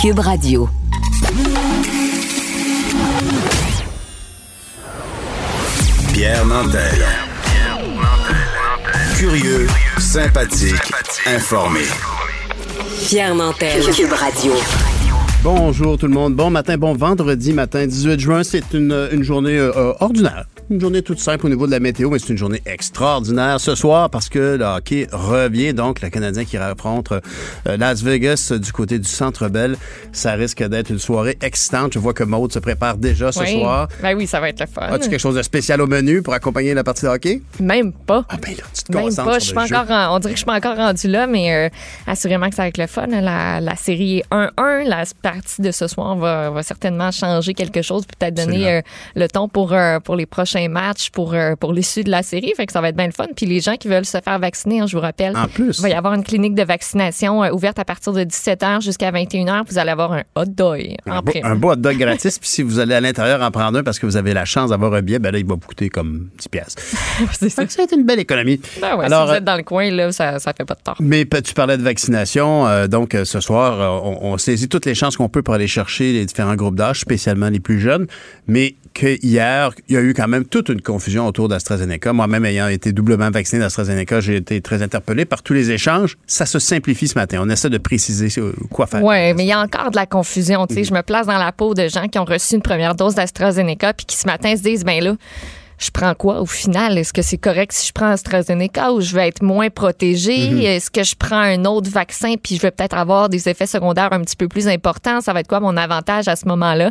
Cube Radio. Pierre Nantel. Curieux, sympathique, informé. Pierre Nantel. Cube Radio. Bonjour tout le monde. Bon matin, bon vendredi matin, 18 juin. C'est une, une journée euh, euh, ordinaire. Une journée toute simple au niveau de la météo, mais c'est une journée extraordinaire ce soir parce que le hockey revient. Donc, le Canadien qui affronte euh, Las Vegas du côté du Centre Bell. Ça risque d'être une soirée excitante. Je vois que Maude se prépare déjà ce Oui. soir. Ben oui, ça va être le fun. As-tu quelque chose de spécial au menu pour accompagner la partie de hockey? Même pas. Ah ben là, tu te Même concentres pas. Je sur jeu. encore en- on dirait que je suis pas encore rendu là, mais euh, assurément que ça va être le fun. La, la série 1-1, la partie de ce soir va, va certainement changer quelque chose, peut-être donner euh, le ton pour, euh, pour les prochains matchs, pour, euh, pour l'issue de la série. Fait que ça va être bien le fun. Puis les gens qui veulent se faire vacciner, hein, je vous rappelle, En plus. il va y avoir une clinique de vaccination euh, ouverte à partir de 17h jusqu'à 21h. Vous allez avoir un hot dog en Un beau, prime. un beau hot dog gratis. Puis si vous allez à l'intérieur en prendre un parce que vous avez la chance d'avoir un billet, ben là, il va vous coûter comme 10 piastres. C'est ça. Ça a été une belle économie. Ben ouais, Alors, si vous euh, êtes dans le coin, là, ça, ça fait pas de tort. Mais tu parlais de vaccination, euh, donc ce soir, on, on saisit toutes les chances qu'on peut pour aller chercher les différents groupes d'âge, spécialement les plus jeunes, mais que hier, il y a eu quand même toute une confusion autour d'AstraZeneca. Moi-même ayant été doublement vacciné d'AstraZeneca, j'ai été très interpellé par tous les échanges. Ça se simplifie ce matin. On essaie de préciser quoi faire. Oui, mais il y a encore de la confusion. Sais, Je me place dans la peau de gens qui ont reçu une première dose d'AstraZeneca puis qui ce matin se disent, ben là, je prends quoi au final? Est-ce que c'est correct si je prends AstraZeneca ou je vais être moins protégée? Est-ce que je prends un autre vaccin puis je vais peut-être avoir des effets secondaires un petit peu plus importants? Ça va être quoi mon avantage à ce moment-là?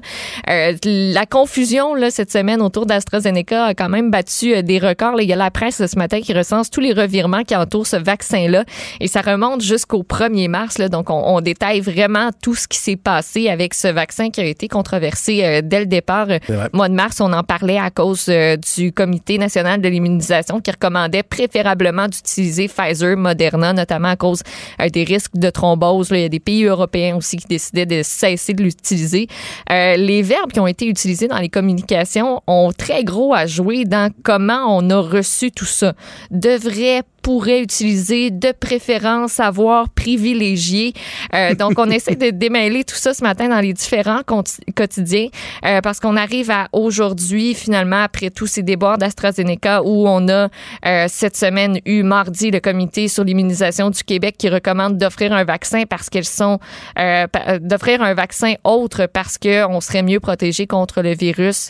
Euh, la confusion là, cette semaine autour d'AstraZeneca a quand même battu euh, des records. là. Il y a la presse ce matin qui recense tous les revirements qui entourent ce vaccin-là et ça remonte jusqu'au 1er mars. Là, donc, on, on détaille vraiment tout ce qui s'est passé avec ce vaccin qui a été controversé euh, dès le départ. Euh, mois de mars, on en parlait à cause euh, du Comité national de l'immunisation qui recommandait préférablement d'utiliser Pfizer, Moderna, notamment à cause euh, des risques de thrombose. Il y a des pays européens aussi qui décidaient de cesser de l'utiliser. Euh, les verbes qui ont été utilisés dans les communications ont très gros à jouer dans comment on a reçu tout ça. Devrait pourrait utiliser de préférence avoir privilégié. Euh, donc, on essaie de démêler tout ça ce matin dans les différents quotidiens euh, parce qu'on arrive à aujourd'hui, finalement, après tous ces déboires d'AstraZeneca où on a euh, cette semaine eu mardi le comité sur l'immunisation du Québec qui recommande d'offrir un vaccin parce qu'elles sont d'offrir un vaccin autre parce qu'on serait mieux protégé contre le virus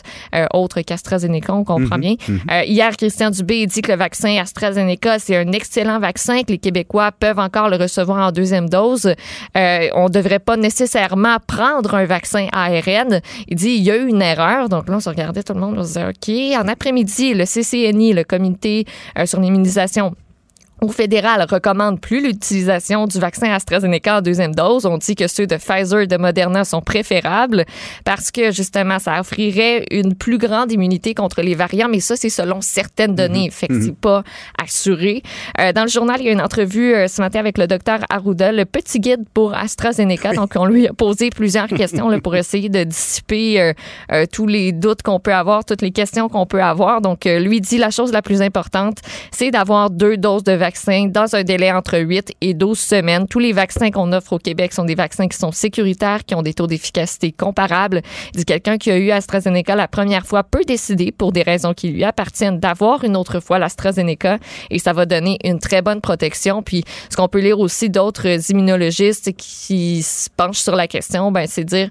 autre qu'AstraZeneca, on comprend bien. Euh, hier, Christian Dubé dit que le vaccin AstraZeneca, c'est un excellent vaccin, que les Québécois peuvent encore le recevoir en deuxième dose. Euh, on ne devrait pas nécessairement prendre un vaccin ARN. Il dit il y a eu une erreur. Donc là, on se regardait tout le monde, on se disait OK. En après-midi, le CCNI, le Comité euh, sur l'immunisation, au fédéral recommande plus l'utilisation du vaccin AstraZeneca en deuxième dose. On dit que ceux de Pfizer et de Moderna sont préférables parce que justement, ça offrirait une plus grande immunité contre les variants, mais ça, c'est selon certaines données. Fait que c'est pas assuré. Euh, dans le journal, il y a une entrevue euh, ce matin avec le docteur Arruda, le petit guide pour AstraZeneca. Donc, on lui a posé plusieurs questions là, pour essayer de dissiper euh, euh, tous les doutes qu'on peut avoir, toutes les questions qu'on peut avoir. Donc, euh, lui dit la chose la plus importante, c'est d'avoir deux doses de vaccin dans un délai entre 8 et 12 semaines. Tous les vaccins qu'on offre au Québec sont des vaccins qui sont sécuritaires, qui ont des taux d'efficacité comparables. Dit quelqu'un qui a eu AstraZeneca la première fois peut décider, pour des raisons qui lui appartiennent, d'avoir une autre fois l'AstraZeneca et ça va donner une très bonne protection. Puis, ce qu'on peut lire aussi d'autres immunologistes qui se penchent sur la question, ben, c'est dire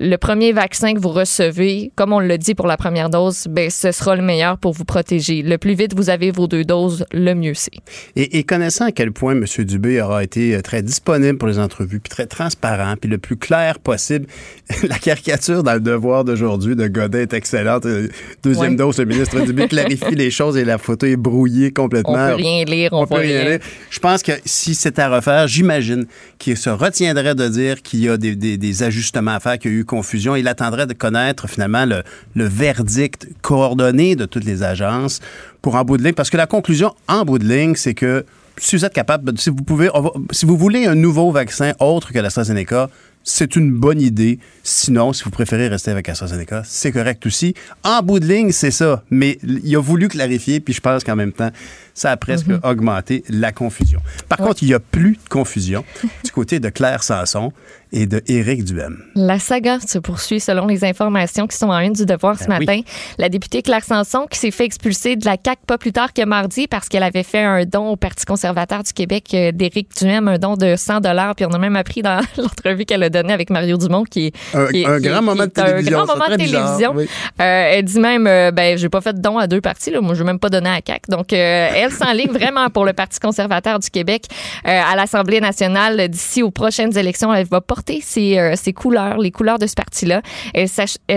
le premier vaccin que vous recevez, comme on l'a dit pour la première dose, ben, ce sera le meilleur pour vous protéger. Le plus vite vous avez vos deux doses, le mieux c'est. Et, et connaissant à quel point M. Dubé aura été euh, très disponible pour les entrevues, puis très transparent, puis le plus clair possible, la caricature dans le devoir d'aujourd'hui de Godin est excellente. Euh, Deuxième dose, le ministre Dubé clarifie les choses et la photo est brouillée complètement. On peut rien lire, on, On peut rien rien. lire. Je pense que si c'était à refaire, j'imagine qu'il se retiendrait de dire qu'il y a des, des- des ajustements à faire, qu'il y a eu confusion. Il attendrait de connaître finalement le, le verdict coordonné de toutes les agences pour en bout de ligne. Parce que la conclusion en bout de ligne, c'est que si vous êtes capable, si vous pouvez, va- si vous voulez un nouveau vaccin autre que l'AstraZeneca, c'est une bonne idée. Sinon, si vous préférez rester avec AstraZeneca, c'est correct aussi. En bout de ligne, c'est ça. Mais il a voulu clarifier, puis je pense qu'en même temps, ça a presque Mhm. augmenté la confusion. Par contre, il n'y a plus de confusion du côté de Claire Sanson et de Éric Duhem. La saga se poursuit selon les informations qui sont en une du devoir ce Ben oui. matin. La députée Claire Sanson qui s'est fait expulser de la CAQ pas plus tard que mardi parce qu'elle avait fait un don au Parti conservateur du Québec euh, d'Éric Duhem, un don de 100 dollars. Puis on a même appris dans l'entrevue qu'elle a donnée avec Mario Dumont qui est Un, qui est- un qui est- grand moment de est un télévision. grand moment de bizarre, télévision. oui. Euh, elle dit même, euh, ben, j'ai pas fait de don à deux partis. Là. Moi, je n'ai même pas donné à CAC. Donc, euh, elle s'enligne vraiment pour le Parti conservateur du Québec à l'Assemblée nationale. D'ici aux prochaines élections, elle va porter euh, ses couleurs, les couleurs de ce parti-là. Elle,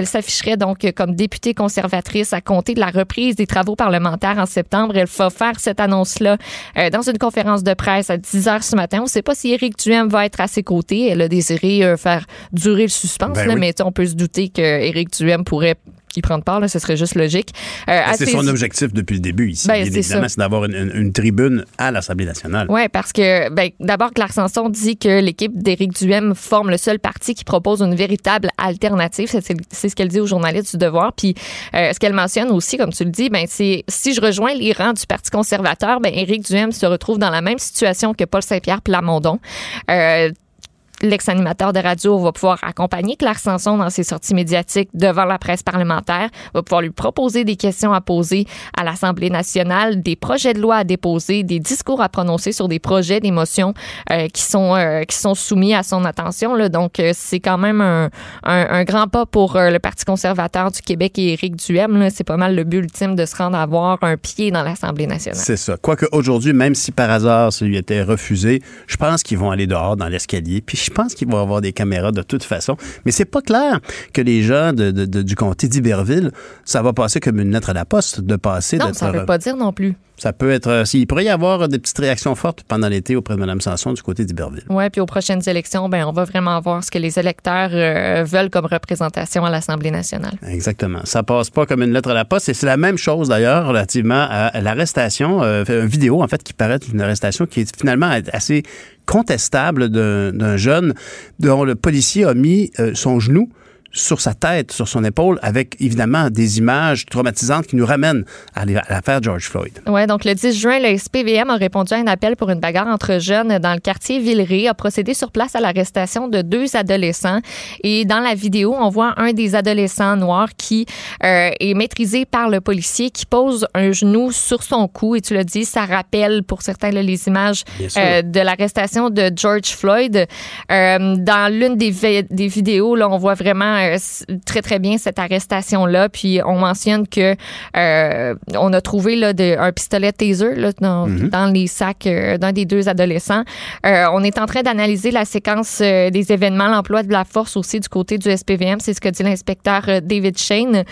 s'afficherait donc comme députée conservatrice à compter de la reprise des travaux parlementaires en septembre. Elle va faire cette annonce-là euh, dans une conférence de presse à 10 heures ce matin. On ne sait pas si Éric Duhem va être à ses côtés. Elle a désiré euh, faire durer le suspense, Ben là, oui. mais on peut se douter que Éric Duhem pourrait y prendre part, là, ce serait juste logique. Euh, C'est ses- son objectif depuis le début ici. Ben, bien évidemment, c'est d'avoir une, une- une tribune à l'Assemblée nationale. Oui, parce que ben, d'abord, Claire Sanson dit que l'équipe d'Éric Duhem forme le seul parti qui propose une véritable alternative. C'est c'est ce qu'elle dit aux journalistes du Devoir. Puis euh, ce qu'elle mentionne aussi, comme tu le dis, ben, c'est si je rejoins les rangs du Parti conservateur, ben, Éric Duhem se retrouve dans la même situation que Paul Saint-Pierre Plamondon. Euh, L'ex-animateur de radio va pouvoir accompagner Claire Sanson dans ses sorties médiatiques devant la presse parlementaire, va pouvoir lui proposer des questions à poser à l'Assemblée nationale, des projets de loi à déposer, des discours à prononcer sur des projets, des motions euh, qui sont euh, qui sont soumis à son attention. Là. Donc euh, c'est quand même un, un, un grand pas pour euh, le Parti conservateur du Québec et Éric Duhem. C'est pas mal le but ultime de se rendre à avoir un pied dans l'Assemblée nationale. C'est ça. Quoique aujourd'hui, même si par hasard ça lui était refusé, je pense qu'ils vont aller dehors dans l'escalier. Puis je pense qu'il va y avoir des caméras de toute façon. Mais c'est pas clair que les gens de- de- de- du comté d'Iberville, ça va passer comme une lettre à la poste de passer. Non, ça veut pas dire non plus. Ça peut être. euh, Il pourrait y avoir des petites réactions fortes pendant l'été auprès de Mme Sanson du côté d'Iberville. Oui, puis aux prochaines élections, ben, on va vraiment voir ce que les électeurs euh, veulent comme représentation à l'Assemblée nationale. Exactement. Ça passe pas comme une lettre à la poste. Et c'est la même chose d'ailleurs relativement à l'arrestation, euh, une vidéo en fait qui paraît être une arrestation qui est finalement assez contestable d'un jeune dont le policier a mis euh, son genou sur sa tête, sur son épaule, avec évidemment des images traumatisantes qui nous ramènent à l'affaire George Floyd. Oui, donc le 10 juin, le SPVM a répondu à un appel pour une bagarre entre jeunes dans le quartier Villeray, a procédé sur place à l'arrestation de deux adolescents. Et dans la vidéo, on voit un des adolescents noirs qui euh, est maîtrisé par le policier, qui pose un genou sur son cou. Et tu l'as dit, ça rappelle pour certains là, les images euh, de l'arrestation de George Floyd. Euh, dans l'une des, vi- des vidéos, là, on voit vraiment euh, très, très bien cette arrestation-là. Puis on mentionne que euh, on a trouvé là, de, un pistolet taser là, dans, dans les sacs euh, d'un des deux adolescents. On est en train d'analyser la séquence des événements, l'emploi de la force aussi du côté du SPVM. C'est ce que dit l'inspecteur David Shane.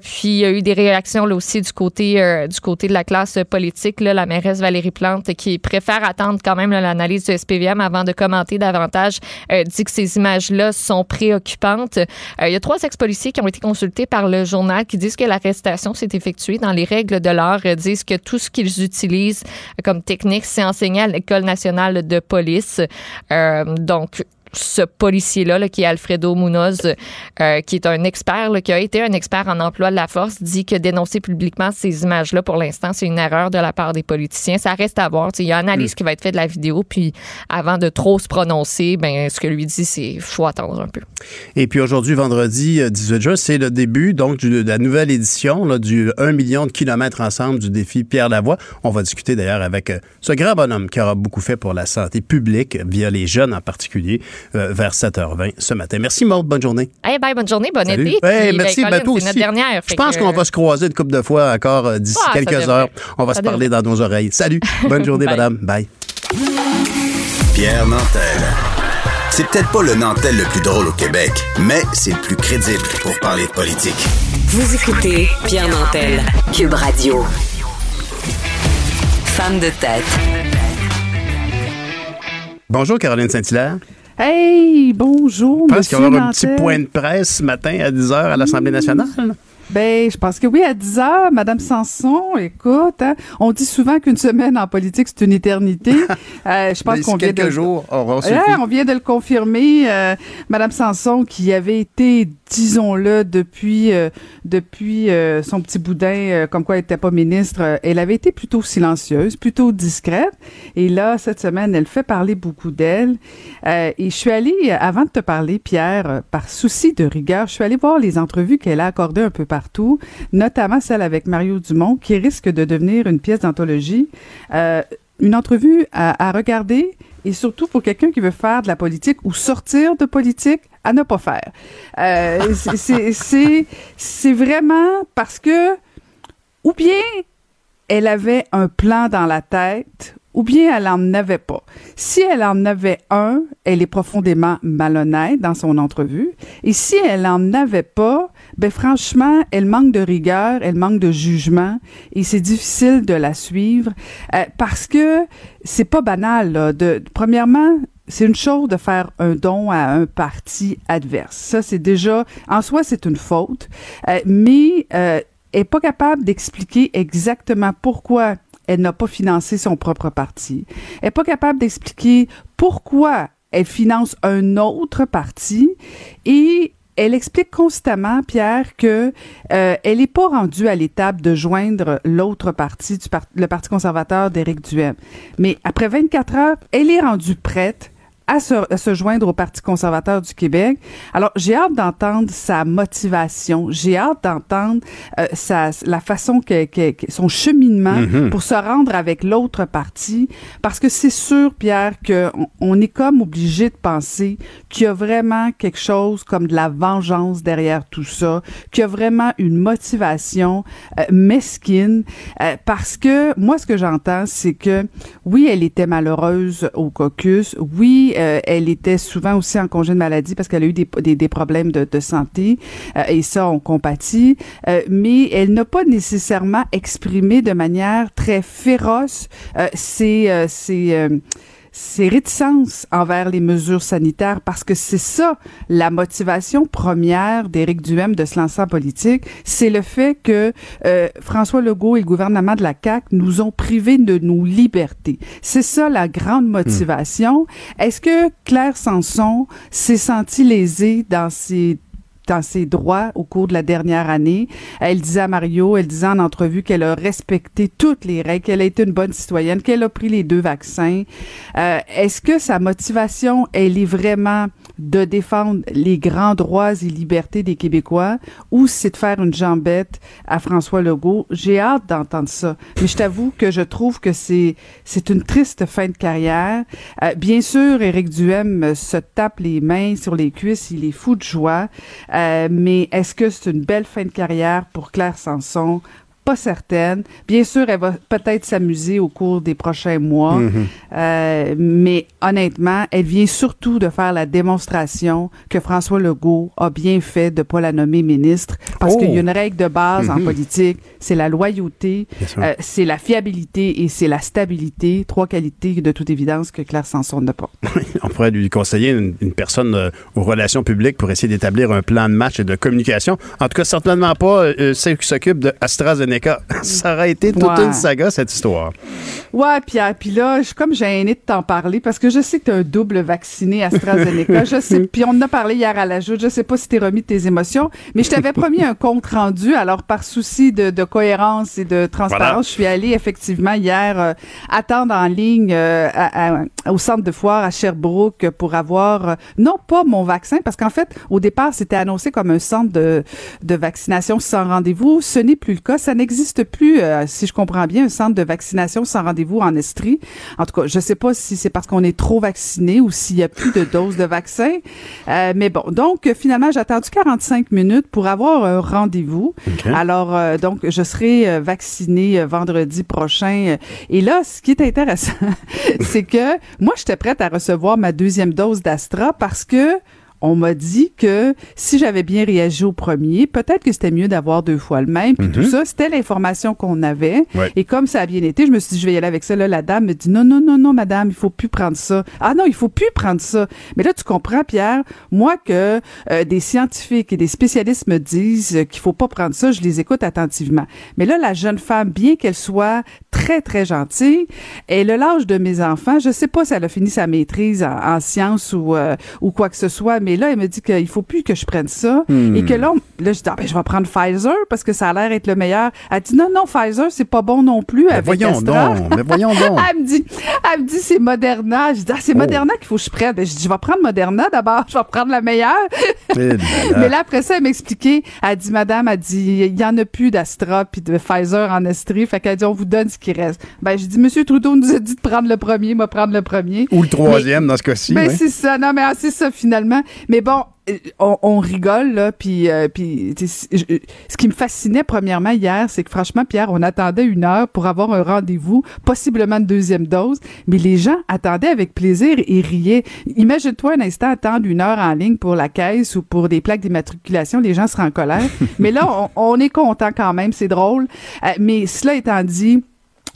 Puis il y a eu des réactions là aussi du côté du côté de la classe politique. Là, la mairesse Valérie Plante qui préfère attendre quand même là, l'analyse du SPVM avant de commenter davantage dit que ces images-là sont préoccupantes. Euh, il y a trois ex-policiers qui ont été consultés par le journal qui disent que l'arrestation s'est effectuée dans les règles de l'art, euh, disent que tout ce qu'ils utilisent euh, comme technique, c'est enseigné à l'École nationale de police. Donc, ce policier-là, là, qui est Alfredo Munoz, euh, qui est un expert, là, qui a été un expert en emploi de la force, dit que dénoncer publiquement ces images-là, pour l'instant, c'est une erreur de la part des politiciens. Ça reste à voir. Il y a une analyse qui va être faite de la vidéo, puis avant de trop se prononcer, ben, ce que lui dit, c'est faut attendre un peu. Et puis aujourd'hui, vendredi euh, 18 juin, c'est le début donc du- de la nouvelle édition là, du 1 million de kilomètres ensemble du défi Pierre Lavoie. On va discuter d'ailleurs avec euh, ce grand bonhomme qui aura beaucoup fait pour la santé publique, via les jeunes en particulier, euh, vers 7h20 ce matin. Merci Maud, bonne journée. Hey, bye, bonne journée, bon Salut. été. Hey, Puis, ben, merci, ben, toi c'est notre aussi. dernière. Je pense qu'on va se croiser une couple de fois encore euh, d'ici Ah, quelques heures. On va Ça se parler dans nos oreilles. Salut, bonne journée Bye. madame. Bye. Pierre Nantel. C'est peut-être pas le Nantel le plus drôle au Québec, mais c'est le plus crédible pour parler de politique. Vous écoutez Pierre Nantel, Cube Radio. Femme de tête. Bonjour Caroline Saint-Hilaire. Hey, bonjour, Je pense qu'il y avoir un petit point de presse ce matin à 10h à l'Assemblée nationale. Ben, je pense que oui, à 10 heures, Madame Sanson, écoute, hein, on dit souvent qu'une semaine en politique, c'est une éternité. Euh, je pense qu'on vient de... jours on vient de le confirmer. Euh, Madame Sanson, qui avait été disons-le, depuis euh, depuis euh, son petit boudin, euh, comme quoi elle n'était pas ministre, elle avait été plutôt silencieuse, plutôt discrète. Et là, cette semaine, elle fait parler beaucoup d'elle. et je suis allée, avant de te parler, Pierre, par souci de rigueur, je suis allée voir les entrevues qu'elle a accordées un peu partout, notamment celle avec Mario Dumont, qui risque de devenir une pièce d'anthologie. une entrevue à, à regarder et surtout pour quelqu'un qui veut faire de la politique ou sortir de politique, à ne pas faire. Euh, c'est vraiment parce que, ou bien elle avait un plan dans la tête, ou bien elle en avait pas. Si elle en avait un, elle est profondément malhonnête dans son entrevue. Et si elle en avait pas, ben franchement, elle manque de rigueur, elle manque de jugement, et c'est difficile de la suivre euh, parce que c'est pas banal. Là, de, premièrement, c'est une chose de faire un don à un parti adverse. Ça, c'est déjà, en soi, c'est une faute, euh, mais euh, est pas capable d'expliquer exactement pourquoi elle n'a pas financé son propre parti. Elle n'est pas capable d'expliquer pourquoi elle finance un autre parti et elle explique constamment, Pierre, que euh, elle n'est pas rendue à l'étape de joindre l'autre parti, le Parti conservateur d'Éric Duhem. Mais après 24 heures, elle est rendue prête à se, joindre au Parti conservateur du Québec. Alors, j'ai hâte d'entendre sa motivation. J'ai hâte d'entendre euh, sa, la façon que, que, son cheminement mm-hmm. pour se rendre avec l'autre parti. Parce que c'est sûr, Pierre, qu'on on est comme obligé de penser qu'il y a vraiment quelque chose comme de la vengeance derrière tout ça, qu'il y a vraiment une motivation euh, mesquine. Euh, parce que moi, ce que j'entends, c'est que oui, elle était malheureuse au caucus. Oui, euh, elle était souvent aussi en congé de maladie parce qu'elle a eu des, des, santé de, santé euh, et ça, on compatit. Euh, mais elle n'a pas nécessairement exprimé de manière très féroce ses, ses ses réticences envers les mesures sanitaires parce que c'est ça la motivation première d'Éric Duhem de se lancer en politique, c'est le fait que euh, François Legault et le gouvernement de la CAQ nous ont privés de nos libertés. C'est ça la grande hmm. motivation. Est-ce que Claire Sanson s'est sentie lésée dans ses dans ses droits au cours de la dernière année. Elle disait à Mario, elle disait en entrevue qu'elle a respecté toutes les règles, qu'elle a été une bonne citoyenne, qu'elle a pris les deux vaccins. Euh, Est-ce que sa motivation, elle est vraiment de défendre les grands droits et libertés des Québécois ou c'est de faire une jambette à François Legault? J'ai hâte d'entendre ça. Mais je t'avoue que je trouve que c'est c'est une triste fin de carrière. Euh, bien sûr, Éric Duhem se tape les mains sur les cuisses, il est fou de joie. Euh, mais est-ce que c'est une belle fin de carrière pour Claire Sanson? Pas certaine. Bien sûr, elle va peut-être s'amuser au cours des prochains mois, mhm. euh, mais honnêtement, elle vient surtout de faire la démonstration que François Legault a bien fait de pas la nommer ministre, parce qu'il y a oh! une règle de base en mhm. politique, c'est la loyauté, euh, c'est la fiabilité et c'est la stabilité, trois qualités de toute évidence que Claire Sanson n'a pas. On pourrait lui conseiller une, personne euh, aux relations publiques pour essayer d'établir un plan de match et de communication. En tout cas, certainement pas celle qui s'occupe de AstraZeneca Ça aurait été toute une saga, cette histoire. Ouais, Pierre. Ah, puis là, je suis comme gênée de t'en parler parce que je sais que tu un double vacciné AstraZeneca. je sais. Puis on en a parlé hier à la joute. Je sais pas si t'es remis de tes émotions, mais je t'avais promis un compte rendu. Alors, par souci de, cohérence et de transparence, je suis allée effectivement hier euh, attendre en ligne euh, au centre de foire à Sherbrooke pour avoir, euh, non pas mon vaccin, parce qu'en fait, au départ, c'était annoncé comme un centre de, de vaccination sans rendez-vous. Ce n'est plus le cas. Ça n'existe plus, euh, si je comprends bien, un centre de vaccination sans rendez-vous en Estrie. En tout cas, je sais pas si c'est parce qu'on est trop vacciné ou s'il y a plus de doses de vaccin. Euh, mais bon, donc finalement, j'ai attendu 45 minutes pour avoir un rendez-vous. Alors, euh, donc, je serai vaccinée vendredi prochain. Et là, ce qui est intéressant, c'est que moi, j'étais prête à recevoir ma deuxième dose d'Astra parce que on m'a dit que si j'avais bien réagi au premier, peut-être que c'était mieux d'avoir deux fois le même. Puis tout ça, c'était l'information qu'on avait. Ouais. Et comme ça a bien été, je me suis dit, je vais y aller avec ça. Là, la dame me dit, non, non, non, non, madame, il faut plus prendre ça. Ah non, il faut plus prendre ça. Mais là, tu comprends, Pierre, moi que euh, des scientifiques et des spécialistes me disent qu'il faut pas prendre ça, je les écoute attentivement. Mais là, la jeune femme, bien qu'elle soit très, très gentille, elle a l'âge de mes enfants. Je sais pas si elle a fini sa maîtrise en, en sciences ou, euh, ou quoi que ce soit, mais là, elle me dit qu'il faut plus que je prenne ça. Hmm. Et que là, on- là je dis, ah, ben, je vais prendre Pfizer parce que ça a l'air être le meilleur. Elle dit, non, non, Pfizer, c'est pas bon non plus Mais avec voyons Astra. donc, mais voyons donc. Elle me dit, elle me dit, c'est Moderna. Je dis, ah, c'est Oh. Moderna qu'il faut que je prenne. Ben, je dis, je vais prendre Moderna d'abord. Je vais prendre la meilleure. Mais là, après ça, elle m'expliquait. Elle dit, madame, elle dit, il y en a plus d'Astra puis de Pfizer en Estrie. Fait qu'elle dit, on vous donne ce qui reste. Ben, je dis, monsieur Trudeau nous a dit de prendre le premier, moi prendre le premier. Ou le troisième dans ce cas-ci. Ben, ouais. c'est ça. Non, mais ah, c'est ça, finalement. Mais bon, euh, on, on rigole, là, puis, euh, puis je- ce qui me fascinait, premièrement, hier, c'est que franchement, Pierre, on attendait une heure pour avoir un rendez-vous, possiblement une deuxième dose, mais les gens attendaient avec plaisir et riaient. Imagine-toi un instant attendre une heure en ligne pour la caisse ou pour des plaques d'immatriculation, les gens seraient en colère. mais là, on, on est content quand même, c'est drôle. Euh, mais cela étant dit,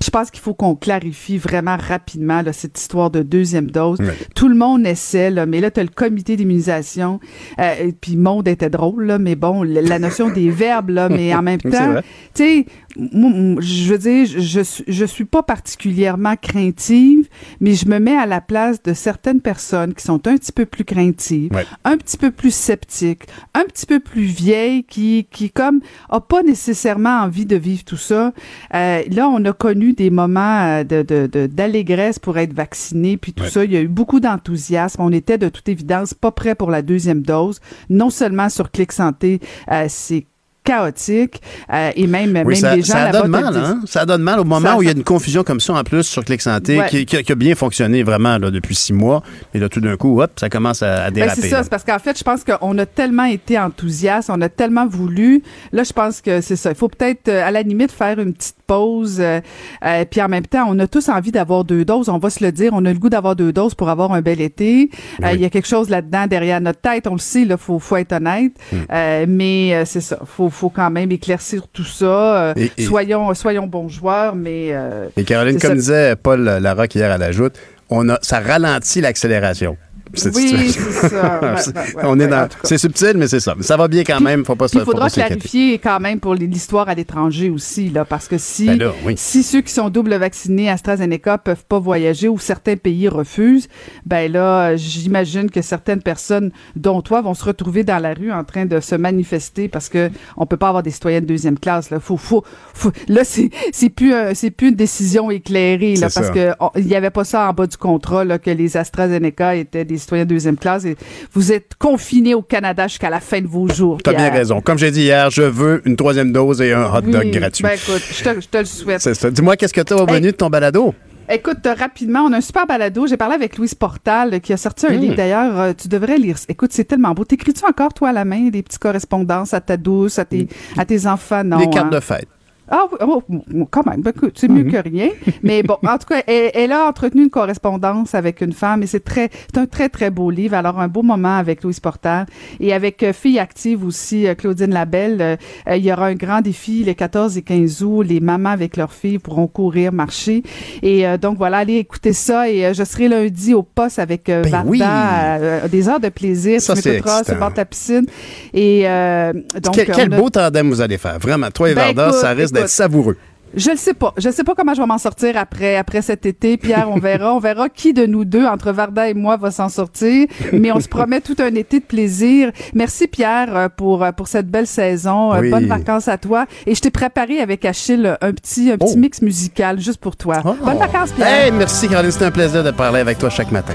je pense qu'il faut qu'on clarifie vraiment rapidement là, cette histoire de deuxième dose. Tout le monde essaie, là, mais là, tu as le comité d'immunisation. Euh, et puis, monde était drôle, là, mais bon, la, notion des verbes, là, mais en même temps, tu sais, moi, je veux dire, je, je, suis- pas particulièrement craintive, mais je me mets à la place de certaines personnes qui sont un petit peu plus craintives, Ouais. un petit peu plus sceptiques, un petit peu plus vieilles, qui, qui comme, a pas nécessairement envie de vivre tout ça. Euh, là, on a connu des moments euh, de, de, de- d'allégresse pour être vacciné, puis tout Ouais. ça. Il y a eu beaucoup d'enthousiasme. On était de toute évidence pas prêt pour la deuxième dose. Non seulement sur Clic Santé, euh, c'est chaotique, euh, et même, Oui, même ça, les gens ça donne mal, hein? Ça donne mal au moment Ça- où il y a une confusion comme ça en plus sur Clic Santé Ouais. qui, qui- qui a bien fonctionné vraiment là, depuis six mois. Mais là, tout d'un coup, hop, ça commence à, à Ben, déraper. c'est ça, c'est parce qu'en fait, je pense qu'on a tellement été enthousiaste, on a tellement voulu. Là, je pense que c'est ça. Il faut peut-être, euh, à la limite, faire une petite pause. euh, euh, puis en même temps, on a tous envie d'avoir deux doses. On va se le dire, on a le goût d'avoir deux doses pour avoir un bel été. Euh, Il y a quelque chose là-dedans derrière notre tête. On le sait, là, faut, faut être honnête. Euh, mais euh, c'est ça. Faut, faut quand même éclaircir tout ça. Euh, Et- et- Soyons, soyons bons joueurs, mais. euh, Et Caroline, comme ça. disait Paul Larocque hier à la joute, on a, ça ralentit l'accélération. Cette oui, situation. c'est ça. Ouais, C'est- ouais, ouais, on est ouais, en dans. tout cas. C'est subtil, mais c'est ça. Mais ça va bien quand Puis- même. Faut pas se il faut faudra pas clarifier quand même pour l'histoire à l'étranger aussi, là, parce que si, Ben là, oui. si ceux qui sont double vaccinés AstraZeneca peuvent pas voyager ou certains pays refusent, ben là, j'imagine que certaines personnes, dont toi, vont se retrouver dans la rue en train de se manifester parce que on peut pas avoir des citoyens de deuxième classe. Là, faut, faut, faut- là, c'est, c'est plus, un- c'est plus une décision éclairée, là, parce ça. que on- il y avait pas ça en bas du contrat, là, que les AstraZeneca étaient des citoyens de deuxième classe. Et vous êtes confinés au Canada jusqu'à la fin de vos jours. T'as bien raison. Comme j'ai dit hier, je veux une troisième dose et un hot dog Oui, gratuit. Ben écoute, je te, je te le souhaite. c'est ça. Dis-moi, qu'est-ce que tu as au Hey. menu de ton balado? Écoute, euh, rapidement, on a un super balado. J'ai parlé avec Louise Portal, euh, qui a sorti un Mm. livre. D'ailleurs, euh, tu devrais lire. Écoute, c'est tellement beau. T'écris-tu encore, toi, à la main, des petites correspondances à ta douce, à tes, à tes enfants? Non. Les cartes hein? de fête. Ah oui, oh, oh, quand même, ben, c'est mieux Mhm. que rien. Mais bon, en tout cas, elle, elle a entretenu une correspondance avec une femme et c'est très, c'est un très très beau livre. Alors un beau moment avec Louise Portal et avec euh, Fille Active aussi, euh, Claudine Labelle. Euh, il y aura un grand défi les 14 et 15 août. Les mamans avec leurs filles pourront courir, marcher. Et euh, donc voilà, allez écouter ça. Et euh, je serai lundi au poste avec Ben Varda, oui. euh, des heures de plaisir. Ça, tu c'est m'écouteras sur bord de la piscine. Et euh, donc quel quel a- beau tandem vous allez faire. Vraiment, toi et Ben, Varda, écoute, ça risque d'être savoureux. Je le sais pas. Je sais pas comment je vais m'en sortir après après cet été. Pierre, on verra. On verra qui de nous deux, entre Varda et moi, va s'en sortir. Mais on se promet tout un été de plaisir. Merci Pierre euh, pour euh, pour cette belle saison. Euh, Oui. Bonnes vacances à toi. Et je t'ai préparé avec Achille un petit un petit Oh. mix musical juste pour toi. Oh. Bonnes vacances Pierre. Hey, merci Caroline, c'était un plaisir de parler avec toi chaque matin.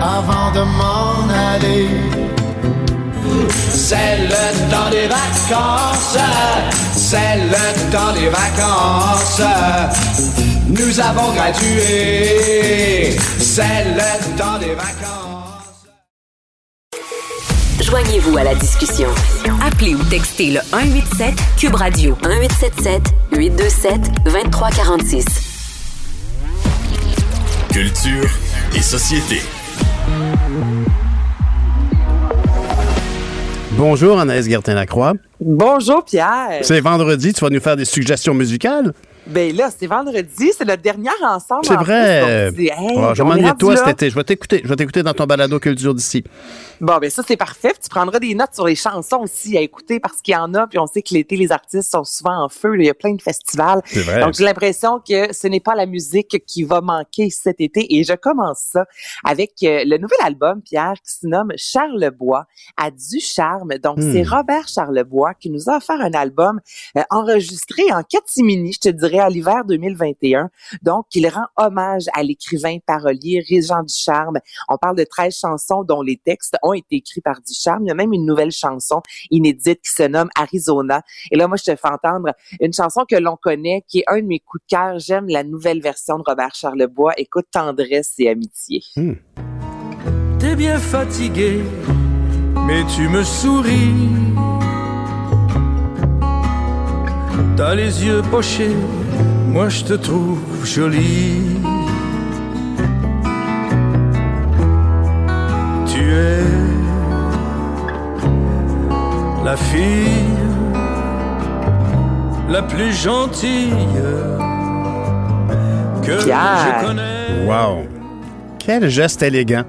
avant de m'en aller. C'est le temps des vacances, c'est le temps des vacances. Nous avons gradué, c'est le temps des vacances. Joignez-vous à la discussion. Appelez ou textez le 187 Cube Radio 1877 827 2346. Culture et société. Bonjour Anaïs Gertin-Lacroix. Bonjour Pierre. C'est vendredi, tu vas nous faire des suggestions musicales? Ben là, c'est vendredi, c'est notre dernière ensemble. C'est en vrai. plus, donc, hey, Oh, je m'ennuie de toi là. cet été. Je vais t'écouter. Je vais t'écouter dans ton balado culture d'ici. Bon, ben ça, c'est parfait. Puis tu prendras des notes sur les chansons aussi à écouter parce qu'il y en a. Puis on sait que l'été, les artistes sont souvent en feu. là. Il y a plein de festivals. C'est vrai. Donc, j'ai l'impression que ce n'est pas la musique qui va manquer cet été. Et je commence ça avec euh, le nouvel album, Pierre, qui se nomme Charlebois, à du charme. Donc, Hmm. c'est Robert Charlebois qui nous a offert un album euh, enregistré en catimini, je te dirais, à l'hiver 2021. Donc, il rend hommage à l'écrivain parolier Régent Ducharme. On parle de 13 chansons dont les textes ont été écrits par Ducharme. Il y a même une nouvelle chanson inédite qui se nomme Arizona. Et là, moi, je te fais entendre une chanson que l'on connaît, qui est un de mes coups de cœur. J'aime la nouvelle version de Robert Charlebois. Écoute, tendresse et amitié. T'es bien fatigué, mais tu me souris. T'as les yeux pochés, moi je te trouve jolie. Tu es la fille la plus gentille que Pierre. je connais. Wow. Quel geste élégant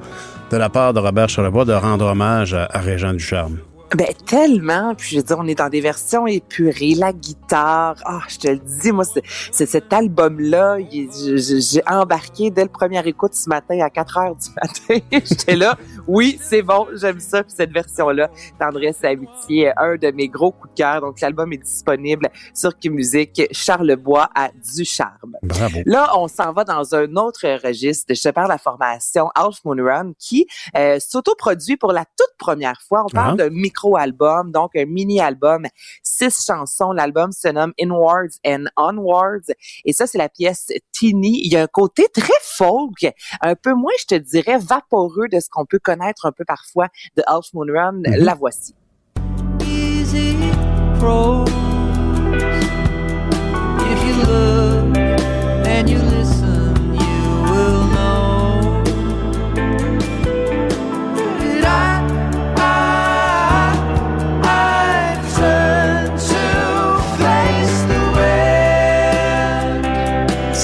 de la part de Robert Charlebois de rendre hommage à, à Régent Ducharme. Ben tellement, puis je veux dire, on est dans des versions épurées, la guitare, ah, je te le dis, moi, c'est c'est cet album-là, j'ai embarqué dès le premier écoute ce matin à 4 heures du matin. J'étais là, oui, c'est bon, j'aime ça, puis cette version-là, Tendresse et Amitié, un de mes gros coups de cœur, donc l'album est disponible sur Q-Musique, Charlebois à du charme. Bravo. Là, on s'en va dans un autre registre. Je te parle de la formation Half Moon Run qui euh, s'autoproduit pour la toute première fois. On parle Ah. d'un micro-album, donc un mini-album, six chansons. L'album se nomme Inwards and Onwards. Et ça, c'est la pièce Teeny. Il y a un côté très folk, un peu moins, je te dirais, vaporeux de ce qu'on peut connaître un peu parfois de Half Moon Run. La voici. easy prose. If you look and you listen,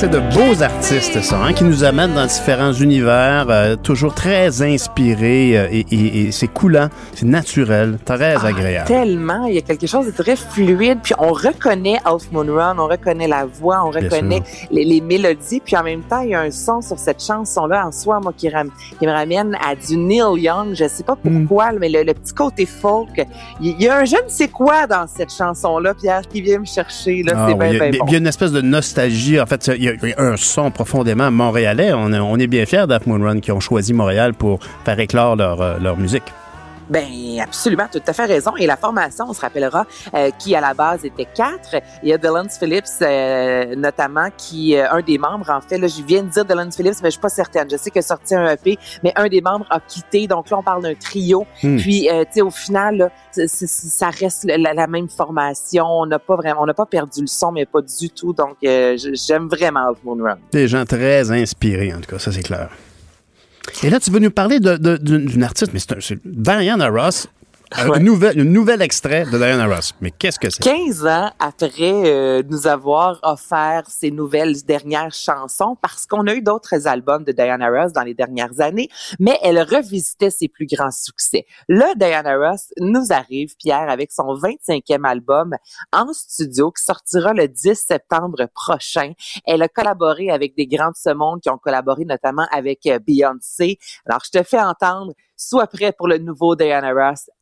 C'est de beaux artistes, ça, hein, qui nous amènent dans différents univers, euh, toujours très inspirés euh, et, et- et c'est coulant, c'est naturel, très Ah, agréable. Tellement, il y a quelque chose de très fluide, puis on reconnaît Half Moon Run, on reconnaît la voix, on reconnaît les, les mélodies, puis en même temps, il y a un son sur cette chanson-là en soi, moi, qui, ram- qui me ramène à du Neil Young, je sais pas Hmm. pourquoi, mais le, le petit côté folk, il y a un je ne sais quoi dans cette chanson-là, Pierre, qui vient me chercher, là, Ah c'est oui, bien, il, y a, bien bon. il y a une espèce de nostalgie. En fait, il y a, un son profondément montréalais. On est, bien fiers d'Half Moon Run qui ont choisi Montréal pour faire éclore leur, euh, leur musique. Ben absolument, tout à fait raison. Et la formation, on se rappellera, euh, qui à la base était quatre. Il y a Dylan Phillips, euh, notamment, qui euh, un des membres, en fait, là, je viens de dire Dylan Phillips, mais je suis pas certaine. Je sais qu'il a sorti un EP, mais un des membres a quitté. Donc là, on parle d'un trio. Hmm. Puis, euh, tu sais, au final, là, ça reste la, la- même formation. On n'a pas vraiment, on n'a pas perdu le son, mais pas du tout. Donc, euh, j'aime vraiment Moon Run. Des gens très inspirés, en tout cas, ça c'est clair. Et là, tu veux nous parler d'une artiste, mais c'est Diana Ross. Un Ouais. nouvel, un nouvel extrait de Diana Ross. Mais qu'est-ce que c'est? 15 ans après euh, nous avoir offert ces nouvelles dernières chansons, parce qu'on a eu d'autres albums de Diana Ross dans les dernières années, mais elle revisitait ses plus grands succès. Là, Diana Ross nous arrive, Pierre, avec son 25e album en studio qui sortira le 10 septembre prochain. Elle a collaboré avec des grands de ce monde qui ont collaboré notamment avec euh, Beyoncé. Alors, je te fais entendre, sois prêt pour le nouveau Diana Ross.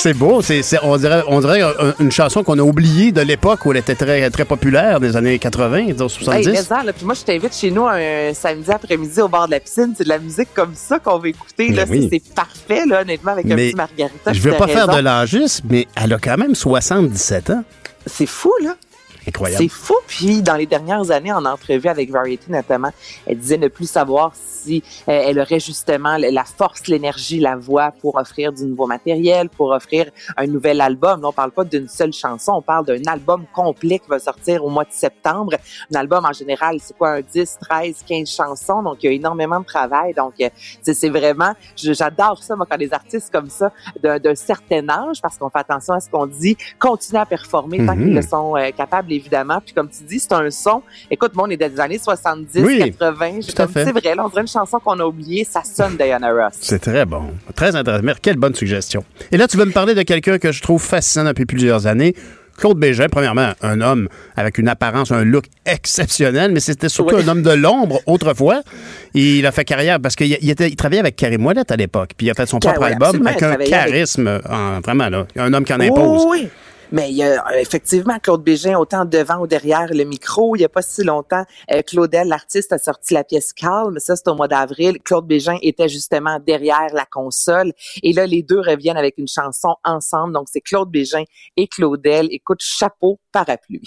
C'est beau. C'est, c'est- on dirait, on dirait un- une chanson qu'on a oubliée de l'époque où elle était très, très populaire, des années 80, disons Hey, 70. mais ça, là, puis moi, je t'invite chez nous un samedi après-midi au bord de la piscine. C'est de la musique comme ça qu'on va écouter. Là. Oui. C'est, c'est parfait, là, honnêtement, avec un petit margarita. je veux pas faire de l'âgisme, mais elle a quand même 77 ans. C'est fou, là. Incroyable. C'est fou. Puis, dans les dernières années, en entrevue avec Variety notamment, elle disait ne plus savoir si euh, elle aurait justement la force, l'énergie, la voix pour offrir du nouveau matériel, pour offrir un nouvel album. Là, on parle pas d'une seule chanson, on parle d'un album complet qui va sortir au mois de septembre. Un album, en général, c'est quoi, un 10, 13, 15 chansons. Donc, il y a énormément de travail. Donc, euh, c'est vraiment, j'adore ça, moi, quand des artistes comme ça, d'un certain âge, parce qu'on fait attention à ce qu'on dit, continuent à performer tant Mhm. qu'ils le sont euh, capables, évidemment. Puis comme tu dis, c'est un son. Écoute, moi, on est des années 70, Oui, 80. J'ai tout à comme, fait. C'est vrai, là, on dirait une chanson qu'on a oubliée. Ça sonne Diana Ross. C'est très bon. Très intéressant. Mais Quelle bonne suggestion. Et là, tu veux me parler de quelqu'un que je trouve fascinant depuis plusieurs années. Claude Bégin, premièrement, un homme avec une apparence, un look exceptionnel, mais c'était surtout Oui. un homme de l'ombre autrefois. Il a fait carrière parce qu'il il était, il travaillait avec Carrie Mollette à l'époque, puis il a fait son Car- propre oui, album avec un avec- charisme, en- vraiment là, un homme qui en impose. Oui, oui. Mais il y a euh, effectivement Claude Bégin, autant devant ou derrière le micro. Il n'y a pas si longtemps, euh, Claudel, l'artiste, a sorti la pièce Calme. Ça, c'était au mois d'avril. Claude Bégin était justement derrière la console. Et là, les deux reviennent avec une chanson ensemble. Donc, c'est Claude Bégin et Claudel. Écoute, chapeau, parapluie.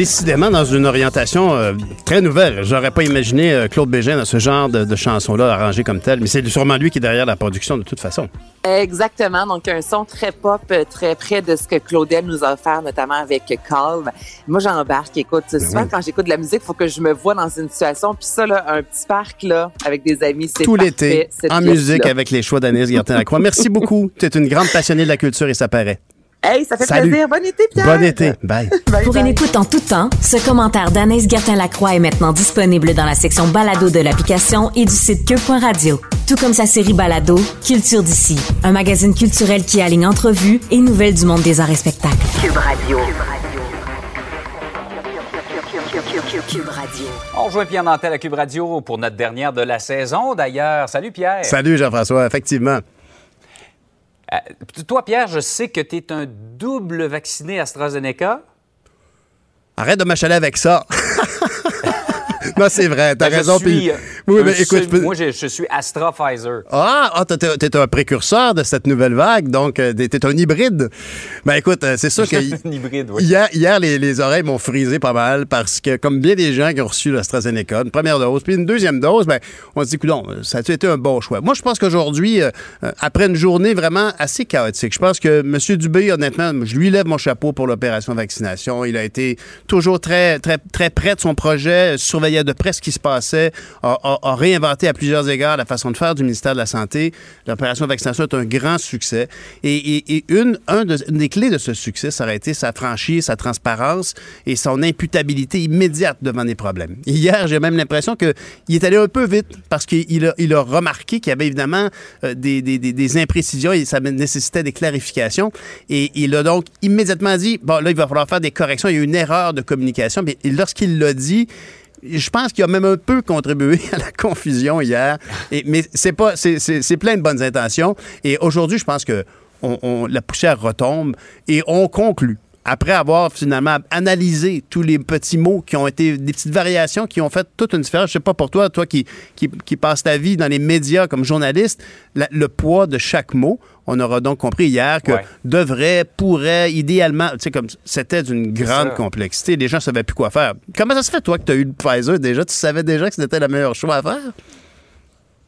Décidément dans une orientation euh, très nouvelle. J'aurais pas imaginé euh, Claude Bégin dans ce genre de, de chanson-là arrangé comme tel, mais c'est sûrement lui qui est derrière la production de toute façon. Exactement. Donc, un son très pop, euh, très près de ce que Claudel nous a offert, notamment avec Calme. Moi, j'embarque. Écoute, souvent, Ben oui. quand j'écoute de la musique, il faut que je me vois dans une situation. Puis ça, là, un petit parc, là, avec des amis, c'est Tout l'été, en musique avec les choix d'Anaïs Gertin-Lacroix. Merci beaucoup. Tu es une grande passionnée de la culture et ça paraît. Hey, ça fait Salut. plaisir. Bon été, Pierre. Bon été. Bye. Bye, Pour bye. une écoute en tout temps, ce commentaire d'Anaïs Gertin-Lacroix est maintenant disponible dans la section balado de l'application et du site cube.radio. Tout comme sa série balado, Culture d'ici, un magazine culturel qui aligne entrevues et nouvelles du monde des arts et spectacles. Cube Radio. Cube Radio. On rejoint Pierre Nantel à Cube Radio pour notre dernière de la saison. D'ailleurs, salut Pierre. Salut Jean-François, effectivement. Euh, toi, Pierre, je sais que tu es un double vacciné AstraZeneca. Arrête de m'achaler avec ça. non, c'est vrai, t'as Ben, je raison. suis, puis- euh, Oui, mais écoute, moi, je, je suis Astra Pfizer. Ah, ah, t'es- un précurseur de cette nouvelle vague, donc euh, t'es un hybride. Ben écoute, euh, c'est sûr que Un hybride, oui. hier, hier les, les oreilles m'ont frisé pas mal parce que, comme bien des gens qui ont reçu l'AstraZeneca, une première dose, puis une deuxième dose, ben on se dit, coudonc, ça a été un bon choix? Moi, je pense qu'aujourd'hui, euh, après une journée vraiment assez chaotique, je pense que M. Dubé, honnêtement, je lui lève mon chapeau pour l'opération vaccination. Il a été toujours très, très, très près de son projet, surveillait de près ce qui se passait, a, réinventé à plusieurs égards la façon de faire du ministère de la Santé. L'opération vaccination est un grand succès. Et, une, un de- une des clés de ce succès, ça aurait été sa franchise, sa transparence et son imputabilité immédiate devant des problèmes. Hier, j'ai même l'impression qu'il est allé un peu vite parce qu'il a, il a remarqué qu'il y avait évidemment euh, des, des- des- des imprécisions et ça nécessitait des clarifications. Et il a donc immédiatement dit, bon, là, il va falloir faire des corrections. Il y a eu une erreur de communication. Mais lorsqu'il l'a dit, je pense qu'il a même un peu contribué à la confusion hier. Mais c'est pas, c'est, plein de bonnes intentions. Et aujourd'hui, je pense que on- la poussière retombe et on conclut. Après avoir finalement analysé tous les petits mots qui ont été des petites variations qui ont fait toute une différence. Je sais pas pour toi, toi qui, qui, qui passes ta vie dans les médias comme journaliste, le poids de chaque mot. On aura donc compris hier que Ouais. devrait, pourrait, idéalement, tu sais, comme c'était d'une grande complexité. Les gens ne savaient plus quoi faire. Comment ça se fait, toi, que tu as eu le Pfizer déjà? Tu savais déjà que c'était le meilleur choix à faire?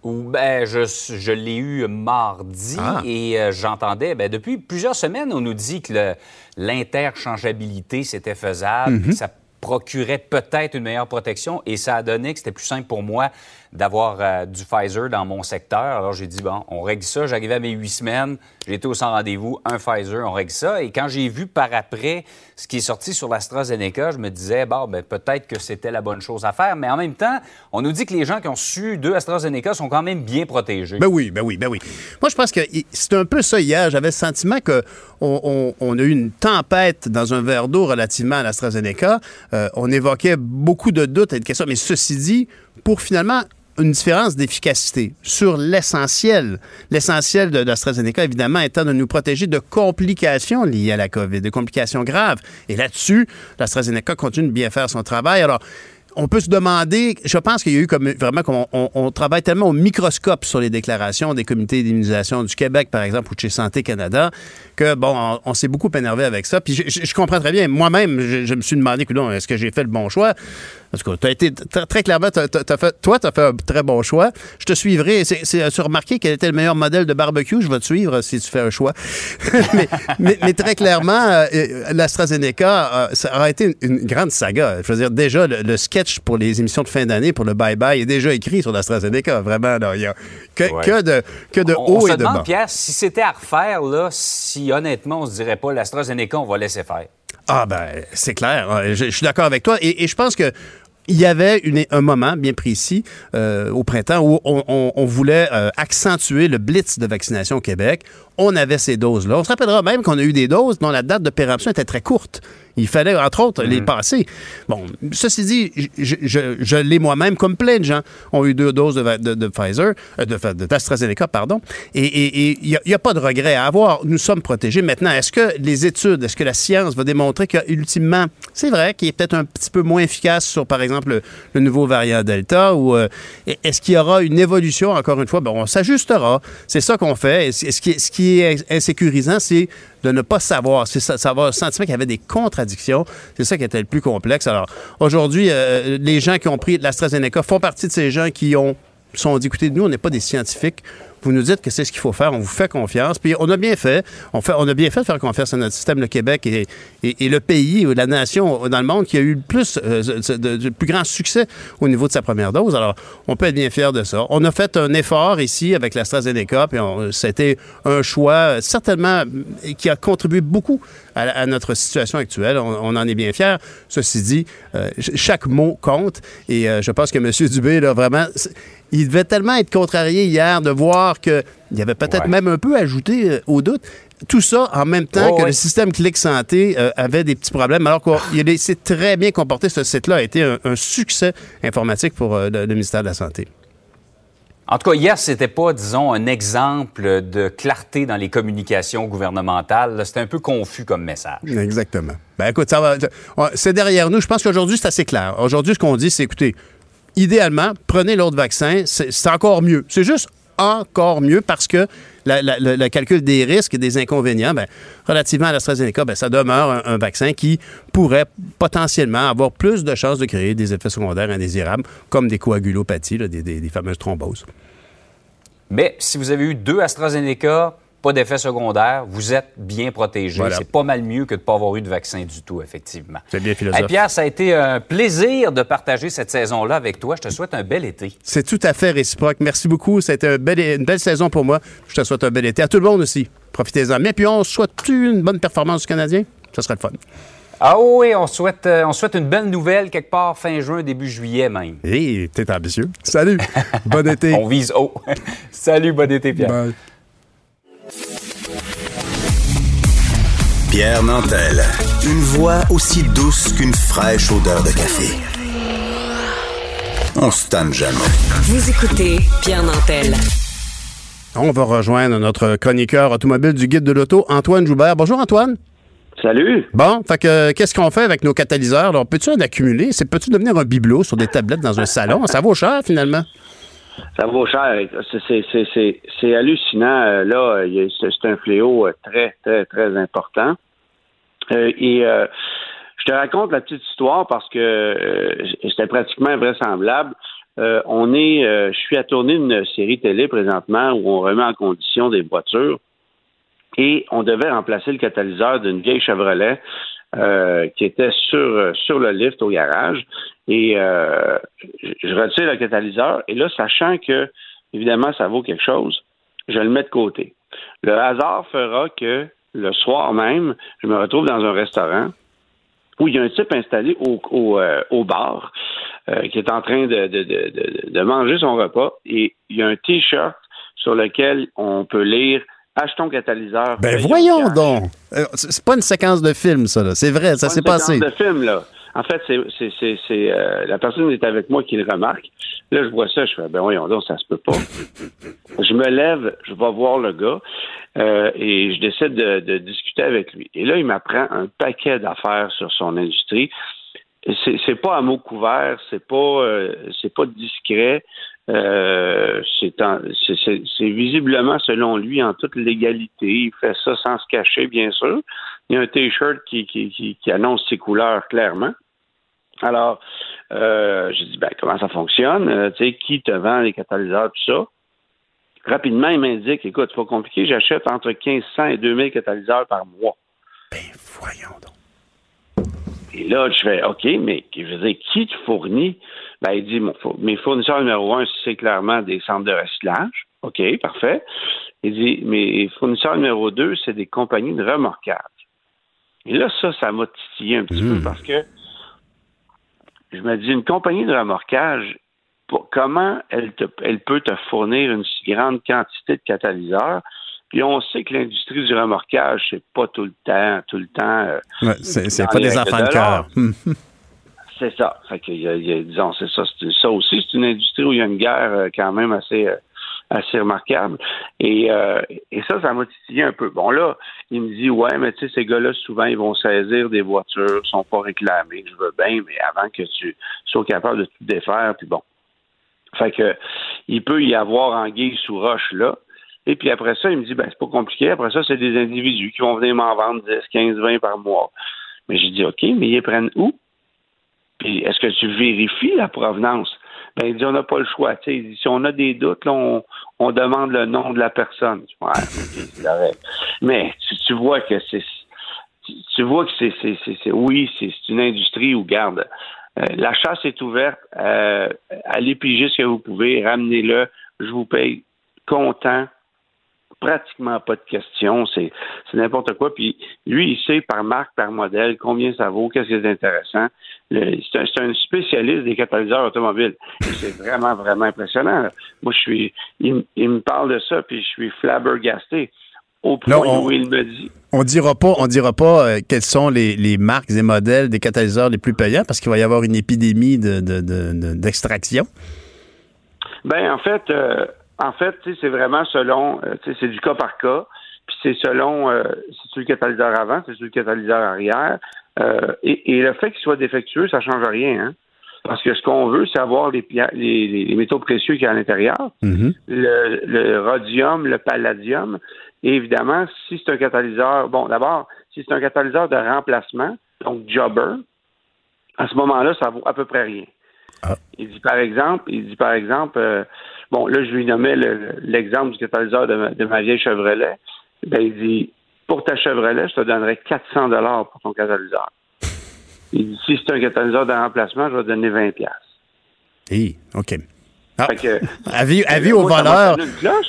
Ou, Ben, je, je l'ai eu mardi Ah. et euh, j'entendais, ben, depuis plusieurs semaines, on nous dit que l'interchangeabilité, c'était faisable, Mhm. que ça procurait peut-être une meilleure protection et ça a donné que c'était plus simple pour moi d'avoir euh, du Pfizer dans mon secteur. Alors j'ai dit, bon, on règle ça. J'arrivais à mes huit semaines, j'étais au sans rendez-vous, un Pfizer, on règle ça. Et quand j'ai vu par après ce qui est sorti sur l'AstraZeneca, je me disais, bon, ben, peut-être que c'était la bonne chose à faire. Mais en même temps, on nous dit que les gens qui ont su deux AstraZeneca sont quand même bien protégés. Ben oui, ben oui, ben oui. Moi, je pense que c'est un peu ça hier. J'avais le sentiment que on, on- on a eu une tempête dans un verre d'eau relativement à l'AstraZeneca. Euh, on évoquait beaucoup de doutes et de questions. Mais ceci dit, pour finalement une différence d'efficacité sur l'essentiel. L'essentiel de l'AstraZeneca, évidemment, étant de nous protéger de complications liées à la COVID, de complications graves. Et là-dessus, l'AstraZeneca continue de bien faire son travail. Alors, on peut se demander, je pense qu'il y a eu comme vraiment qu'on on, travaille tellement au microscope sur les déclarations des comités d'immunisation du Québec, par exemple, ou de chez Santé Canada, que bon, on, s'est beaucoup énervé avec ça. Puis je, comprends très bien. Moi-même, je, je me suis demandé, est-ce que j'ai fait le bon choix? Parce que tu as été très, clairement, fait, toi, tu as fait un très bon choix. Je te suivrai. C'est, remarqué quel était le meilleur modèle de barbecue? Je vais te suivre si tu fais un choix. mais, mais- mais très clairement, euh, euh, l'AstraZeneca, euh, ça aurait été une, une grande saga. Je veux dire, déjà, le, le sketch pour les émissions de fin d'année, pour le bye-bye, est déjà écrit sur l'AstraZeneca. Vraiment, là, il y a que, Ouais. que de, que de On, haut on se et de demande, bas. Pierre, si c'était à refaire, là, si honnêtement, on se dirait pas l'AstraZeneca, on va laisser faire. Ah ben, c'est clair. Je, je suis d'accord avec toi. Et, et je pense que il y avait un moment bien précis euh, au printemps où on voulait euh, accentuer le blitz de vaccination au Québec. On avait ces doses-là. On se rappellera même qu'on a eu des doses dont la date de péremption était très courte. Il fallait, entre autres, les passer. Bon, ceci dit, je, je- je l'ai moi-même, comme plein de gens ont eu deux doses de, de- de Pfizer, euh, de- de- d'AstraZeneca, pardon. Et il n'y a, pas de regret à avoir. Nous sommes protégés. Maintenant, est-ce que les études, est-ce que la science va démontrer qu'ultimement, c'est vrai qu'il est peut-être un petit peu moins efficace sur, par exemple, le, le nouveau variant Delta ou euh, est-ce qu'il y aura une évolution, encore une fois? Bon, on s'ajustera. C'est ça qu'on fait. Et ce, qui est, ce qui est insécurisant, c'est de ne pas savoir. C'est ça, savoir le sentiment qu'il y avait des C'est ça qui était le plus complexe. Alors, aujourd'hui, euh, les gens qui ont pris l'AstraZeneca font partie de ces gens qui ont sont dit, écoutez, nous, on n'est pas des scientifiques. Vous nous dites que c'est ce qu'il faut faire. On vous fait confiance. Puis on a bien fait. On, a bien fait de faire confiance à notre système, le Québec et, et- le pays, ou la nation dans le monde qui a eu le plus, euh, plus grand succès au niveau de sa première dose. Alors, on peut être bien fier de ça. On a fait un effort ici avec l'AstraZeneca, puis c'était un choix certainement qui a contribué beaucoup à, à notre situation actuelle. On, on en est bien fiers. Ceci dit, euh, ch- chaque mot compte et euh, je pense que M. Dubé, là, vraiment, il devait tellement être contrarié hier de voir qu'il y avait peut-être Ouais. même un peu ajouté euh, au doute. Tout ça en même temps Oh, que le système Clic Santé euh, avait des petits problèmes, alors qu'il s'est très bien comporté. Ce site-là a été un, un succès informatique pour euh, le, le ministère de la Santé. En tout cas, hier, c'était pas, disons, un exemple de clarté dans les communications gouvernementales. C'était un peu confus comme message. Exactement. Ben écoute, ça va. C'est derrière nous. Je pense qu'aujourd'hui, c'est assez clair. Aujourd'hui, ce qu'on dit, c'est écoutez, idéalement, prenez l'autre vaccin. C'est encore mieux. C'est juste encore mieux parce que la- le, calcul des risques et des inconvénients, ben, relativement à l'AstraZeneca, ben, ça demeure un, vaccin qui pourrait potentiellement avoir plus de chances de créer des effets secondaires indésirables, comme des coagulopathies, des- des fameuses thromboses. Mais si vous avez eu deux AstraZeneca, pas d'effet secondaire, vous êtes bien protégé. Voilà. C'est pas mal mieux que de ne pas avoir eu de vaccin du tout, effectivement. C'est bien philosophe. Hey, Pierre, ça a été un plaisir de partager cette saison-là avec toi. Je te souhaite un bel été. C'est tout à fait réciproque. Merci beaucoup. C'était un bel- une belle saison pour moi. Je te souhaite un bel été. À tout le monde aussi. Profitez-en. Mais puis, on souhaite une bonne performance du Canadien? Ça serait le fun. Ah oui, on souhaite, euh, on souhaite une belle nouvelle quelque part fin juin, début juillet même. Hé, t'es ambitieux. Salut. bon été. On vise haut. Salut, bon été, Pierre. Bye. Pierre Nantel. Une voix aussi douce qu'une fraîche odeur de café. On se tanne jamais. Vous écoutez Pierre Nantel. On va rejoindre notre chroniqueur automobile du guide de l'auto, Antoine Joubert. Bonjour, Antoine. Salut. Bon, fait que euh, qu'est-ce qu'on fait avec nos catalyseurs? Alors, peux-tu en accumuler? C'est peux-tu devenir un bibelot sur des tablettes dans un salon? Ça vaut cher, finalement. Ça vaut cher. C'est- hallucinant. Euh, Là, c'est un fléau euh, très, très, très important. Euh, et je te raconte la petite histoire parce que c'était pratiquement invraisemblable. On est, je suis à tourner une série télé présentement où on remet en condition des voitures et on devait remplacer le catalyseur d'une vieille Chevrolet euh, qui était sur, euh, sur le lift au garage. Et euh, je, retire le catalyseur et là, sachant que, évidemment, ça vaut quelque chose, je le mets de côté. Le hasard fera que le soir même, je me retrouve dans un restaurant où il y a un type installé au, au, euh, au bar euh, qui est en train de, de, de, de manger son repas et il y a un T-shirt sur lequel on peut lire Achetons catalyseur. Ben voyons cash. donc. Euh, C'est c'est pas une séquence de film, ça. là. C'est vrai, ça Pas s'est une séquence passé. de film, là. En fait, c'est, c'est, c'est, c'est, euh, la personne qui est avec moi qui le remarque. Là, je vois ça, je fais, ben voyons donc, ça se peut pas. je me lève, je vais voir le gars euh, et je décide de, de discuter avec lui. Et là, il m'apprend un paquet d'affaires sur son industrie. C'est, c'est pas à mots couverts, c'est pas, euh, c'est pas discret. Euh, c'est, en- c'est, c'est- c'est visiblement, selon lui, en toute légalité. Il fait ça sans se cacher, bien sûr. Il y a un T-shirt qui annonce ses couleurs clairement. Alors, euh, j'ai dit, ben, comment ça fonctionne? Euh, tu sais, qui te vend les catalyseurs, tout ça? Rapidement, il m'indique, écoute, c'est pas compliqué, j'achète entre 1500 et 2000 catalyseurs par mois. Ben, voyons donc. Et là, je fais, OK, mais je veux dire, qui te fournit? Ben, il dit, mon mes fournisseurs numéro un, c'est clairement des centres de recyclage. OK, parfait. Il dit, mes fournisseurs numéro deux, c'est des compagnies de remorquage. Et là, ça, ça m'a titillé un petit peu parce que je me dis, une compagnie de remorquage, comment elle, te- elle peut te fournir une si grande quantité de catalyseurs? Puis on sait que l'industrie du remorquage, c'est pas tout le temps, tout le temps. euh, Ouais, c'est pas des enfants de cœur. C'est ça. Fait que, il y a- il y a- disons, c'est ça. Ça aussi, c'est une industrie où il y a une guerre euh, quand même assez, euh, assez remarquable. Et, euh, et ça, ça m'a titillé un peu. Bon, là, il me dit, ouais, mais tu sais, ces gars-là, souvent, ils vont saisir des voitures, sont pas réclamés. Je veux bien, mais avant que tu sois capable de tout défaire, puis bon. Fait que, il peut y avoir anguille sous roche, là. Et puis après ça, il me dit, ben, c'est pas compliqué. Après ça, c'est des individus qui vont venir m'en vendre 10, 15, 20 par mois. Mais j'ai dit, OK, mais ils prennent où? Puis est-ce que tu vérifies la provenance? Ben, il dit, on n'a pas le choix. Tu sais, il dit, si on a des doutes, on, demande le nom de la personne. Ouais. Mais tu, vois que c'est. Tu, vois que c'est. oui, c'est c'est une industrie où, garde, euh, la chasse est ouverte. Euh, allez piger ce que vous pouvez, ramenez-le. Je vous paye content. Pratiquement pas de questions. C'est c'est n'importe quoi. Puis lui, il sait par marque, par modèle, combien ça vaut, qu'est-ce qui est intéressant. C'est un, spécialiste des catalyseurs automobiles. C'est vraiment, vraiment impressionnant. Moi, je suis. Il, me parle de ça, puis je suis flabbergasté. Au point Là, on- où il me dit. On dira pas, on dira pas euh, quels sont les, les marques et modèles des catalyseurs les plus payants parce qu'il va y avoir une épidémie de- de- de- de- d'extraction. Ben en fait, euh, en fait, tu c'est vraiment selon, euh, tu c'est du cas par cas. Puis c'est selon, euh, c'est sur le catalyseur avant, c'est sur le catalyseur arrière. Euh, et, et le fait qu'il soit défectueux, ça change rien, hein. Parce que ce qu'on veut, c'est avoir les, métaux précieux qu'il y a à l'intérieur, le, le rhodium, le palladium. Et évidemment, si c'est un catalyseur, bon, d'abord, si c'est un catalyseur de remplacement, donc jobber, à ce moment-là, ça vaut à peu près rien. Il dit par exemple, il dit par exemple, euh, bon, là, je lui nommais le- l'exemple du catalyseur de ma, de ma vieille Chevrolet. Ben, il dit, pour ta Chevrolet, je te donnerais 400 dollars pour ton catalyseur. Il dit, si c'est un catalyseur de remplacement, je vais te donner 20 pièces. Hey, OK. Ah. Fait que, Avis, avis aux moi, ça m'a une cloche.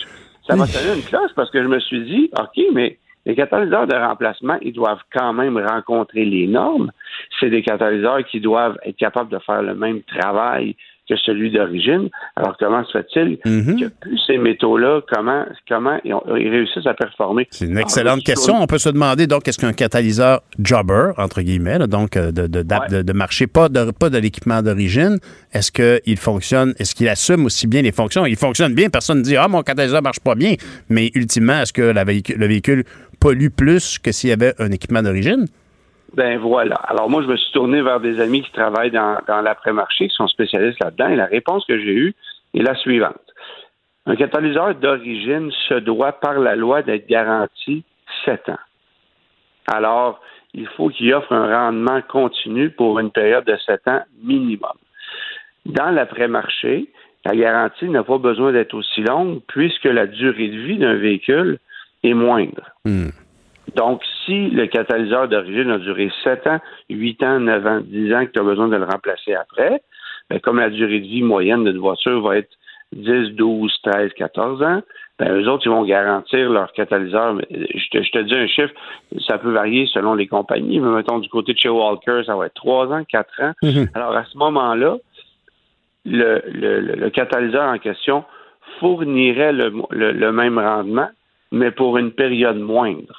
Ça m'a sonné une cloche parce que je me suis dit, OK, mais les catalyseurs de remplacement, ils doivent quand même rencontrer les normes. C'est des catalyseurs qui doivent être capables de faire le même travail que celui d'origine. Alors, comment se fait-il Mhm. que plus ces métaux-là, comment, comment ils, ont- ils réussissent à performer? C'est une excellente question. On peut se demander donc est-ce qu'un catalyseur jobber, entre guillemets, là, donc euh, de, de, de- de marché, pas de, pas de l'équipement d'origine, est-ce qu'il fonctionne, est-ce qu'il assume aussi bien les fonctions? Il fonctionne bien, personne ne dit Ah, mon catalyseur marche pas bien. Mais ultimement, est-ce que la véhicule- le véhicule pollue plus que s'il y avait un équipement d'origine? Ben voilà. Alors moi, je me suis tourné vers des amis qui travaillent dans, l'après-marché, qui sont spécialistes là-dedans, et la réponse que j'ai eue est la suivante. Un catalyseur d'origine se doit par la loi d'être garanti 7 ans. Alors, il faut qu'il offre un rendement continu pour une période de 7 ans minimum. Dans l'après-marché, la garantie n'a pas besoin d'être aussi longue puisque la durée de vie d'un véhicule est moindre. Donc, si le catalyseur d'origine a duré 7 ans, 8 ans, 9 ans, 10 ans, que tu as besoin de le remplacer après, ben, comme la durée de vie moyenne d'une voiture va être 10, 12, 13, 14 ans, ben, eux autres, ils vont garantir leur catalyseur. Je te, je te dis un chiffre, ça peut varier selon les compagnies, mais mettons du côté de chez Walker, ça va être 3 ans, 4 ans. Alors, à ce moment-là, le, le, catalyseur en question fournirait le même rendement, mais pour une période moindre.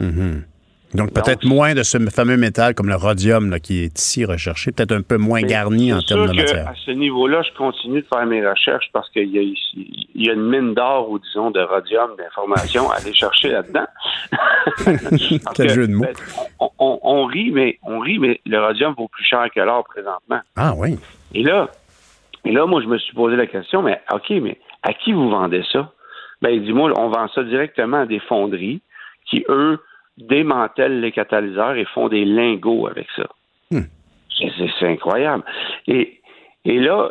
Donc, peut-être moins de ce fameux métal comme le rhodium là, qui est ici recherché, peut-être un peu moins garni en termes de matière. À ce niveau-là, je continue de faire mes recherches parce qu'il y a ici, il y a une mine d'or ou disons de rhodium d'informations à aller chercher là-dedans. Quel que, jeu de mots. ben, on, on- on rit, mais on rit, mais le rhodium vaut plus cher que l'or présentement. Ah oui. Et là, et là, moi, je me suis posé la question, mais OK, mais à qui vous vendez ça? Ben, il dit, moi, on vend ça directement à des fonderies qui, eux, démantèlent les catalyseurs et font des lingots avec ça. C'est- C'est incroyable. Et, et là,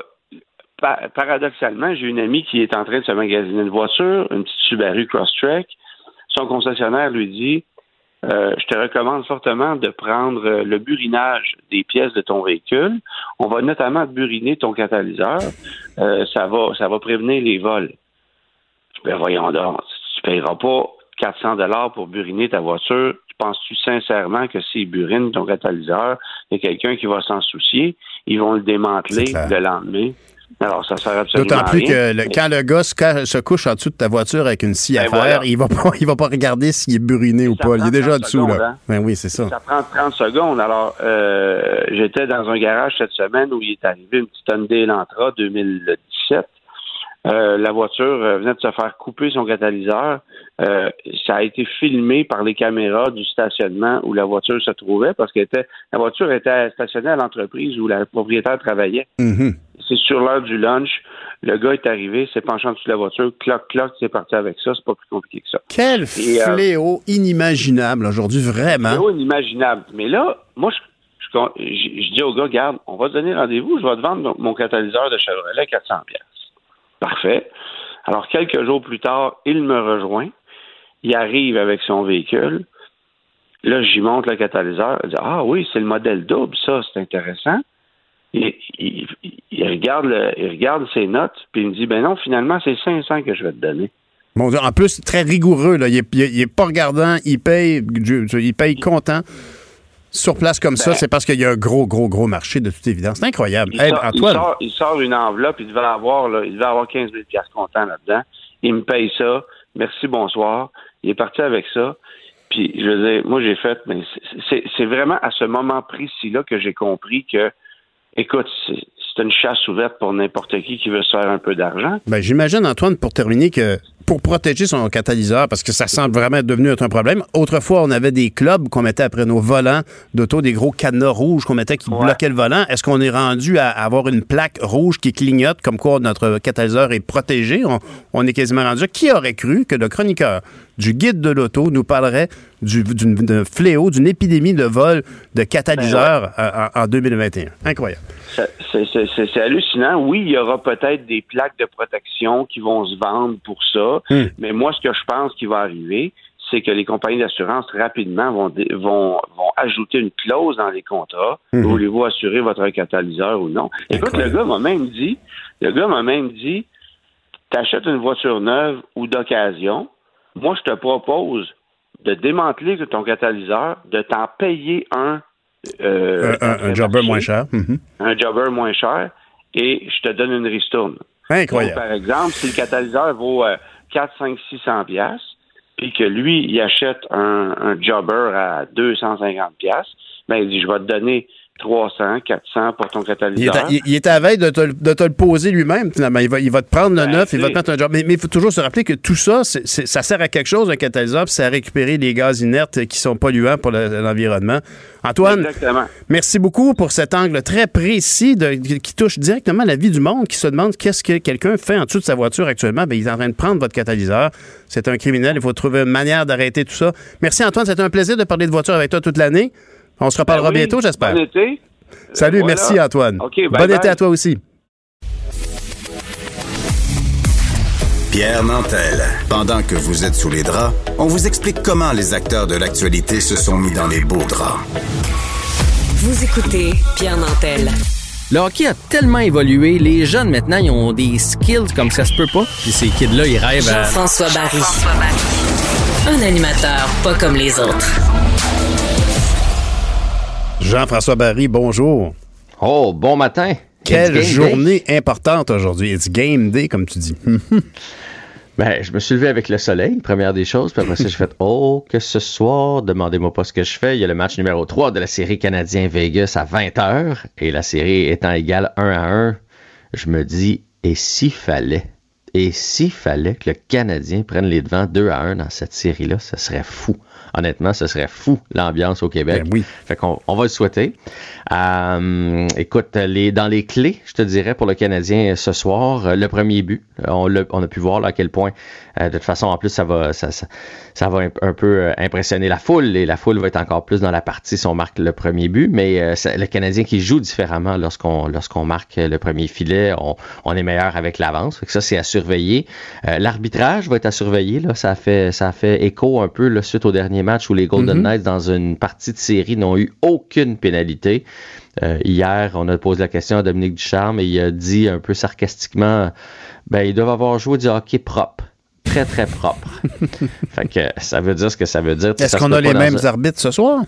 pa- paradoxalement, j'ai une amie qui est en train de se magasiner une voiture, une petite Subaru Crosstrek. Son concessionnaire lui dit euh, Je te recommande fortement de prendre euh, le burinage des pièces de ton véhicule. On va notamment buriner ton catalyseur. Euh, ça, va, ça va prévenir les vols. Ben voyons donc, tu ne payeras pas 400 dollars pour buriner ta voiture. Penses-tu sincèrement que s'ils burinent ton catalyseur, il y a quelqu'un qui va s'en soucier? Ils vont le démanteler le lendemain. Alors, ça sert absolument D'autant plus que le- quand le gars se, couche en dessous de ta voiture avec une scie à Ben faire, il va pas, il va pas regarder s'il est buriné ou pas. Il est déjà 30 dessous, secondes, là. hein. Ben oui, c'est ça. Ça prend 30 secondes. Alors, euh, j'étais dans un garage cette semaine où il est arrivé une petite Hyundai Elantra 2017. Euh, la voiture euh, venait de se faire couper son catalyseur. Euh, ça a été filmé par les caméras du stationnement où la voiture se trouvait parce que la voiture était stationnée à l'entreprise où la propriétaire travaillait. Mhm. C'est sur l'heure du lunch. Le gars est arrivé, s'est penché en dessous de la voiture, cloc, cloc, c'est parti avec ça. C'est pas plus compliqué que ça. Quel Et, euh, fléau inimaginable aujourd'hui, vraiment. C'est inimaginable. Mais là, moi, je, je, je- je dis au gars, garde, on va te donner rendez-vous, je vais te vendre mon, mon catalyseur de Chevrolet 400 pièces. Parfait. Alors, quelques jours plus tard, il me rejoint. Il arrive avec son véhicule. Là, j'y montre le catalyseur. Il dit, ah oui, c'est le modèle double, ça, c'est intéressant. Il, regarde il regarde ses notes, puis il me dit, ben non, finalement, c'est 500 que je vais te donner. Dieu, en plus, très rigoureux. Là. Il, est, il est- il est pas regardant. Il paye, il paye content. Sur place comme ça, Ben- c'est parce qu'il y a un gros, gros, gros marché, de toute évidence. C'est incroyable. Il, Hey, sort, il Antoine, sort- il sort une enveloppe, il devait avoir, là, il devait avoir 15 000 piastres comptant là-dedans. Il me paye ça. Merci, bonsoir. Il est parti avec ça. Puis, je veux dire, moi, j'ai fait, mais c'est- vraiment à ce moment précis-là que j'ai compris que, écoute, c'est c'est une chasse ouverte pour n'importe qui qui veut se faire un peu d'argent. ben, j'imagine, Antoine, pour terminer, que pour protéger son catalyseur, parce que ça semble vraiment être devenu être un problème, autrefois, on avait des clubs qu'on mettait après nos volants d'auto, des gros cadenas rouges qu'on mettait qui bloquaient le volant. Est-ce qu'on est rendu à avoir une plaque rouge qui clignote, comme quoi notre catalyseur est protégé? On, on est quasiment rendu. Qui aurait cru que le chroniqueur du guide de l'auto nous parlerait du, d'un fléau, d'une épidémie de vol de catalyseurs Ben en, en 2021? Incroyable. C'est hallucinant. Oui, il y aura peut-être des plaques de protection qui vont se vendre pour ça, Hmm. mais moi, ce que je pense qui va arriver, c'est que les compagnies d'assurance rapidement vont, vont, vont ajouter une clause dans les contrats. Mhm. Voulez-vous assurer votre catalyseur ou non? Écoute, le gars m'a même dit, le gars m'a même dit, t'achètes une voiture neuve ou d'occasion, moi, je te propose de démanteler ton catalyseur, de t'en payer un. euh, un, un- un jobber moins cher. Mhm. un jobber moins cher et je te donne une ristourne. Incroyable. Donc, par exemple, si le catalyseur vaut euh, 4, 5, 600 pièces puis que lui, il achète un, jobber à 250 pièces ben il dit, je vais te donner 300, 400 pour ton Il est, catalyseur. à, il- est à veille de te, le- de te le poser lui-même, finalement. Il va, il va te prendre le Ben, neuf, il va te mettre un job. Mais il faut toujours se rappeler que tout ça, ça sert à quelque chose, un catalyseur, puis c'est à récupérer les gaz inertes qui sont polluants pour le- l'environnement. Antoine, Exactement. merci beaucoup pour cet angle très précis de- qui qui touche directement la vie du monde, qui se demande qu'est-ce que quelqu'un fait en dessous de sa voiture actuellement. Ben, il est en train de prendre votre catalyseur. C'est un criminel. Il faut trouver une manière d'arrêter tout ça. Merci, Antoine. C'était un plaisir de parler de voiture avec toi toute l'année. On se reparlera Ben oui, bientôt, j'espère. Bon été. Salut, voilà. merci, Antoine. Bon bye été à toi aussi. Pierre Nantel. Pendant que vous êtes sous les draps, on vous explique comment les acteurs de l'actualité se sont mis dans les beaux draps. Vous écoutez Pierre Nantel. Le hockey a tellement évolué, les jeunes maintenant, ils ont des skills comme ça se peut pas. Puis ces kids-là, ils rêvent à... Jean-François Barry. Un animateur pas comme les autres. Jean-François Barry, bonjour. Oh, bon matin. Quelle journée importante aujourd'hui. It's game day, comme tu dis. Ben, je me suis levé avec le soleil, première des choses. Puis après ça, j'ai fait Oh, que ce soir, demandez-moi pas ce que je fais. Il y a le match numéro 3 de la série canadien-Vegas à 20h. Et la série étant égale 1 à 1, je me dis Et s'il fallait, et s'il fallait que le Canadien prenne les devants 2 à 1 dans cette série-là, ce serait fou. Honnêtement, ce serait fou l'ambiance au Québec. Ben oui. Fait qu'on on va le souhaiter. Euh, écoute, les, dans les clés, je te dirais pour le Canadien ce soir, euh, le premier but, euh, on, l'a- on a pu voir là, à quel point, euh, de toute façon, en plus, ça va, ça, ça, ça va un, un peu euh, impressionner la foule et la foule va être encore plus dans la partie si on marque le premier but. Mais euh, ça- le Canadien qui joue différemment lorsqu'on lorsqu'on marque le premier filet, on, on est meilleur avec l'avance. Ça, c'est à surveiller. Euh, L'arbitrage va être à surveiller. Là. Ça, a fait, ça fait écho un peu là, suite au dernier match où les Golden Mhm. Knights, dans une partie de série, n'ont eu aucune pénalité. Euh, hier, on a posé la question à Dominique Ducharme et il a dit un peu sarcastiquement ben, ils doivent avoir joué du hockey propre. Très, très propre. fait que ça veut dire ce que ça veut dire. Est-ce qu'on a les mêmes un- arbitres ce soir?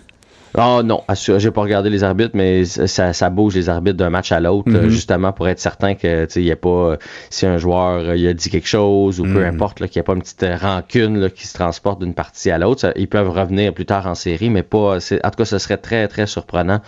Ah non, assur- j'ai pas regardé les arbitres, mais ça, ça bouge les arbitres d'un match à l'autre, Mhm. justement pour être certain que tu sais, il y a pas si un joueur euh, il a dit quelque chose ou peu Mhm. importe qu'il n'y a pas une petite euh, rancune là, qui se transporte d'une partie à l'autre. Ils peuvent revenir plus tard en série, mais pas. En tout cas, ce serait très très surprenant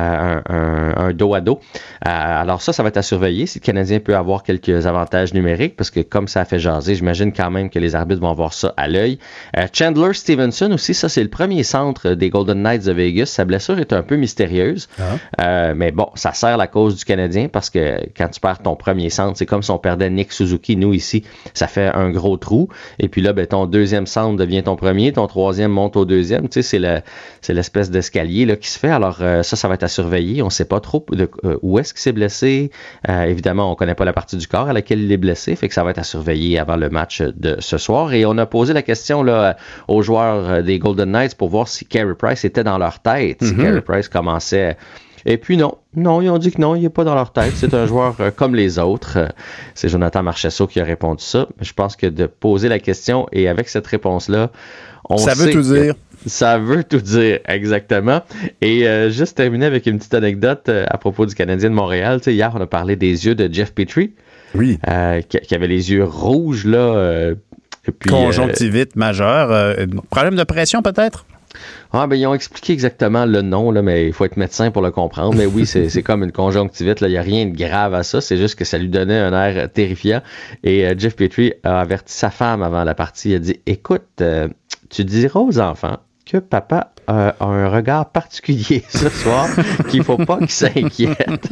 euh, un, un- un dos à dos. Euh, alors ça, ça va être à surveiller. Si le Canadien peut avoir quelques avantages numériques, parce que comme ça a fait jaser, j'imagine quand même que les arbitres vont avoir ça à l'œil. Euh, Chandler Stevenson aussi, ça c'est le premier centre des Golden Knights de Vegas. Sa blessure est un peu mystérieuse, Euh, mais bon, ça sert la cause du Canadien parce que quand tu perds ton premier centre, c'est comme si on perdait Nick Suzuki. Nous ici, ça fait un gros trou. Et puis là, ben, ton deuxième centre devient ton premier, ton troisième monte au deuxième. Tu sais, c'est le, c'est l'espèce d'escalier là qui se fait. Alors euh, ça, ça va être à surveiller. On ne sait pas trop de, euh, où est-ce qu'il s'est blessé. Euh, évidemment, on connaît pas la partie du corps à laquelle il est blessé, fait que ça va être à surveiller avant le match de ce soir. Et on a posé la question là aux joueurs des Golden Knights pour voir si Carey Price était dans leur tête, si Mhm. Carey Price commençait. Et puis non, non, ils ont dit que non, il n'est pas dans leur tête. C'est un joueur euh, comme les autres. C'est Jonathan Marchesso qui a répondu ça. Je pense que de poser la question et avec cette réponse-là, on Ça veut sait tout que- dire. ça veut tout dire, exactement. Et euh, juste terminer avec une petite anecdote euh, à propos du Canadien de Montréal. Tu sais, hier, on a parlé des yeux de Jeff Petrie. Oui. qui, qui avait les yeux rouges, là. euh, puis, Conjonctivite majeure. problème de pression peut-être? Ah, ben, ils ont expliqué exactement le nom, là, mais il faut être médecin pour le comprendre. Mais oui, c'est comme une conjonctivite. là. Il n'y a rien de grave à ça. C'est juste que ça lui donnait un air terrifiant. Et euh, Jeff Petrie a averti sa femme avant la partie. Il a dit Écoute, euh, tu diras aux enfants que papa a un regard particulier ce soir, qu'il faut pas qu'ils s'inquiètent.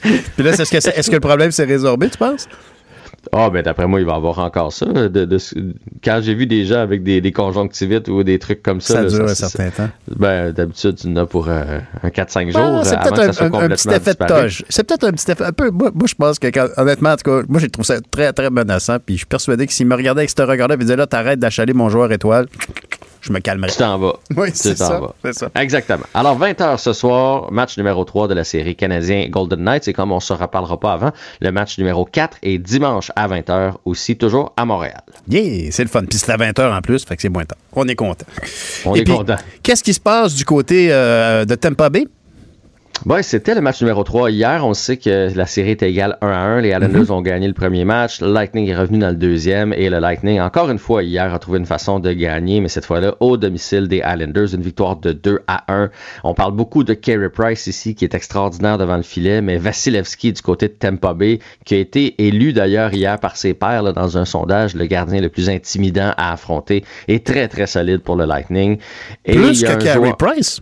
Puis là, est-ce que, c'est- est-ce que le problème s'est résorbé, tu penses? Ah, ben d'après moi, il va avoir encore ça. De, de- quand j'ai vu des gens avec des, des conjonctivites ou des trucs comme ça. Ça là, dure un ça- certain temps. Ben, d'habitude, tu en as pour euh, un 4-5 jours. Ah, c'est euh, avant peut-être que ça un, soit un- un petit complètement effet de toge. C'est peut-être un petit effet. Un peu, moi, moi, je pense que, quand- honnêtement, en tout cas, moi, j'ai trouvé ça très, très menaçant. Puis je suis persuadé que s'il me regardait avec ce regard-là, il disait là, t'arrêtes d'achaler mon joueur étoile, je me calmerais. Tu t'en vas. Oui, c'est ça, ça. Exactement. Alors, 20h ce soir, match numéro 3 de la série canadien Golden Knights. Et comme on ne se reparlera pas avant, le match numéro 4 est dimanche à 20h aussi, toujours à Montréal. Yeah, c'est le fun. Puis c'est à 20h en plus, fait que c'est moins temps. On est content. On Et est puis, content. Qu'est-ce qui se passe du côté euh, de Tampa Bay? C'était le match numéro 3 hier. On sait que la série est égale 1 à 1. Les Islanders ont gagné le premier match. Le Lightning est revenu dans le deuxième. Et le Lightning, encore une fois, hier, a trouvé une façon de gagner, mais cette fois-là, au domicile des Islanders. Une victoire de 2 à 1. On parle beaucoup de Carey Price ici, qui est extraordinaire devant le filet, mais Vasilevski du côté de Tampa Bay, qui a été élu d'ailleurs hier par ses pairs là, dans un sondage, le gardien le plus intimidant à affronter, est très, très solide pour le Lightning. Et il Plus y a que Carey joueur- Price?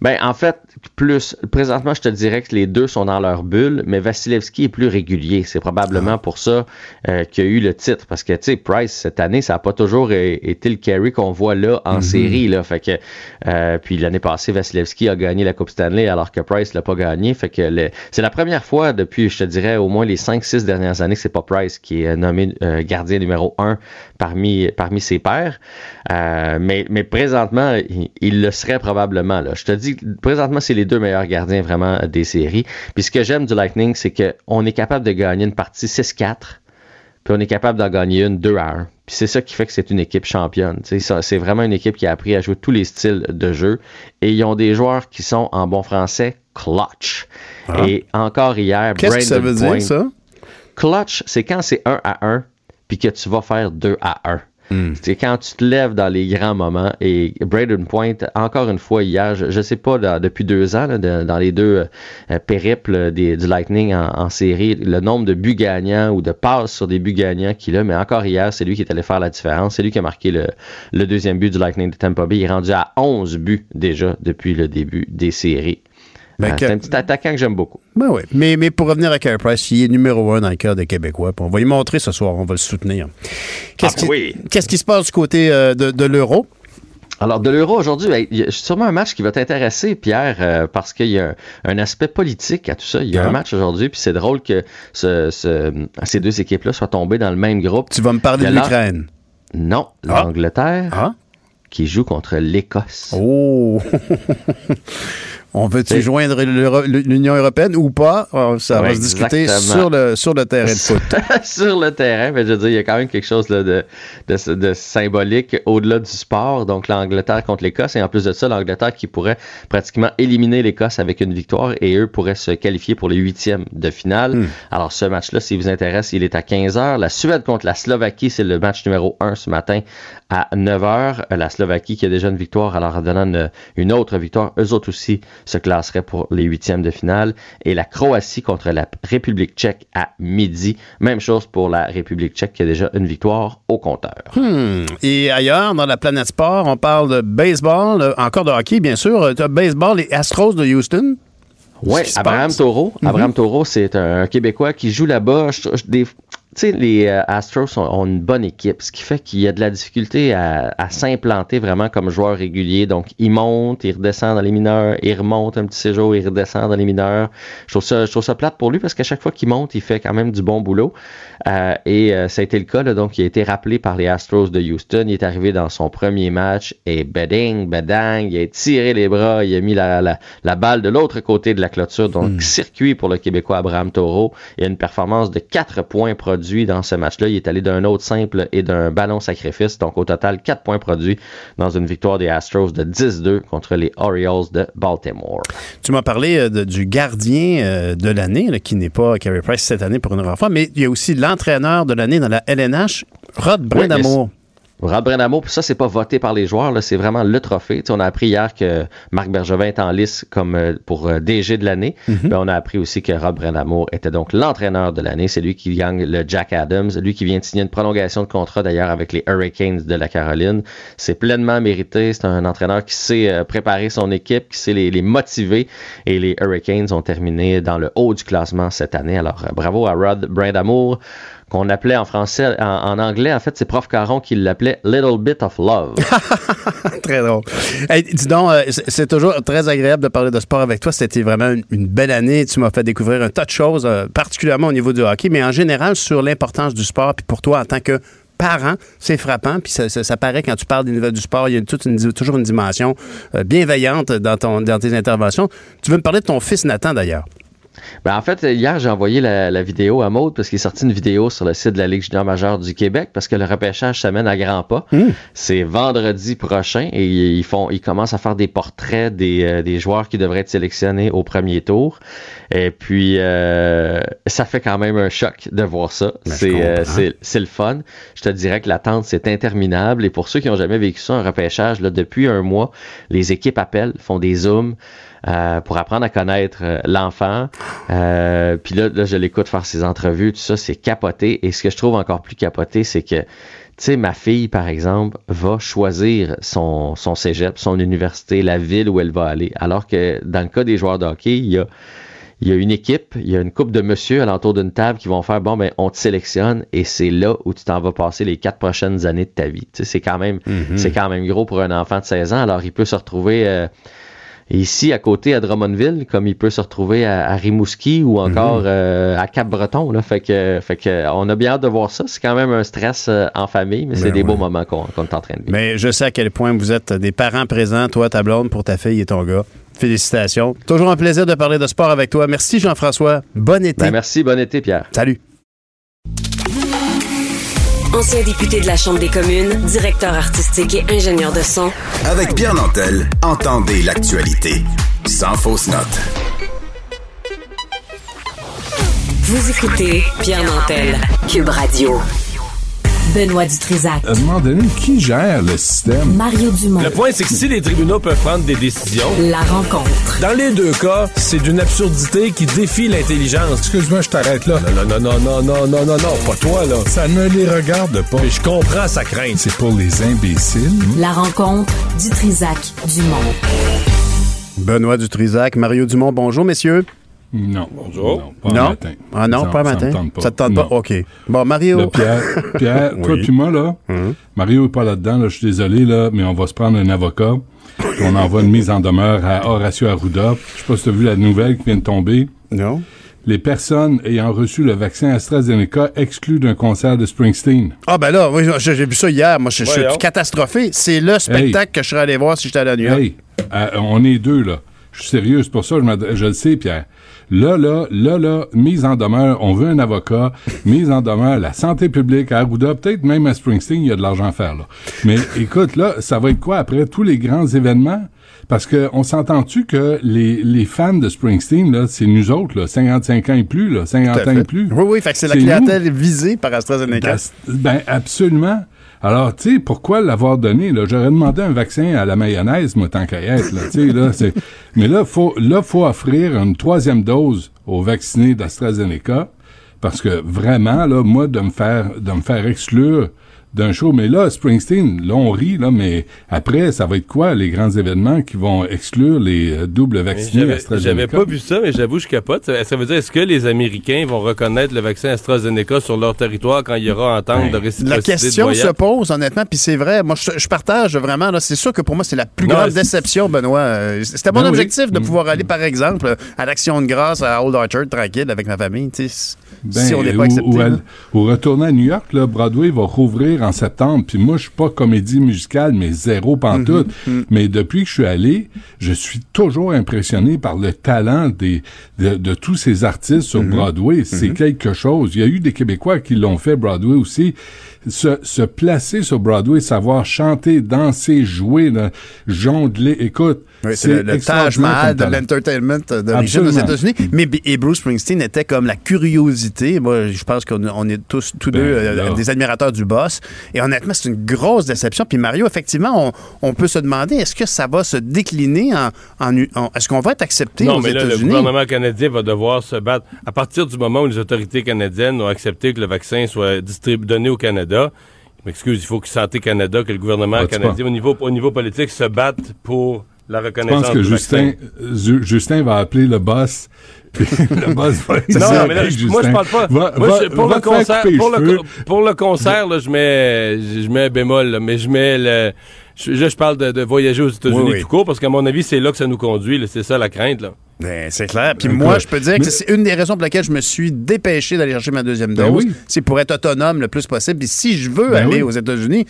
ben, en fait, plus. Présentement, je te dirais que les deux sont dans leur bulle, mais Vasilevski est plus régulier. C'est probablement pour ça euh, qu'il y a eu le titre. Parce que, tu sais, Price, cette année, ça n'a pas toujours été le carry qu'on voit là en Mhm. série. Là. Fait que, euh, puis l'année passée, Vasilevski a gagné la Coupe Stanley alors que Price l'a pas gagné. Fait que c'est la première fois depuis, je te dirais, au moins les 5-6 dernières années que c'est pas Price qui est nommé euh, gardien numéro 1 parmi, parmi ses pairs. Euh, mais, mais présentement, il, il le serait probablement. Là. Je te dis, présentement, c'est les deux meilleurs gardiens vraiment des séries. Puis ce que j'aime du Lightning, c'est qu'on est capable de gagner une partie 6-4, puis on est capable d'en gagner une 2 1. Puis c'est ça qui fait que c'est une équipe championne. C'est vraiment une équipe qui a appris à jouer tous les styles de jeu. Et ils ont des joueurs qui sont, en bon français, clutch. Ah. Et encore hier, Qu'est-ce que ça veut dire, ça? Clutch, c'est quand c'est 1 à 1, puis que tu vas faire 2 à 1. C'est quand tu te lèves dans les grands moments et Braden Point, encore une fois hier, je, je sais pas depuis deux ans, dans les deux euh, périples du Lightning en, série, le nombre de buts gagnants ou de passes sur des buts gagnants qu'il a, mais encore hier, c'est lui qui est allé faire la différence. C'est lui qui a marqué le, le deuxième but du Lightning de Tampa Bay. Il est rendu à 11 buts déjà depuis le début des séries. Ben, que- c'est un petit attaquant que j'aime beaucoup. Ben oui. Mais, mais pour revenir à Carey Price, il est numéro un dans le cœur des Québécois. on va lui montrer ce soir, on va le soutenir. Qu'est-ce Ah, qui, oui. qu'est-ce qui se passe du côté euh, de, de l'euro? Alors, de l'euro aujourd'hui, ben, il y a sûrement un match qui va t'intéresser, Pierre, euh, parce qu'il y a un, un aspect politique à tout ça. Il y a Ah. un match aujourd'hui, puis c'est drôle que ce- ce- ces deux équipes-là soient tombées dans le même groupe. Tu vas me parler de l'Ukraine. Non, Ah. l'Angleterre qui joue contre l'Écosse. Oh! On veut-tu joindre l'Union européenne ou pas? Ça va se discuter exactement. sur le, sur le terrain de foot. sur le terrain, mais je veux dire, il y a quand même quelque chose là, de, de, de symbolique au-delà du sport. Donc, l'Angleterre contre l'Écosse, et en plus de ça, l'Angleterre qui pourrait pratiquement éliminer l'Écosse avec une victoire, et eux pourraient se qualifier pour les huitièmes de finale. Alors, ce match-là, s'il vous intéresse, il est à 15h. La Suède contre la Slovaquie, c'est le match numéro 1 ce matin à 9h. La Slovaquie qui a déjà une victoire, alors en donnant une, une autre victoire, eux autres aussi se classeraient pour les huitièmes de finale. Et la Croatie contre la République tchèque à midi. Même chose pour la République tchèque qui a déjà une victoire au compteur. Hmm. Et ailleurs, dans la planète sport, on parle de baseball, euh, encore de hockey, bien sûr. Tu as baseball, les Astros de Houston? Oui, Abraham? Taureau. Abraham Taureau, c'est un Québécois qui joue là-bas. Je- je- des- Tu sais, les euh, Astros ont, une bonne équipe, ce qui fait qu'il y a de la difficulté à, à s'implanter vraiment comme joueur régulier. Donc, il monte, il redescend dans les mineurs, il remonte un petit séjour, il redescend dans les mineurs. Je trouve ça, je trouve ça plate pour lui parce qu'à chaque fois qu'il monte, il fait quand même du bon boulot. Euh, et euh, ça a été le cas. là. donc, il a été rappelé par les Astros de Houston. Il est arrivé dans son premier match et beding, bedang, il a tiré les bras, il a mis la, la, la balle de l'autre côté de la clôture. Donc, circuit pour le Québécois Abraham Taureau. Il a une performance de 4 points produits dans ce match-là. Il est allé d'un autre simple et d'un ballon sacrifice. Donc, au total, 4 points produits dans une victoire des Astros de 10-2 contre les Orioles de Baltimore. Tu m'as parlé euh, de- du gardien euh, de l'année, qui n'est pas Carey Price cette année pour une fois, mais il y a aussi l'entraîneur de l'année dans la LNH, Rod Brindamour. Rod Brenamo, puis ça, c'est pas voté par les joueurs, là, c'est vraiment le trophée. Tu sais, on a appris hier que Marc Bergevin est en lice comme euh, pour euh, DG de l'année. Ben, on a appris aussi que Rod Brenamo était donc l'entraîneur de l'année. C'est lui qui gagne le Jack Adams, lui qui vient de signer une prolongation de contrat d'ailleurs avec les Hurricanes de la Caroline. C'est pleinement mérité. C'est un entraîneur qui sait euh, préparer son équipe, qui sait les, les motiver. Et les Hurricanes ont terminé dans le haut du classement cette année. Alors, bravo à Rod Brendamour qu'on appelait en français, en, anglais, en fait, c'est Prof Caron qui l'appelait Little Bit of Love. Très drôle. Dis donc, euh, c'est toujours très agréable de parler de sport avec toi. C'était vraiment une, belle année. Tu m'as fait découvrir un tas de choses, euh, particulièrement au niveau du hockey, mais en général sur l'importance du sport. Puis pour toi, en tant que parent, c'est frappant. Puis ça, paraît quand tu parles des nouvelles du sport, il y a toujours une dimension euh, bienveillante dans tes interventions. Tu veux me parler de ton fils Nathan, d'ailleurs? Ben, en fait, hier, j'ai envoyé la, la vidéo à Maude parce qu'il est sorti une vidéo sur le site de la Ligue junior majeure du Québec parce que le repêchage s'amène à grands pas. C'est vendredi prochain et ils font, ils commencent à faire des portraits des, euh, des joueurs qui devraient être sélectionnés au premier tour. Et puis, euh, ça fait quand même un choc de voir ça. Ben, C'est, euh, c'est le fun. Je te dirais que l'attente, c'est interminable. Et pour ceux qui n'ont jamais vécu ça, un repêchage, là, depuis un mois, les équipes appellent, font des zooms. Euh, pour apprendre à connaître euh, l'enfant. Euh, Puis là, là, je l'écoute faire ses entrevues, tout ça, c'est capoté. Et ce que je trouve encore plus capoté, c'est que, tu sais, ma fille, par exemple, va choisir son, son cégep, son université, la ville où elle va aller. Alors que dans le cas des joueurs de hockey, il y a il y a une équipe, il y a une couple de monsieur alentour d'une table qui vont faire bon ben on te sélectionne et c'est là où tu t'en vas passer les quatre prochaines années de ta vie. Tu sais, c'est quand même Mhm. c'est quand même gros pour un enfant de 16 ans. Alors il peut se retrouver euh, ici à côté à Drummondville, comme il peut se retrouver à, à Rimouski ou encore euh, à Cap-Breton. Fait que fait que on a bien hâte de voir ça. C'est quand même un stress euh, en famille, mais c'est Ben des ouais. beaux moments qu'on qu'on est en train de vivre. Mais je sais à quel point vous êtes des parents présents, toi, ta blonde, pour ta fille et ton gars. Félicitations. Toujours un plaisir de parler de sport avec toi. Merci, Jean-François. Bon été. Ben, merci, bon été, Pierre. Salut. Ancien député de la Chambre des communes, directeur artistique et ingénieur de son, Avec Pierre Nantel, entendez l'actualité. Sans fausse note. vous écoutez Pierre Nantel, Cube Radio. Benoît Dutrisac. À un moment donné, qui gère le système? Mario Dumont. Le point, c'est que si les tribunaux peuvent prendre des décisions, La rencontre. dans les deux cas, c'est d'une absurdité qui défie l'intelligence. Excuse-moi, je t'arrête là. Non, non, non, non, non, non, non, non, pas toi, là. Ça ne les regarde pas. Mais je comprends sa crainte. C'est pour les imbéciles. La rencontre Dutrisac Dumont. Benoît Dutrisac, Mario Dumont, bonjour, messieurs. Non. Bonjour. Non, pas non? matin. Ah non, Ça- pas ça matin? tente pas. Ça te tente pas? OK. Bon, Mario. Pierre, Pierre toi puis moi, là, Mario est pas là-dedans, là, je suis désolé, là, mais on va se prendre un avocat. puis on envoie une mise en demeure à Horacio Arruda. Je sais pas si tu as vu la nouvelle qui vient de tomber. Non. Les personnes ayant reçu le vaccin AstraZeneca exclues d'un concert de Springsteen. Ah ben là, oui, j'ai vu ça hier. Moi, je, je suis catastrophé. C'est le spectacle que je serais allé voir si j'étais à la York. Hey, euh, on est deux, là. Je suis sérieux, c'est pour ça que je, m'adresse- je le sais, Pierre. Là, là, là, là, mise en demeure, on veut un avocat, mise en demeure, la santé publique à Arruda, peut-être même à Springsteen, il y a de l'argent à faire, là. Mais écoute, là, ça va être quoi après tous les grands événements? Parce que on s'entend-tu que les, les fans de Springsteen, là, c'est nous autres, là, 55 ans et plus, là, 50 Tout à ans et plus. Oui, oui, fait que c'est la nous. clientèle visée par AstraZeneca. Ben, Ben, absolument. Alors, tu sais, pourquoi l'avoir donné, là? J'aurais demandé un vaccin à la mayonnaise, moi, tant qu'à être, là. Tu sais, là, c'est... Mais là, faut, là, faut offrir une troisième dose aux vaccinés d'AstraZeneca. Parce que vraiment, là, moi, de me faire, de me faire exclure d'un show. Mais là, Springsteen, là, on rit, là, mais après, ça va être quoi, les grands événements qui vont exclure les euh, doubles vaccinés J'avais AstraZeneca? j'avais pas vu ça, mais j'avoue, je capote. Ça, ça veut dire, est-ce que les Américains vont reconnaître le vaccin AstraZeneca sur leur territoire quand il y aura entente de réciprocité La de question se pose, honnêtement, puis c'est vrai. Moi, je, je partage vraiment. là, C'est sûr que pour moi, c'est la plus Non, grande déception, Benoît. Euh, C'était mon Ben oui. objectif de Mm. pouvoir aller, par exemple, à l'Action de grâce à Old Orchard, tranquille, avec ma famille. tu sais, Ben, si on n'est pas accepté. Ou, à- ou retourner à New York, là, Broadway va rouvrir en septembre. Puis moi, je suis pas comédie musicale, mais zéro pantoute. Mhm, Mais depuis que je suis allé, je suis toujours impressionné par le talent des, de, de tous ces artistes sur Mhm. Broadway. C'est quelque chose. Il y a eu des Québécois qui l'ont fait, Broadway aussi. Se, se placer sur Broadway, savoir chanter, danser, jouer, jongler. Écoute, Oui, c'est le, le Taj Mahal de l'entertainment d'origine aux. États-Unis. Mais et Bruce Springsteen était comme la curiosité. Moi, je pense qu'on on est tous, tous Ben, deux euh, là. des admirateurs du boss. Et honnêtement, c'est une grosse déception. Puis Mario, effectivement, on, on peut se demander est-ce que ça va se décliner en, en- en- est-ce qu'on va être accepté Non, aux mais là, le États-Unis? gouvernement canadien va devoir se battre. À partir du moment où les autorités canadiennes ont accepté que le vaccin soit distribué, donné au Canada, je m'excuse, il faut que Santé Canada, que le gouvernement canadien, au niveau, au niveau politique, se batte pour la Je pense que Justin, euh, Ju- Justin va appeler le boss. le boss va Non, mais là, je- moi, je parle pas. va- moi, va- je- pour, va le concert, pour, le, pour concert, là, je mets, je mets un bémol, là, mais je mets le. Je, je parle de, de voyager aux États-Unis Oui, oui. tout court, parce qu'à mon avis, c'est là que ça nous conduit. C'est ça la crainte. Là. Ben, c'est clair. Puis moi, je peux dire que c'est une des raisons pour lesquelles je me suis dépêché d'aller chercher ma deuxième Ben dose. oui. C'est pour être autonome le plus possible. Puis si je veux Ben aller oui. aux États-Unis,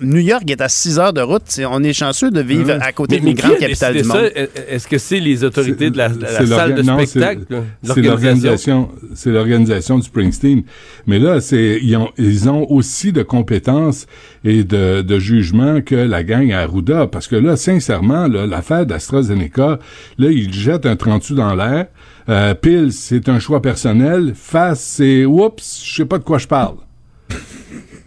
New York est à 6 heures de route. On est chanceux de vivre Ben à côté d'une grande a capitale du ça? monde. Est- Est-ce que c'est les autorités de la, la- la C'est salle de non, spectacle? c'est- l'organisation, c'est l'organisation du Springsteen. Mais là, c'est ils ont, ils ont aussi de compétences et de, de jugement que la gang à Arruda. Parce que là, sincèrement, l'affaire d'AstraZeneca, là, ils jettent un 30 sous dans l'air? Euh, pile, c'est un choix personnel. Face, c'est oups, je sais pas de quoi je parle.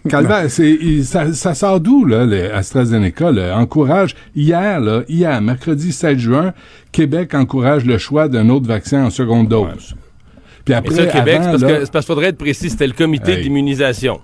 Calvaire, c'est, il- ça, ça sort d'où, là, le AstraZeneca, là? Encourage, hier, là, hier, mercredi 7 juin, Québec encourage le choix d'un autre vaccin en seconde dose. Puis Mais après, ça, Québec, avant, parce, là, que- c'est parce qu'il faudrait être précis, c'était le comité Hey. d'immunisation.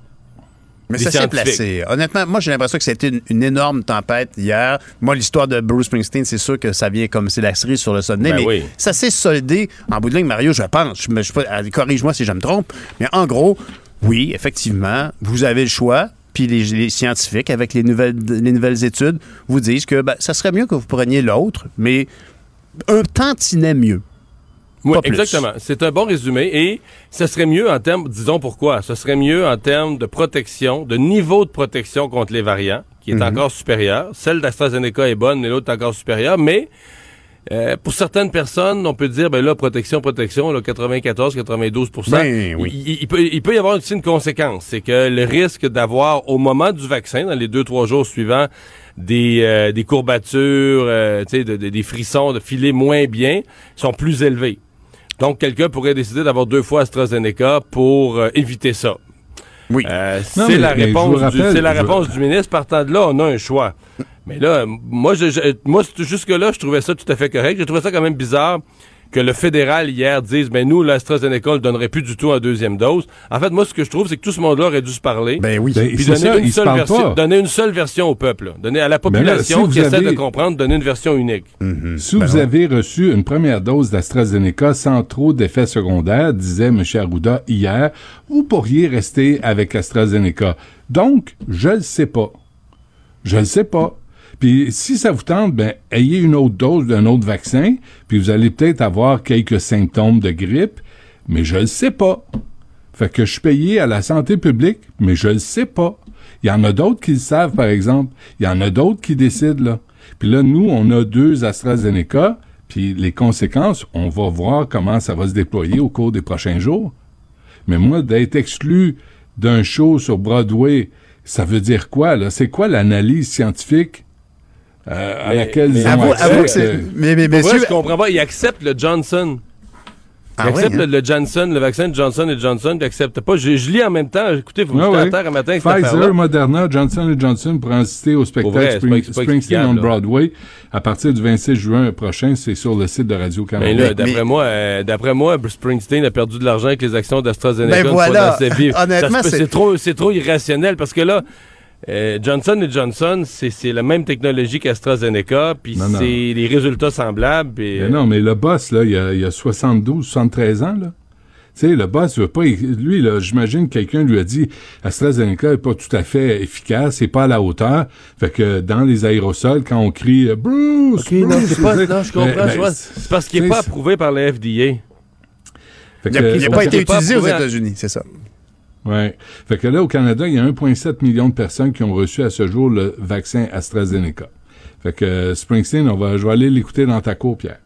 Mais ça s'est placé. Honnêtement, moi, j'ai l'impression que c'était une, une énorme tempête hier. Moi, l'histoire de Bruce Springsteen, c'est sûr que ça vient comme c'est la cerise sur le sonnet. Ben mais oui. ça s'est soldé en bout de ligne, Mario, je pense. Je, je, corrige-moi si je me trompe. Mais en gros, oui, effectivement, vous avez le choix. Puis les, les scientifiques, avec les nouvelles, les nouvelles études, vous disent que ben, ça serait mieux que vous preniez l'autre, mais un tantinet mieux. Oui, Pas exactement. C'est un bon résumé et ce serait mieux en termes, disons pourquoi, ce serait mieux en termes de protection, de niveau de protection contre les variants, qui est Mhm. encore supérieur. Celle d'AstraZeneca est bonne, mais l'autre est encore supérieure, mais euh, pour certaines personnes, on peut dire, ben là, protection, protection, là, 94, 92% Ben oui. il, il peut, il peut y avoir aussi une conséquence. C'est que le risque d'avoir, au moment du vaccin, dans les deux, trois jours suivants, des, euh, des courbatures, euh, de- de- des frissons, de filer moins bien, sont plus élevés. Donc, quelqu'un pourrait décider d'avoir deux fois AstraZeneca pour euh, éviter ça. Oui. Euh, c'est la je réponse, du, rappelle, la je- réponse du ministre. Partant de là, on a un choix. Mais là, moi, je, je- moi jusque-là, je trouvais ça tout à fait correct. J'ai trouvé ça quand même bizarre que le fédéral hier dise, ben nous, l'AstraZeneca, on le donnerait plus du tout en deuxième dose. En fait, moi, ce que je trouve, c'est que tout ce monde-là aurait dû se parler. Ben oui. Ben, Puis c'est donner, ça, une se seule parlent version, pas. donner une seule version au peuple. là. Donner à la Ben là, population si vous qui essaie avez- de comprendre, donner une version unique. Si vous avez reçu une première dose d'AstraZeneca sans trop d'effets secondaires, disait M. Arruda hier, vous pourriez rester avec AstraZeneca. Donc, je le sais pas. Je le sais pas. Puis si ça vous tente, ben ayez une autre dose d'un autre vaccin, puis vous allez peut-être avoir quelques symptômes de grippe, mais je le sais pas. Fait que je suis payé à la santé publique, mais je le sais pas. Il y en a d'autres qui le savent, par exemple. Il y en a d'autres qui décident, là. Puis là, nous, on a deux AstraZeneca, puis les conséquences, on va voir comment ça va se déployer au cours des prochains jours. Mais moi, d'être exclu d'un show sur Broadway, ça veut dire quoi, là? C'est quoi l'analyse scientifique euh, à Mais- laquelle mais ils ont avoue- accès avoue que c'est- Mais, mais, Moi, messieurs, je comprends pas. Il accepte le Johnson. Il Ah accepte ouais, hein? le, le Johnson, le vaccin de Johnson et Johnson, il accepte pas. Je, je lis en même temps. Écoutez, vous j'étais ouais. à terre un matin. Pfizer, Moderna, Johnson Johnson pour en citer au spectacle vrai, Spring- Springsteen on là. Broadway à partir du 26 juin prochain. C'est sur le site de Mais Radio-Canada. là, d'après moi, euh, d'après moi, Bruce Springsteen a perdu de l'argent avec les actions d'AstraZeneca Ben voilà. Honnêtement, c'est trop, c'est trop irrationnel parce que là, euh, Johnson et Johnson, c'est c'est la même technologie qu'AstraZeneca, puis c'est des résultats semblables. Mais euh, non, mais le boss, là, il a, il a 72, 73 ans, là. Tu sais, le boss veut pas. Lui, là, j'imagine que quelqu'un lui a dit AstraZeneca est pas tout à fait efficace, c'est pas à la hauteur. Fait que dans les aérosols, quand on crie Bruce, Bruce, c'est pas, tu sais, non, je comprends. ben, je vois. ben, c'est parce qu'il sais, pas approuvé par la FDA. Fait il n'a pas été utilisé aux États-Unis, c'est ça. Ouais. Fait que là, au Canada, il y a 1,7 million de personnes qui ont reçu à ce jour le vaccin AstraZeneca. Fait que euh, Springsteen, on va, je vais aller l'écouter dans ta cour, Pierre.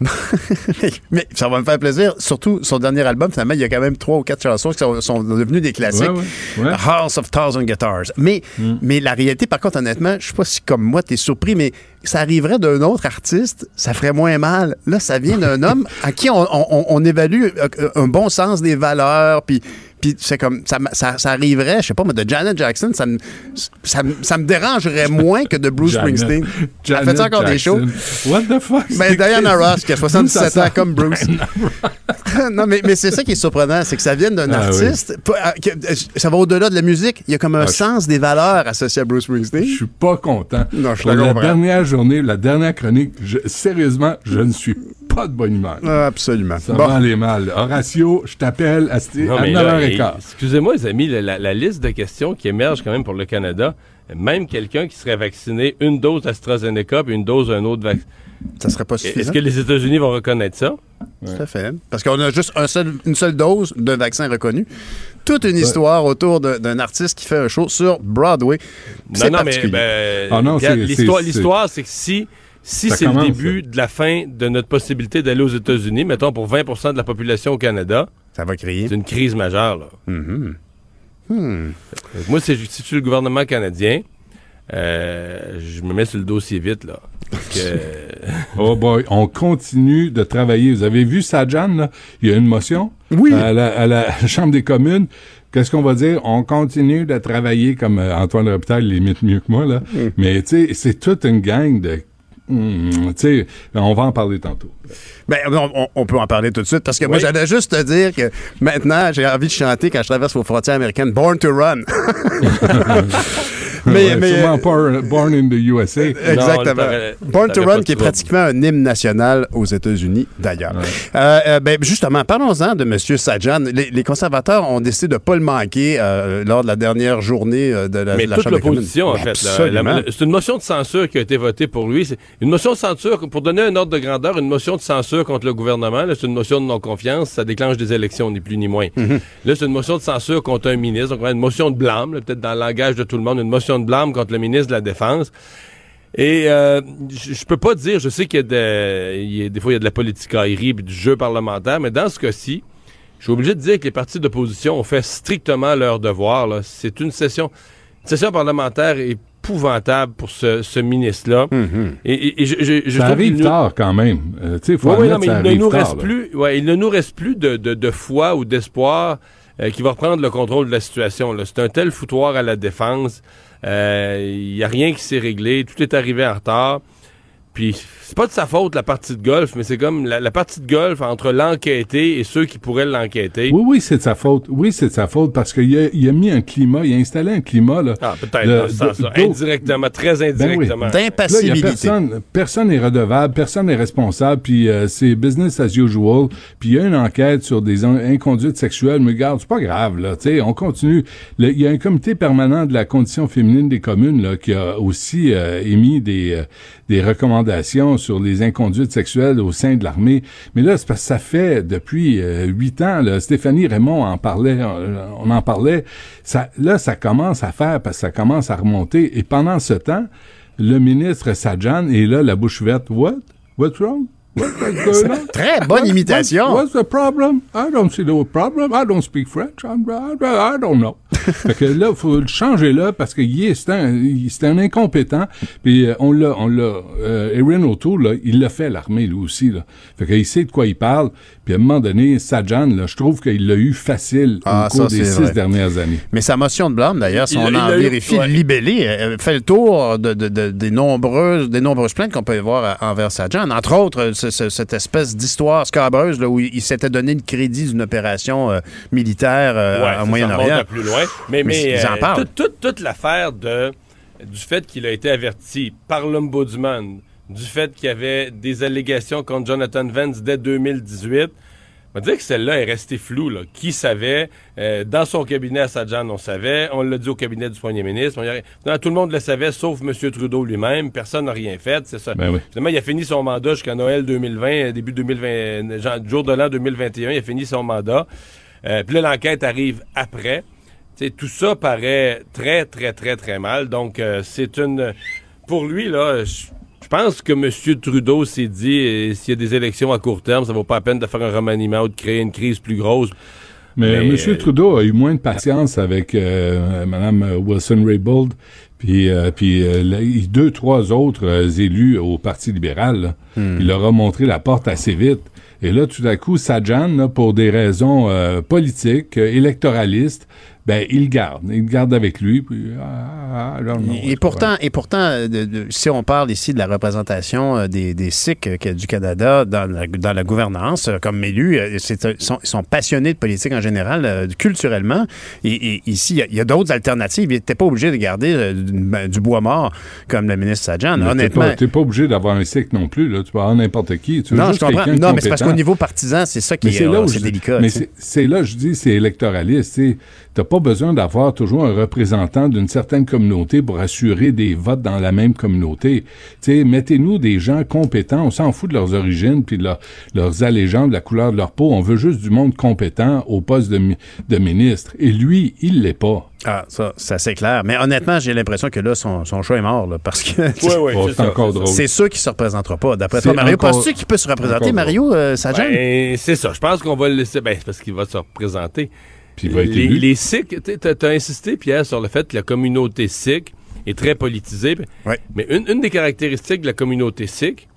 Mais ça va me faire plaisir. Surtout, son dernier album, finalement, il y a quand même trois ou quatre chansons qui sont, sont devenues des classiques. Ouais, ouais, ouais. House of Thousand Guitars. Mais, mais la réalité, par contre, honnêtement, je sais pas si comme moi, t'es surpris, mais ça arriverait d'un autre artiste, ça ferait moins mal. Là, ça vient d'un homme à qui on, on- on évalue euh, un bon sens des valeurs, puis puis c'est comme ça, ça, ça arriverait, je sais pas, mais de Janet Jackson, ça me, ça, me- ça me dérangerait moins que de Bruce Janet- Springsteen. Elle Janet fait encore des shows? Jackson. What the fuck? Ben, c'est Diana Ross, qui a 77 D'où ça ans, comme Bruce. non, mais, mais c'est ça qui est surprenant, c'est que ça vient d'un Ah artiste. pas- euh, euh, ça va au-delà de la musique. Il y a comme un Ah, sens des valeurs associées à Bruce Springsteen. Je suis pas content. Non, je la comprends. dernière journée, la dernière chronique, je- sérieusement, je ne suis pas de bonne humeur. Ah, absolument. Ça Bon. va aller mal. Horatio, je t'appelle à, Non, à mais là, 9h15. eh, excusez-moi, les amis, la, la- la liste de questions qui émerge quand même pour le Canada, même quelqu'un qui serait vacciné une dose d'AstraZeneca puis une dose d'un autre vaccin. Ça serait pas Est-ce suffisant. que les États-Unis vont reconnaître ça? Tout à fait. Parce qu'on a juste un seul- une seule dose d'un vaccin reconnu. Toute une histoire autour d'un artiste qui fait un show sur Broadway. Non, non, mais ben, Ah l'histoire, c'est que si, si c'est le début de la fin de notre possibilité d'aller aux États-Unis, mettons pour 20% de la population au Canada, ça va crier. C'est une crise majeure. Là. Mhm. Hmm. Moi, si je suis le gouvernement canadien, euh, je me mets sur le dossier vite. là. Oh boy, on continue de travailler. Vous avez vu Sajan, là? Il y a une motion Oui. à, la, à la Chambre des communes. Qu'est-ce qu'on va dire? On continue de travailler comme euh, Antoine Robitaille l'imite mieux que moi, là. Mais, tu sais, c'est toute une gang de... Hmm, tu sais, on va en parler tantôt. Ben, on, peut en parler tout de suite parce que moi, j'allais juste te dire que maintenant, j'ai envie de chanter quand je traverse vos frontières américaines Born to Run. Ouais, sûrement pas Born in the USA. Exactement. Born to Run, qui est pratiquement un hymne national aux États-Unis, d'ailleurs. Euh, euh, ben, justement, parlons-en de M. Sajan. Les, les conservateurs ont décidé de ne pas le manquer euh, lors de la dernière journée euh, de la, Mais la toute Chambre des communes. l'opposition, en fait. C'est une motion de censure qui a été votée pour lui. C'est une motion de censure, pour donner un ordre de grandeur, une motion de censure contre le gouvernement. là, C'est une motion de non-confiance. Ça déclenche des élections, ni plus ni moins. Mhm. Là, c'est une motion de censure contre un ministre. Donc, une motion de blâme, peut-être dans le langage de tout le monde, une motion de blâme contre le ministre de la Défense. Et euh, je peux pas dire, je sais qu'il y a, de, il y a- des fois il y a de la aérie puis du jeu parlementaire, mais dans ce cas-ci, je suis obligé de dire que les partis d'opposition ont fait strictement leur devoir. là. C'est une session, une session parlementaire épouvantable pour ce, ce ministre-là. Et, et- et je, je- je ça arrive nous- tard quand même. Euh, faut Ouais, ouais, admettre non, mais ça il ne nous tard, reste là. plus, ouais, il ne nous reste plus de, de, de foi ou d'espoir euh, qui va reprendre le contrôle de la situation. là. C'est un tel foutoir à la défense. Il n'y a rien qui s'est réglé. Tout est arrivé en retard. Puis c'est pas de sa faute la partie de golf, mais c'est comme la, la partie de golf entre l'enquêté et ceux qui pourraient l'enquêter. Oui, oui, c'est de sa faute. Oui, c'est de sa faute parce qu'il a, il a mis un climat, il a installé un climat. Là, Ah, peut-être de- d'eau- indirectement, très Ben oui. indirectement. Là, il y a personne, personne n'est redevable, personne n'est responsable, puis euh, c'est business as usual. Puis il y a une enquête sur des in- inconduites sexuelles, mais regarde, c'est pas grave, là, tu sais, on continue. Il y a un comité permanent de la condition féminine des communes là, qui a aussi euh, émis des, euh, des recommandations sur les inconduites sexuelles au sein de l'armée. Mais là, c'est parce que ça fait depuis euh, huit ans, là, Stéphanie Raymond en parlait, euh, on en parlait. Là, ça commence à faire parce que ça commence à remonter. Et pendant ce temps, le ministre Sajan est là, la bouche verte. What? What's wrong? Très bonne imitation. what- what's the problem? I don't see no problem. I don't speak French. I'm- I, I don't know. fait que là, faut le changer là parce que c'est un, un incompétent. Puis euh, on l'a, on l'a, euh, Erin O'Toole, là, il l'a fait l'armée lui aussi. Là. Fait qu'il sait de quoi il parle. Puis à un moment donné, Sajan, là, je trouve qu'il l'a eu facile Ah, au cours ça, des six vrai. dernières années. Mais sa motion de blâme, d'ailleurs, si Il on il en vérifie, ouais. libellé fait le tour de, de- de- des, nombreuses, des nombreuses plaintes qu'on peut voir euh, envers Sajan. Entre autres, euh, ce- ce- cette espèce d'histoire scabreuse là, où il, il s'était donné le crédit d'une opération euh, militaire euh, Ouais, en Moyen-Orient. plus loin. Mais, mais, ils en euh, parlent. toute, toute- toute l'affaire de du fait qu'il a été averti par l'ombudsman, du fait qu'il y avait des allégations contre Jonathan Vance dès 2018. On va dire que celle-là est restée floue. Là. Qui savait? Euh, dans son cabinet à Sajan, on savait. On l'a dit au cabinet du premier ministre. On y a- Non, tout le monde le savait, sauf M. Trudeau lui-même. Personne n'a rien fait. C'est ça. Ben oui. Finalement, il a fini son mandat jusqu'à Noël 2020, euh, début 2020, genre, jour de l'an 2021. Il a fini son mandat. Euh, Puis là, l'enquête arrive après. Tout ça paraît très, très, très, très mal. Donc, euh, c'est une... Pour lui, là, je je pense que M. Trudeau s'est dit, euh, s'il y a des élections à court terme, ça vaut pas la peine de faire un remaniement ou de créer une crise plus grosse. Mais, Mais, M. euh, Trudeau a eu moins de patience avec euh, Mme Wilson-Raybould, puis, euh, puis euh, deux, trois autres euh, élus au Parti libéral. là. Hmm. Il leur a montré la porte assez vite. Et là, tout à coup, Sajan, là, pour des raisons euh, politiques, euh, électoralistes, ben, il le garde. Il le garde avec lui. Puis, ah. Et pourtant, et pourtant euh, de- si on parle ici de la représentation euh, des, des Sikhs euh, du Canada dans la, dans la gouvernance, comme élus, ils sont, passionnés de politique en général, culturellement. Et, et ici, il y a- d'autres alternatives. Ils n'étaient pas obligés de garder du, ben, du bois mort comme le ministre Sajan. Mais Honnêtement. T'es pas, obligé d'avoir un cycle non plus. Là. Tu peux avoir n'importe qui. Tu non, je comprends. Non, mais c'est parce qu'au niveau partisan, c'est ça qui Mais est, là je- délicat. Mais tu c'est là, je dis, c'est électoraliste. tu sais. Pas besoin d'avoir toujours un représentant d'une certaine communauté pour assurer des votes dans la même communauté. Mettez-nous des gens compétents. On s'en fout de leurs origines puis de leur- leurs allégeances, de la couleur de leur peau. On veut juste du monde compétent au poste de, mi- de ministre. Et lui, il l'est pas. Ah, ça, ça c'est clair. Mais honnêtement, j'ai l'impression que là, son, son choix est mort, là, parce que Oh, c'est ça, encore drôle. c'est sûr qu'il se représentera pas. D'après toi, Mario, encore- penses-tu qu'il peut se représenter, Mario euh, Sajan? Ben, c'est ça. Je pense qu'on va le laisser. Ben, c'est parce qu'il va se représenter. Puis il va être les, élu. les Sikhs, tu as insisté, Pierre, sur le fait que la communauté sikh est très politisée. Mais une, une des caractéristiques de la communauté sikh,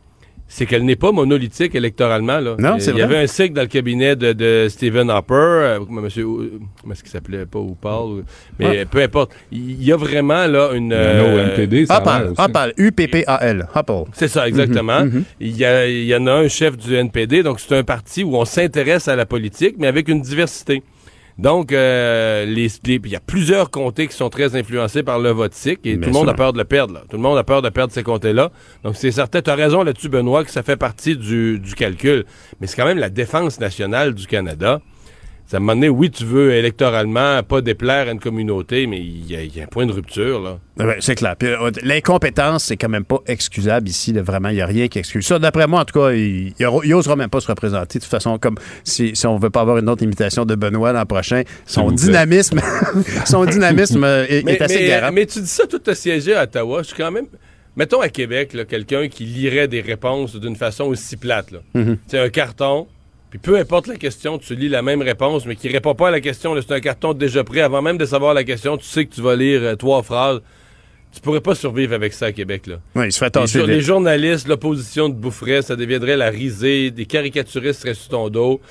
c'est qu'elle n'est pas monolithique électoralement. Là. Non, c'est Il y vrai. avait un sikh dans le cabinet de, de Stephen Harper, euh, monsieur, euh, comment est-ce qu'il s'appelait, pas ou- mais Ouais. peu importe. Il y a vraiment là une... Euh, NPD, ça a Hopal, U-P-P-A-L, Hopal. c'est ça, exactement. Mhm, mhm. Il, y a- il y en a un chef du NPD, donc c'est un parti où on s'intéresse à la politique, mais avec une diversité. Donc, euh, les, il y a plusieurs comtés qui sont très influencés par le vote et Bien tout le monde a peur de le perdre. Là. Tout le monde a peur de perdre ces comtés-là. Donc, c'est certain. Tu as raison là-dessus, Benoît, que ça fait partie du, du calcul. Mais c'est quand même la défense nationale du Canada. Ça moment donné, oui, tu veux électoralement pas déplaire à une communauté, mais il y, a- il y a un point de rupture, là. Ouais, c'est clair. Euh, L'incompétence, c'est quand même pas excusable ici. là. Vraiment, il n'y a rien qui excuse ça. D'après moi, en tout cas, il n'osera même pas se représenter. De toute façon, comme si, si on veut pas avoir une autre imitation de Benoît l'an prochain, son dynamisme, son dynamisme euh, est, mais, est assez mais- garant. mais tu dis ça, tout à siégé à Ottawa. Je suis quand même. Mettons à Québec, quelqu'un qui lirait des réponses d'une façon aussi plate. là. Mhm. C'est un carton, puis peu importe la question, tu lis la même réponse, mais qui répond pas à la question. C'est un carton déjà prêt. Avant même de savoir la question, tu sais que tu vas lire euh, trois phrases. Tu pourrais pas survivre avec ça à Québec. Là. Ouais, il se fait tasser vite. les journalistes, l'opposition de boufferait, ça deviendrait la risée, des caricaturistes seraient sur ton dos.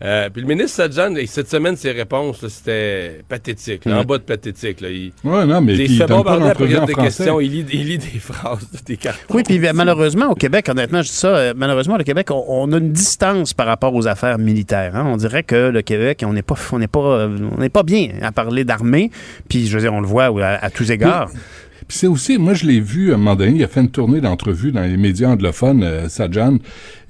Euh, puis le ministre Sajjan, et cette semaine, ses réponses, c'était pathétique, là, en bas de pathétique. Là. Il, Ouais, non, mais il fait donne pas bombarder à d'entrevue période en de français. questions, il lit, il lit des phrases, des cartons. Oui, puis malheureusement, au Québec, honnêtement, je dis ça, euh, malheureusement, le Québec, on, on a une distance par rapport aux affaires militaires. hein. On dirait que le Québec, on n'est pas, on n'est pas, euh, on n'est pas bien à parler d'armée. Puis, je veux dire, on le voit à, à tous égards. Puis c'est aussi, moi je l'ai vu à un moment donné, il a fait une tournée d'entrevues dans les médias anglophones, euh, Sajjan,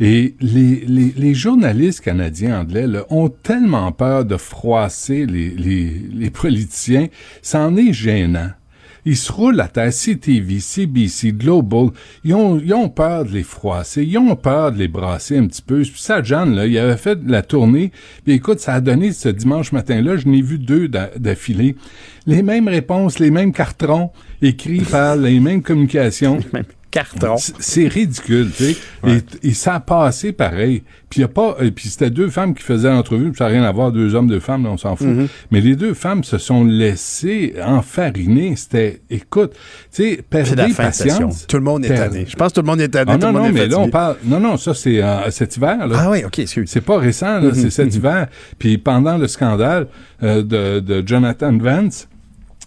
et les, journalistes canadiens anglais là, ont tellement peur de froisser les, les, politiciens, c'en est gênant. Ils se roulent à terre, CTV, CBC, Global, ils ont, peur de les froisser, ils ont peur de les brasser un petit peu. Puis Sajjan, là, il avait fait la tournée, puis écoute, ça a donné ce dimanche matin-là, je n'ai vu deux d'a- d'affilée, les mêmes réponses, les mêmes cartons écrits par les mêmes communications. Cartons. C'est ridicule, tu sais. Et, et ça a passé pareil. Puis y a pas, et puis c'était deux femmes qui faisaient l'entrevue, puis ça n'a rien à voir, deux hommes, deux femmes, là, on s'en fout. Mhm. Mais les deux femmes se sont laissées enfariner. C'était, écoute, tu sais, perdez patience. Tout le monde est tanné. Je pense que tout le monde est tanné. ah non, non, est mais là, on parle. Non, non, ça, c'est euh, cet hiver, là. Ah oui, OK, excuse. C'est pas récent, là, c'est cet hiver. Puis pendant le scandale euh, de, de Jonathan Vance,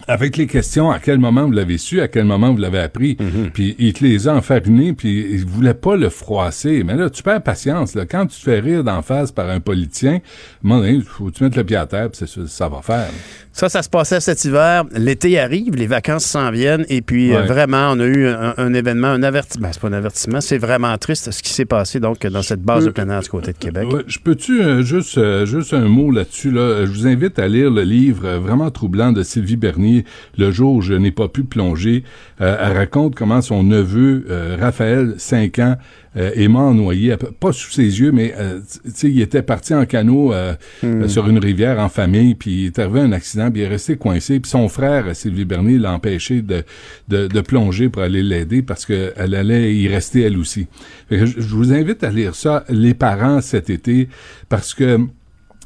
avec les questions, à quel moment vous l'avez su, à quel moment vous l'avez appris, puis il te les a enfarinés, puis il voulait pas le froisser. Mais là, tu perds patience. Là. Quand tu te fais rire d'en face par un politicien, donné, faut que tu mettes le pied à terre, puis ça va faire. Ça, ça se passait cet hiver. L'été arrive, les vacances s'en viennent. Et puis, euh, vraiment, on a eu un, un événement, un avertissement. Ben, c'est pas un avertissement, c'est vraiment triste ce qui s'est passé donc dans cette base de plein air du côté de Québec. Ouais, je peux-tu euh, juste euh, juste un mot là-dessus là? Je vous invite à lire le livre vraiment troublant de Sylvie Bernier, Le jour où je n'ai pas pu plonger. Elle raconte comment son neveu Raphaël, 5 ans, euh, mort noyé, pas sous ses yeux, mais euh, tu sais, il était parti en canot euh, Hmm. sur une rivière en famille, puis il est arrivé un accident, puis il est resté coincé, puis son frère Sylvie Bernier l'a empêché de, de, de plonger pour aller l'aider parce qu'elle allait y rester elle aussi. Je, je vous invite à lire ça, les parents cet été, parce que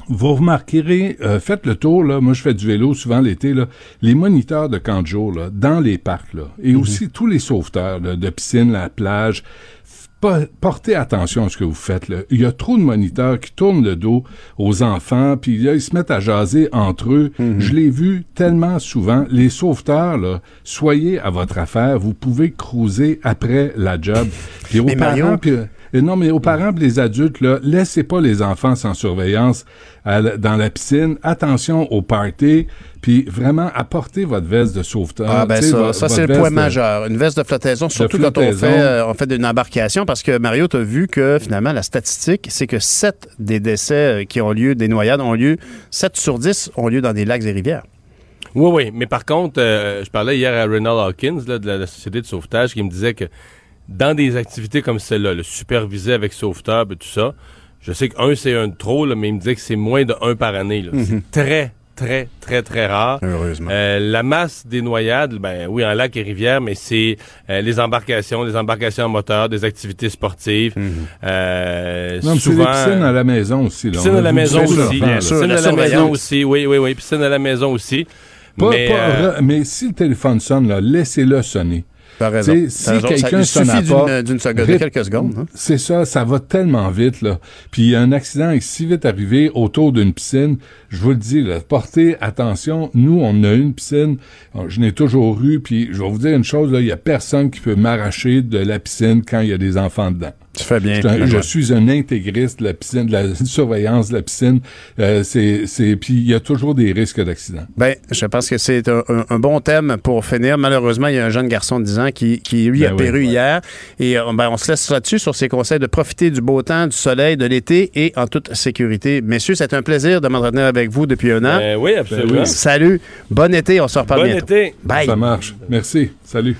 vous remarquerez, euh, faites le tour, là, moi je fais du vélo souvent l'été, là, les moniteurs de camp de jour, là, dans les parcs, là, et aussi tous les sauveteurs là, de piscine, la plage, portez attention à ce que vous faites. Là. Il y a trop de moniteurs qui tournent le dos aux enfants, puis là, ils se mettent à jaser entre eux. Je l'ai vu tellement souvent. Les sauveteurs, là, soyez à votre affaire. Vous pouvez cruiser après la job. Puis aux Mais Mario- puis, euh, non, mais aux parents et les adultes, là, laissez pas les enfants sans surveillance à la- dans la piscine. Attention au party, puis vraiment apportez votre veste de sauveteur. Ah ben ça, ça c'est le point de- majeur. Une veste de flottaison, surtout quand on fait, euh, on fait une embarcation, parce que Mario, tu as vu que finalement, la statistique, c'est que 7 des décès euh, qui ont lieu, des noyades ont lieu, 7 sur 10 ont lieu dans des lacs et rivières. Oui, oui. Mais par contre, euh, je parlais hier à Renald Hawkins là, de la, la Société de sauvetage qui me disait que dans des activités comme celle-là, le supervisé avec sauveteur et tout ça, je sais qu'un, c'est un de trop, là, mais il me disait que c'est moins de un par année. là. Mhm. C'est très, très, très, très rare. Heureusement. Euh, la masse des noyades, ben oui, en lac et rivière, mais c'est euh, les embarcations, les embarcations en moteur, des activités sportives. Euh, Non, mais c'est souvent, des piscines à la maison aussi. Là. Piscine à la maison aussi. l'enfant, là. Piscine à la maison aussi. Oui, oui, oui. Piscine à la maison aussi. Pas- mais, pas- euh, mais si le téléphone sonne, là, laissez-le sonner. Si quelqu'un suffit à d'une- seconde, de quelques secondes, hein. C'est ça, ça va tellement vite, là. Puis un accident est si vite arrivé autour d'une piscine, je vous le dis, là, portez attention. Nous, on a une piscine, je n'ai toujours eu, puis je vais vous dire une chose, là, il y a personne qui peut m'arracher de la piscine quand il y a des enfants dedans. Tu fais bien. Je, suis un- je ouais. suis un intégriste de la piscine, de la surveillance de la piscine. Euh, c'est, c'est, puis il y a toujours des risques d'accident. Ben, je pense que c'est un, un- un bon thème pour finir. Malheureusement, il y a un jeune garçon de 10 ans qui, qui lui, Ben a oui, péru ouais. hier. Et euh, ben, on se laisse là-dessus sur ses conseils de profiter du beau temps, du soleil, de l'été et en toute sécurité. Messieurs, c'est un plaisir de m'entretenir avec vous depuis un an. Ben oui, absolument. Salut. Bon été. On se reparle Bon bientôt. été. Bye. Ça marche. Merci. Salut.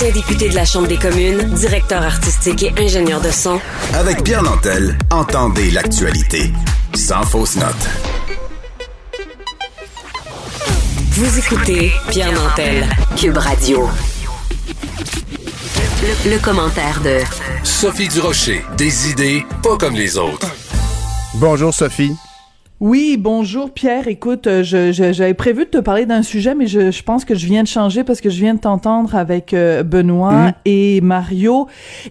Ancien député de la Chambre des communes, directeur artistique et ingénieur de son, Avec Pierre Nantel, entendez l'actualité. Sans fausse note. Vous écoutez Pierre Nantel, Cube Radio. Le, le commentaire de Sophie Durocher. Des idées pas comme les autres. Bonjour Sophie. Oui, bonjour Pierre. Écoute, euh, je- je- j'avais prévu de te parler d'un sujet, mais je, je pense que je viens de changer parce que je viens de t'entendre avec euh, Benoît Mhm. et Mario.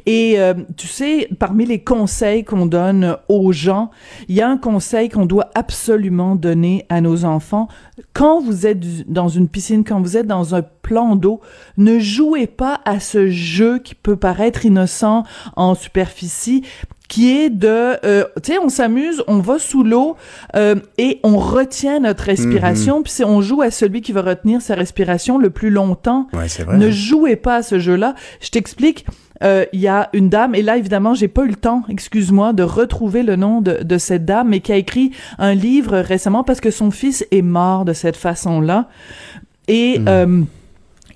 Et euh, tu sais, parmi les conseils qu'on donne aux gens, il y a un conseil qu'on doit absolument donner à nos enfants. Quand vous êtes dans une piscine, quand vous êtes dans un plan d'eau, ne jouez pas à ce jeu qui peut paraître innocent en superficie qui est de, euh, tu sais, on s'amuse, on va sous l'eau euh, et on retient notre respiration, puis c'est- on joue à celui qui va retenir sa respiration le plus longtemps. Ouais, c'est vrai. Ne jouez pas à ce jeu-là. Je t'explique. Euh, Il y a une dame, et là évidemment j'ai pas eu le temps, excuse-moi, de retrouver le nom de, de cette dame, mais qui a écrit un livre récemment parce que son fils est mort de cette façon-là. Et euh,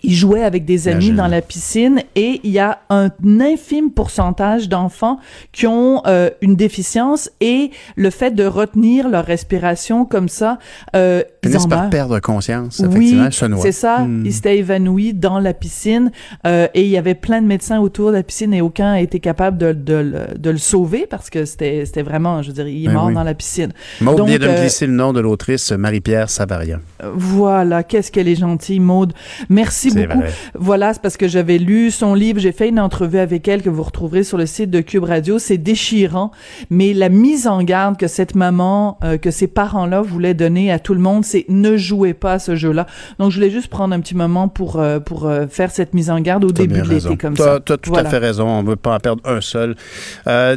il jouait avec des amis Imagine. dans la piscine et il y a un infime pourcentage d'enfants qui ont euh, une déficience et le fait de retenir leur respiration comme ça, euh, ils Finissent en par meurent. perdre conscience, Oui, effectivement, noient. c'est ça. Hmm. Il s'était évanoui dans la piscine euh, et il y avait plein de médecins autour de la piscine et aucun a été capable de, de, le- de le sauver parce que c'était c'était vraiment, je veux dire, il est Ben mort oui. dans la piscine. Maud vient de me euh, glisser le nom de l'autrice Marie-Pierre Savaria. voilà, qu'est-ce qu'elle est gentille, Maude. Merci beaucoup. vrai. Voilà, c'est parce que j'avais lu son livre, j'ai fait une entrevue avec elle que vous retrouverez sur le site de Cube Radio. C'est déchirant, mais la mise en garde que cette maman, euh, que ces parents-là voulaient donner à tout le monde, c'est ne jouez pas à ce jeu-là. Donc, je voulais juste prendre un petit moment pour euh, pour euh, faire cette mise en garde au début de l'été comme ça. T'as tout Voilà. à fait raison. On ne veut pas en perdre un seul.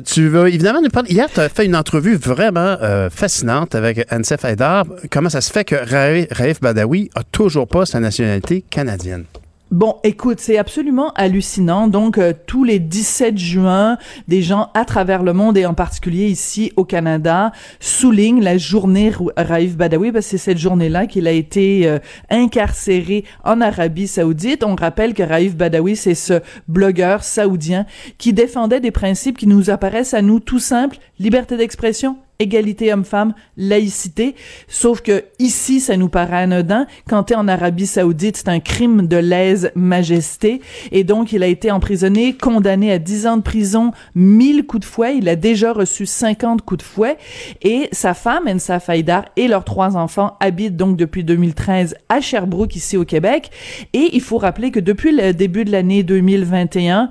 Tu veux évidemment nous parler. Hier, tu as fait une entrevue vraiment fascinante avec Ansef Haidar. Comment ça se fait que Raif, Raif Badawi a toujours pas sa nationalité canadienne? Bon, écoute, c'est absolument hallucinant. Donc, euh, tous les 17 juin, des gens à travers le monde et en particulier ici au Canada soulignent la journée Raif Badawi parce que c'est cette journée-là qu'il a été euh, incarcéré en Arabie Saoudite. On rappelle que Raif Badawi, c'est ce blogueur saoudien qui défendait des principes qui nous apparaissent à nous tout simples liberté d'expression, égalité homme-femme, laïcité. Sauf que ici, ça nous paraît anodin. Quand t'es en Arabie Saoudite, c'est un crime de lèse-majesté. Et donc, il a été emprisonné, condamné à 10 ans de prison, 1000 coups de fouet. Il a déjà reçu 50 coups de fouet. Et sa femme, Ensa Faïdar, et leurs trois enfants habitent donc depuis 2013 à Sherbrooke, ici au Québec. Et il faut rappeler que depuis le début de l'année 2021,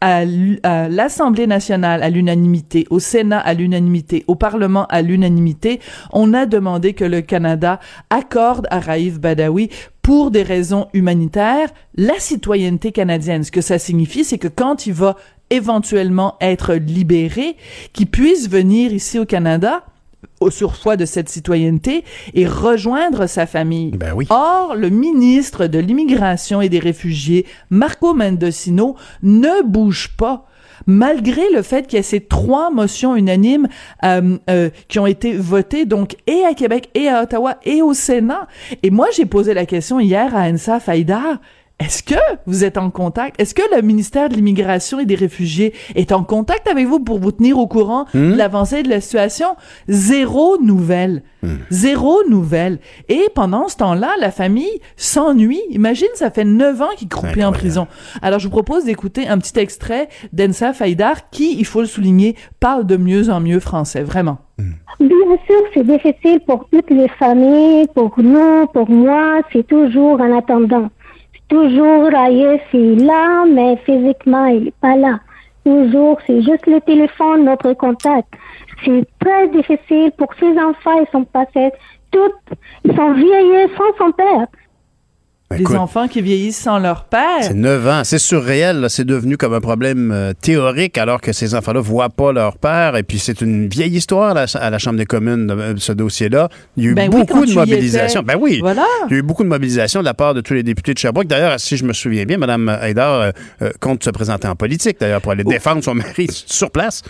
à l'Assemblée nationale à l'unanimité, au Sénat à l'unanimité, au Parlement à l'unanimité, on a demandé que le Canada accorde à Raif Badawi pour des raisons humanitaires la citoyenneté canadienne. Ce que ça signifie, c'est que quand il va éventuellement être libéré, qu'il puisse venir ici au Canada au surfois de cette citoyenneté et rejoindre sa famille. Or, le ministre de l'Immigration et des Réfugiés, Marco Mendocino, ne bouge pas malgré le fait qu'il y a ces trois motions unanimes euh, euh, qui ont été votées donc et à Québec et à Ottawa et au Sénat. Et moi, j'ai posé la question hier à Ansa Faïdar. Est-ce que vous êtes en contact? Est-ce que le ministère de l'Immigration et des Réfugiés est en contact avec vous pour vous tenir au courant de l'avancée de la situation? Zéro nouvelle. Zéro nouvelle. Et pendant ce temps-là, la famille s'ennuie. Imagine, ça fait neuf ans qu'il croupit en prison. Alors, je vous propose d'écouter un petit extrait d'Ensa Faïdar qui, il faut le souligner, parle de mieux en mieux français. Vraiment. Bien sûr, c'est difficile pour toutes les familles, pour nous, pour moi, c'est toujours en attendant. Toujours Raïf est là, mais physiquement, il n'est pas là. Toujours, c'est juste le téléphone, notre contact. C'est très difficile pour ces enfants, ils sont passés toutes, ils sont vieillis sans son père. Les enfants qui vieillissent sans leur père. C'est 9 ans. C'est surréel. C'est devenu comme un problème euh, théorique alors que ces enfants-là voient pas leur père. Et puis, c'est une vieille histoire là, à la Chambre des communes, de, euh, ce dossier-là. Il y a eu Ben beaucoup de mobilisation. Ben oui. Voilà. Il y a eu beaucoup de mobilisation de la part de tous les députés de Sherbrooke. D'ailleurs, si je me souviens bien, Mme Haïdar euh, euh, compte se présenter en politique, d'ailleurs, pour aller défendre son mari sur place.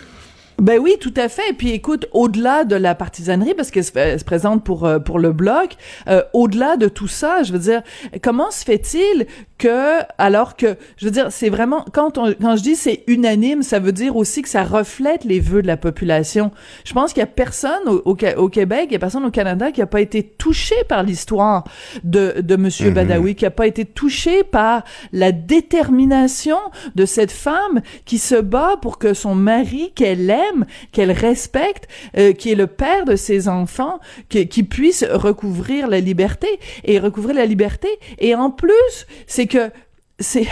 Ben oui, tout à fait. Et puis écoute, au-delà de la partisanerie, parce qu'elle se, se présente pour euh, pour le bloc, euh, au-delà de tout ça, je veux dire, comment se fait-il que, alors que, je veux dire, c'est vraiment quand on, quand je dis c'est unanime, ça veut dire aussi que ça reflète les vœux de la population. Je pense qu'il y a personne au, au Québec, il y a personne au Canada qui a pas été touché par l'histoire de de Monsieur Mhm. Badawi, qui a pas été touché par la détermination de cette femme qui se bat pour que son mari qu'elle aime, qu'elle respecte, euh, qui est le père de ses enfants, qui, qui puisse recouvrir la liberté et recouvrir la liberté. Et en plus, c'est que c'est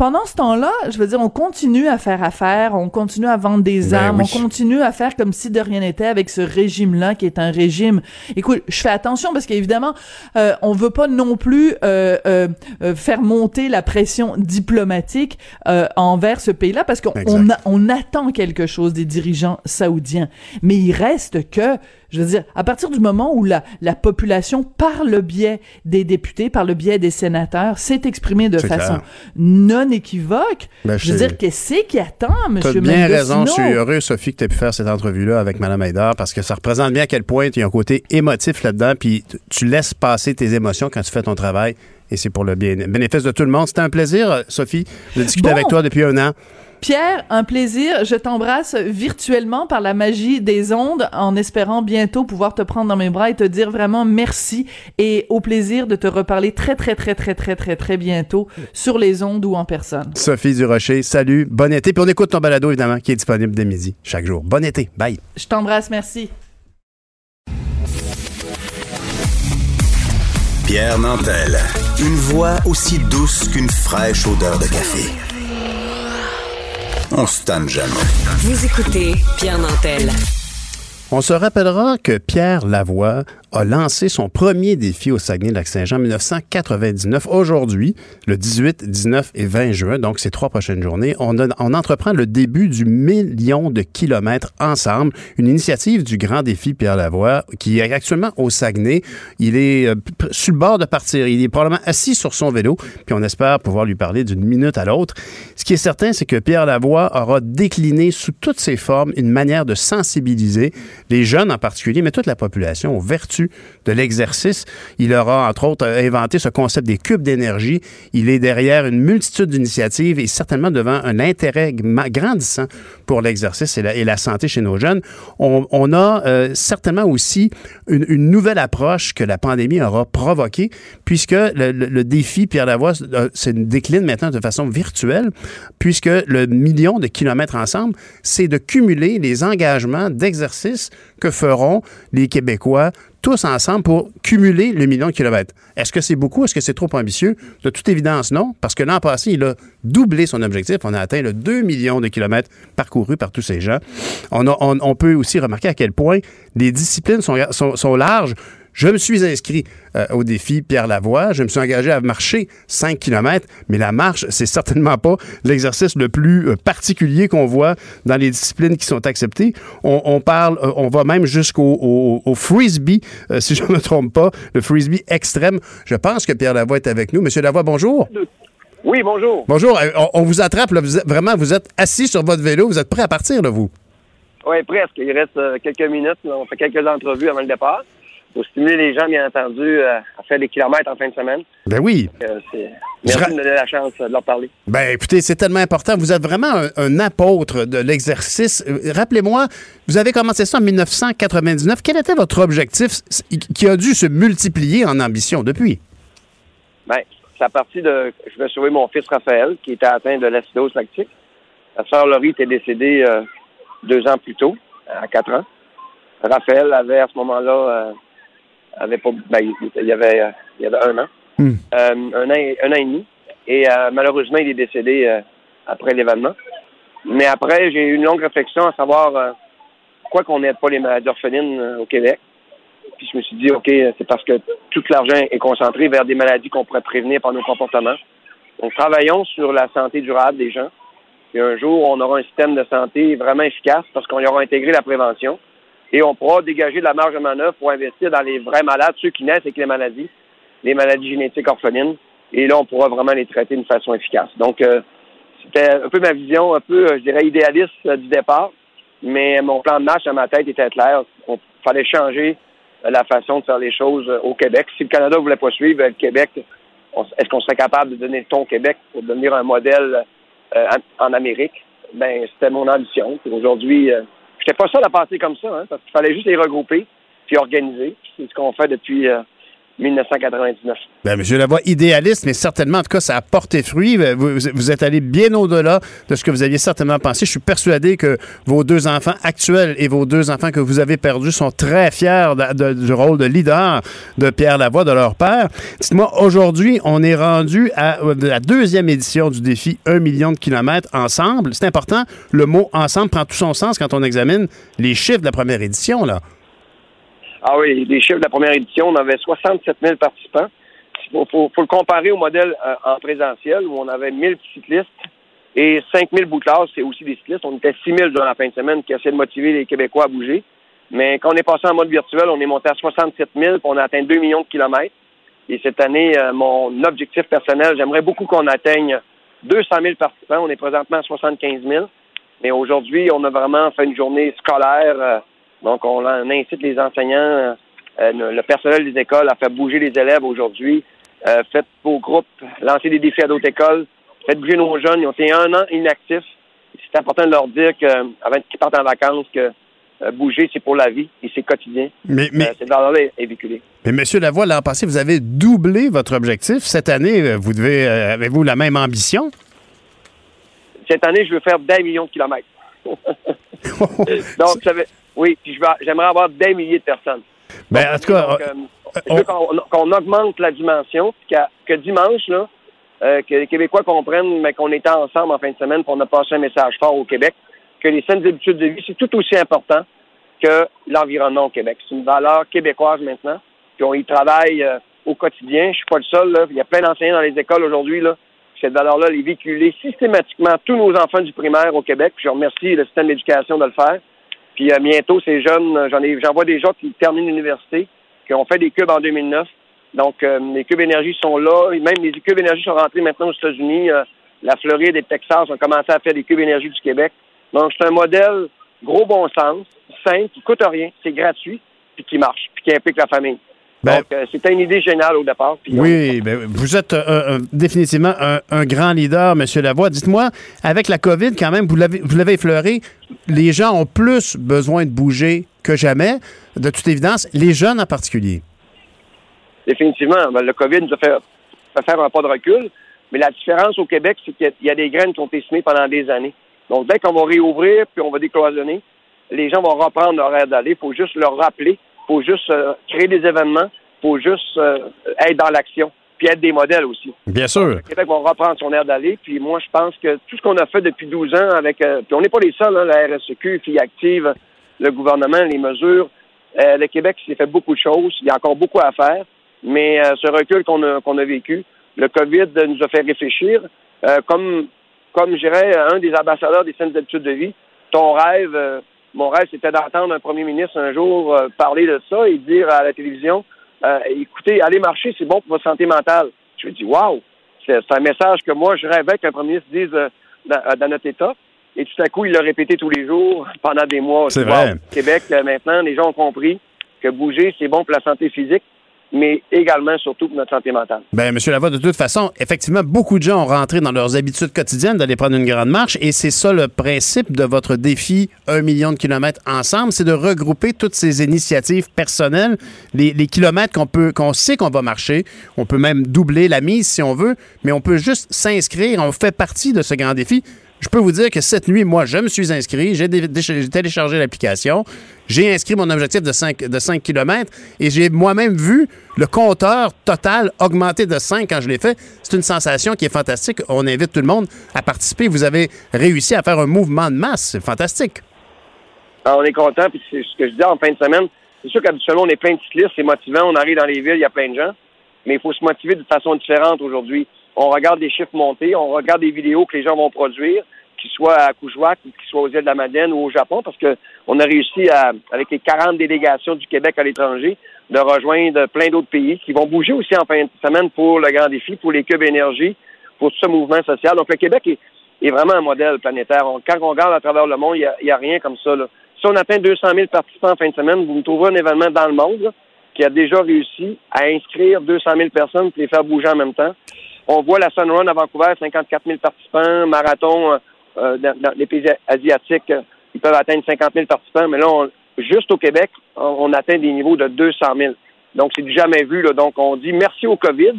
pendant ce temps-là, je veux dire, on continue à faire affaire, on continue à vendre des Ben armes, oui. on continue à faire comme si de rien n'était avec ce régime-là qui est un régime. Écoute, je fais attention parce qu'évidemment, euh, on veut pas non plus euh, euh, euh, faire monter la pression diplomatique euh, envers ce pays-là parce qu'on on attend quelque chose des dirigeants saoudiens. Mais il reste que, je veux dire, à partir du moment où la, la population, par le biais des députés, par le biais des sénateurs, s'est exprimée de façon clair. non équivoque, Ben, je veux dire, qu'est-ce qui attend, Tu Monsieur as bien raison. Je suis heureux, Sophie, que tu aies pu faire cette entrevue-là avec Mme Haïdar parce que ça représente bien à quel point il y a un côté émotif là-dedans. Puis tu- tu laisses passer tes émotions quand tu fais ton travail et c'est pour le bien, bénéfice de tout le monde. C'était un plaisir, euh, Sophie, de discuter Bon. avec toi depuis un an. Pierre, un plaisir. Je t'embrasse virtuellement par la magie des ondes en espérant bientôt pouvoir te prendre dans mes bras et te dire vraiment merci et au plaisir de te reparler très, très, très, très, très, très, très bientôt sur les ondes ou en personne. Sophie Durocher, salut, bon été. Puis on écoute ton balado, évidemment, qui est disponible dès midi, chaque jour. Bon été. Bye. Je t'embrasse, merci. Pierre Nantel. Une voix aussi douce qu'une fraîche odeur de café. On se tanne jamais. Vous écoutez Pierre Nantel. On se rappellera que Pierre Lavoie a lancé son premier défi au Saguenay-Lac-Saint-Jean en 1999. Aujourd'hui, le 18, 19 et 20 juin, donc ces trois prochaines journées, on, entreprend le début du million de kilomètres ensemble, une initiative du grand défi Pierre Lavoie qui est actuellement au Saguenay. Il est euh, sur le bord de partir. Il est probablement assis sur son vélo, puis on espère pouvoir lui parler d'une minute à l'autre. Ce qui est certain, c'est que Pierre Lavoie aura décliné sous toutes ses formes une manière de sensibiliser les jeunes en particulier, mais toute la population aux vertus de l'exercice. Il aura, entre autres, inventé ce concept des cubes d'énergie. Il est derrière une multitude d'initiatives et certainement devant un intérêt grandissant pour l'exercice et la, santé chez nos jeunes. On, a euh, certainement aussi une, nouvelle approche que la pandémie aura provoquée, puisque le, le- le défi Pierre Lavoie euh, se décline maintenant de façon virtuelle, puisque le million de kilomètres ensemble, c'est de cumuler les engagements d'exercice que feront les Québécois tous ensemble pour cumuler le million de kilomètres. Est-ce que c'est beaucoup? Est-ce que c'est trop ambitieux? De toute évidence, non, parce que l'an passé, il a doublé son objectif. On a atteint le 2 millions de kilomètres parcourus par tous ces gens. On, peut aussi remarquer à quel point les disciplines sont larges. Je me suis inscrit euh, au défi Pierre Lavoie. Je me suis engagé à marcher 5 km, mais la marche, c'est certainement pas l'exercice le plus euh, particulier qu'on voit dans les disciplines qui sont acceptées. On, on parle, euh, on va même jusqu'au au, au frisbee, si je ne me trompe pas, le frisbee extrême. Je pense que Pierre Lavoie est avec nous. Monsieur Lavoie, bonjour. Oui, bonjour. Bonjour. On, on vous attrape, là. Vous êtes- vraiment, vous êtes assis sur votre vélo. Vous êtes prêt à partir, là, vous? Oui, presque. Il reste quelques minutes. On fait quelques entrevues avant le départ. Pour stimuler les gens, bien entendu, euh, à faire des kilomètres en fin de semaine. Ben oui. Euh, Merci de me donner la chance euh, de leur parler. Ben, écoutez, c'est tellement important. Vous êtes vraiment un, un apôtre de l'exercice. Euh, Rappelez-moi, vous avez commencé ça en 1999. Quel était votre objectif qui a dû se multiplier en ambition depuis? Ben, c'est à partir de. Je vais sauver mon fils Raphaël, qui était atteint de l'acidose lactique. Sa sœur Laurie était décédée euh, deux ans plus tôt, à quatre ans. Raphaël avait à ce moment-là, avait pas, ben, il, y avait, euh, il y avait un an, Hmm. Euh, un an, et- un an et demi, et euh, malheureusement il est décédé euh, après l'événement. Mais après, j'ai eu une longue réflexion à savoir pourquoi qu'on n'aide pas les maladies orphelines au Québec. Puis je me suis dit, OK, c'est parce que tout l'argent est concentré vers des maladies qu'on pourrait prévenir par nos comportements. Donc, travaillons sur la santé durable des gens. Et un jour, on aura un système de santé vraiment efficace parce qu'on y aura intégré la prévention. Et on pourra dégager de la marge de manœuvre pour investir dans les vrais malades, ceux qui naissent avec les maladies, les maladies génétiques orphelines. Et là, on pourra vraiment les traiter d'une façon efficace. Donc, euh, c'était un peu ma vision, un peu, euh, je dirais, idéaliste euh, du départ. Mais mon plan de match dans ma tête était clair. Il fallait changer euh, la façon de faire les choses au Québec. Si le Canada voulait pas suivre le Québec, est-ce qu'on serait capable de donner le ton au Québec pour devenir un modèle euh, en, Amérique? Ben, c'était mon ambition. Aujourd'hui, j'étais pas seul à penser comme ça, hein, parce qu'il fallait juste les regrouper puis organiser. C'est ce qu'on fait depuis euh, 1999. Ben, Monsieur Lavoie, idéaliste, mais certainement, en tout cas, ça a porté fruit. Vous, vous- êtes allé bien au-delà de ce que vous aviez certainement pensé. Je suis persuadé que vos deux enfants actuels et vos deux enfants que vous avez perdus sont très fiers du rôle de leader de Pierre Lavoie, de leur père. Dites-moi, aujourd'hui, on est rendu à euh, la deuxième édition du défi 1 million de kilomètres ensemble. C'est important, le mot ensemble prend tout son sens quand on examine les chiffres de la première édition, là. Ah oui, les chiffres de la première édition, on avait 67 000 participants. Il faut, faut- faut le comparer au modèle euh, en présentiel où on avait 1000 cyclistes et 5 000 bouclards, c'est aussi des cyclistes. On était 6 000 durant la fin de semaine qui essayaient de motiver les Québécois à bouger. Mais quand on est passé en mode virtuel, on est monté à 67 000 puis on a atteint 2 millions de kilomètres. Et cette année, euh, mon objectif personnel, j'aimerais beaucoup qu'on atteigne 200 000 participants. On est présentement à 75 000. Mais aujourd'hui, on a vraiment fait une journée scolaire. euh, donc, on, incite les enseignants, euh, euh, le personnel des écoles à faire bouger les élèves aujourd'hui. Euh, faites vos groupes, lancez des défis à d'autres écoles. Faites bouger nos jeunes. Ils ont été un an inactifs. C'est important de leur dire que, avant qu'ils partent en vacances, que bouger, c'est pour la vie et c'est quotidien. Mais, mais, Euh, cette valeur-là est, véhiculée. Mais Monsieur Lavoie, l'an passé, vous avez doublé votre objectif. Cette année, vous devez, euh, avez-vous la même ambition? Cette année, je veux faire d'un million de kilomètres. Donc, ça veut- oui, puis j'aimerais avoir des milliers de personnes. Ben, en tout cas, euh, je veux qu'on qu'on augmente la dimension, puis que dimanche, là, euh, que les Québécois comprennent mais qu'on était ensemble en fin de semaine, pour on a passé un message fort au Québec, que les saines habitudes de vie, c'est tout aussi important que l'environnement au Québec. C'est une valeur québécoise maintenant, puis on y travaille euh, au quotidien. Je suis pas le seul, là. Il y a plein d'enseignants dans les écoles aujourd'hui, là. Cette valeur-là, elle est véhiculée systématiquement à tous nos enfants du primaire au Québec. Puis je remercie le système d'éducation de le faire. Puis euh, bientôt, ces jeunes, euh, j'en ai, j'en vois des gens qui terminent l'université, qui ont fait des cubes en 2009. Donc, euh, les cubes énergie sont là. Même les cubes énergie sont rentrés maintenant aux États-Unis. La Floride et le Texas ont commencé à faire des cubes énergie du Québec. Donc, c'est un modèle gros bon sens, simple, qui coûte rien, c'est gratuit, puis qui marche, puis qui implique la famille. Donc, euh, c'était une idée géniale au départ. Puis on- Oui, ben, vous êtes euh, un- définitivement un, un grand leader, Monsieur Lavoie. Dites-moi, avec la COVID, quand même, vous l'avez, vous l'avez effleuré, les gens ont plus besoin de bouger que jamais, de toute évidence, les jeunes en particulier. Définitivement. Ben, le COVID nous a fait, fait faire un pas de recul. Mais la différence au Québec, c'est qu'il y a- il y, a des graines qui ont été semées pendant des années. Donc, dès qu'on va réouvrir puis on va décloisonner, les gens vont reprendre leur air d'aller. Il faut juste leur rappeler. Faut juste euh, créer des événements. Faut juste euh, être dans l'action. Puis être des modèles aussi. Bien sûr. Le Québec va reprendre son air d'aller. Puis moi, je pense que tout ce qu'on a fait depuis 12 ans avec... euh, puis on n'est pas les seuls, hein, la RSEQ, Filles active, le gouvernement, les mesures. Le Québec s'est fait beaucoup de choses. Il y a encore beaucoup à faire. Mais ce recul qu'on a, qu'on a vécu, le COVID nous a fait réfléchir. Comme, comme je dirais, un des ambassadeurs des saines habitudes de vie, ton rêve, mon rêve, c'était d'entendre un premier ministre un jour euh, parler de ça et dire à la télévision, euh, écoutez, aller marcher, c'est bon pour votre santé mentale. Je me dis, waouh, c'est c'est un message que moi, je rêvais qu'un premier ministre dise euh, dans, dans notre État. Et tout à coup, il l'a répété tous les jours pendant des mois. C'est Wow. vrai. Québec, euh, maintenant, les gens ont compris que bouger, c'est bon pour la santé physique, mais également, surtout pour notre santé mentale. Ben, Monsieur Lavoie, de toute façon, effectivement, beaucoup de gens ont rentré dans leurs habitudes quotidiennes d'aller prendre une grande marche et c'est ça le principe de votre défi 1 million de kilomètres ensemble, c'est de regrouper toutes ces initiatives personnelles, les, les kilomètres qu'on peut, qu'on sait qu'on va marcher. On peut même doubler la mise si on veut, mais on peut juste s'inscrire. On fait partie de ce grand défi. Je peux vous dire que cette nuit, moi, je me suis inscrit, j'ai téléchargé l'application, j'ai inscrit mon objectif de 5, de 5 km et j'ai moi-même vu le compteur total augmenter de 5 quand je l'ai fait. C'est une sensation qui est fantastique. On invite tout le monde à participer. Vous avez réussi à faire un mouvement de masse. C'est fantastique. Alors, on est content, puis c'est ce que je disais en fin de semaine. C'est sûr qu'habituellement, on est plein de cyclistes, c'est motivant, on arrive dans les villes, il y a plein de gens, mais il faut se motiver de façon différente aujourd'hui. On regarde des chiffres monter, on regarde des vidéos que les gens vont produire, qu'ils soient à Coujouac ou qu'ils soient aux îles de ou au Japon, parce que on a réussi à, avec les 40 délégations du Québec à l'étranger, de rejoindre plein d'autres pays qui vont bouger aussi en fin de semaine pour le grand défi, pour les cubes énergie, pour tout ce mouvement social. Donc le Québec est, vraiment un modèle planétaire. Quand on regarde à travers le monde, il n'y a, rien comme ça. Là. Si on atteint 200 000 participants en fin de semaine, vous me trouverez un événement dans le monde là, qui a déjà réussi à inscrire 200 000 personnes et les faire bouger en même temps. On voit la Sun Run à Vancouver, 54 000 participants, marathon euh, euh, dans, dans les pays asiatiques, euh, ils peuvent atteindre 50 000 participants, mais là, on- juste au Québec, on, on atteint des niveaux de 200 000. Donc, c'est du jamais vu. Là. Donc, on dit merci au COVID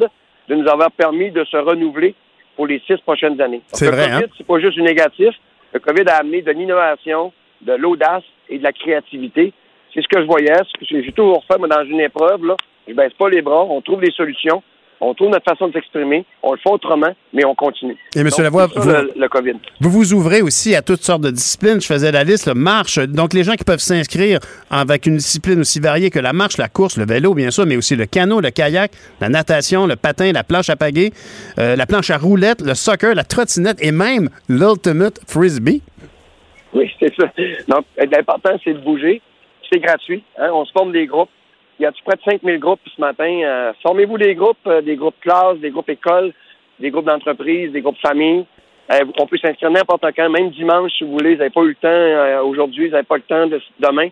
de nous avoir permis de se renouveler pour les six prochaines années. C'est le vrai, COVID, hein? c'est pas juste du négatif. Le COVID a amené de l'innovation, de l'audace et de la créativité. C'est ce que je voyais, ce que j'ai toujours fait, moi, dans une épreuve, là. Je baisse pas les bras, on trouve des solutions, on trouve notre façon de s'exprimer, on le fait autrement, mais on continue. Et, M. Donc, Lavoie, vous- le, le COVID. Vous vous ouvrez aussi à toutes sortes de disciplines. Je faisais la liste, le marche. Donc, les gens qui peuvent s'inscrire avec une discipline aussi variée que la marche, la course, le vélo, bien sûr, mais aussi le canot, le kayak, la natation, le patin, la planche à pagaie, euh, la planche à roulettes, le soccer, la trottinette et même l'ultimate frisbee. Oui, c'est ça. Donc, l'important, c'est de bouger. C'est gratuit. hein. On se forme des groupes. Il y a près de 5000 groupes ce matin. Euh, Formez-vous des groupes, euh, des groupes classes, des groupes écoles, des groupes d'entreprise, des groupes familles. Euh, on peut s'inscrire n'importe quand, même dimanche si vous voulez. Vous n'avez pas eu le temps aujourd'hui, vous n'avez pas le temps de, demain.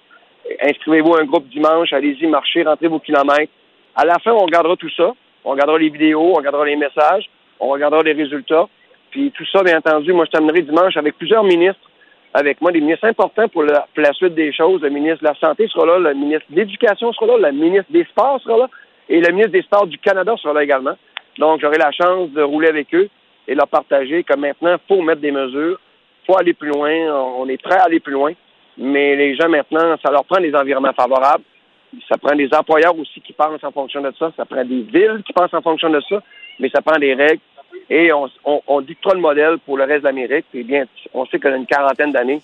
Inscrivez-vous à un groupe dimanche, allez-y, marchez, rentrez vos kilomètres. À la fin, on regardera tout ça. On regardera les vidéos, on regardera les messages, on regardera les résultats. Puis tout ça, bien entendu, moi, je terminerai dimanche avec plusieurs ministres avec moi, des ministres importants pour la, suite des choses. Le ministre de la Santé sera là, le ministre de l'Éducation sera là, le ministre des Sports sera là, et le ministre des Sports du Canada sera là également. Donc, j'aurai la chance de rouler avec eux et leur partager que maintenant, il faut mettre des mesures, il faut aller plus loin, on est prêt à aller plus loin, mais les gens maintenant, ça leur prend des environnements favorables, ça prend des employeurs aussi qui pensent en fonction de ça, ça prend des villes qui pensent en fonction de ça, mais ça prend des règles. Et on, on, on dictera le modèle pour le reste de l'Amérique. Et bien, on sait qu'il y a une quarantaine d'années,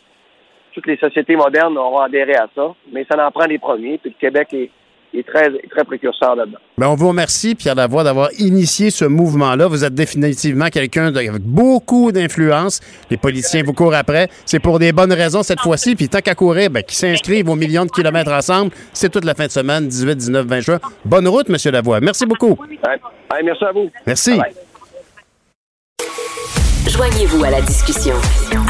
toutes les sociétés modernes auront adhéré à ça, mais ça en prend des premiers. Puis le Québec est, est très, précurseur là-dedans. Ben, on vous remercie, Pierre Lavoie, d'avoir initié ce mouvement-là. Vous êtes définitivement quelqu'un avec beaucoup d'influence. Les politiciens vous courent après. C'est pour des bonnes raisons cette fois-ci. Puis tant qu'à courir, ben, qui s'inscrivent aux millions de kilomètres ensemble, c'est toute la fin de semaine, 18, 19, 20 juin. Bonne route, M. Lavoie. Merci beaucoup. Merci à vous. Merci. Joignez-vous à la discussion.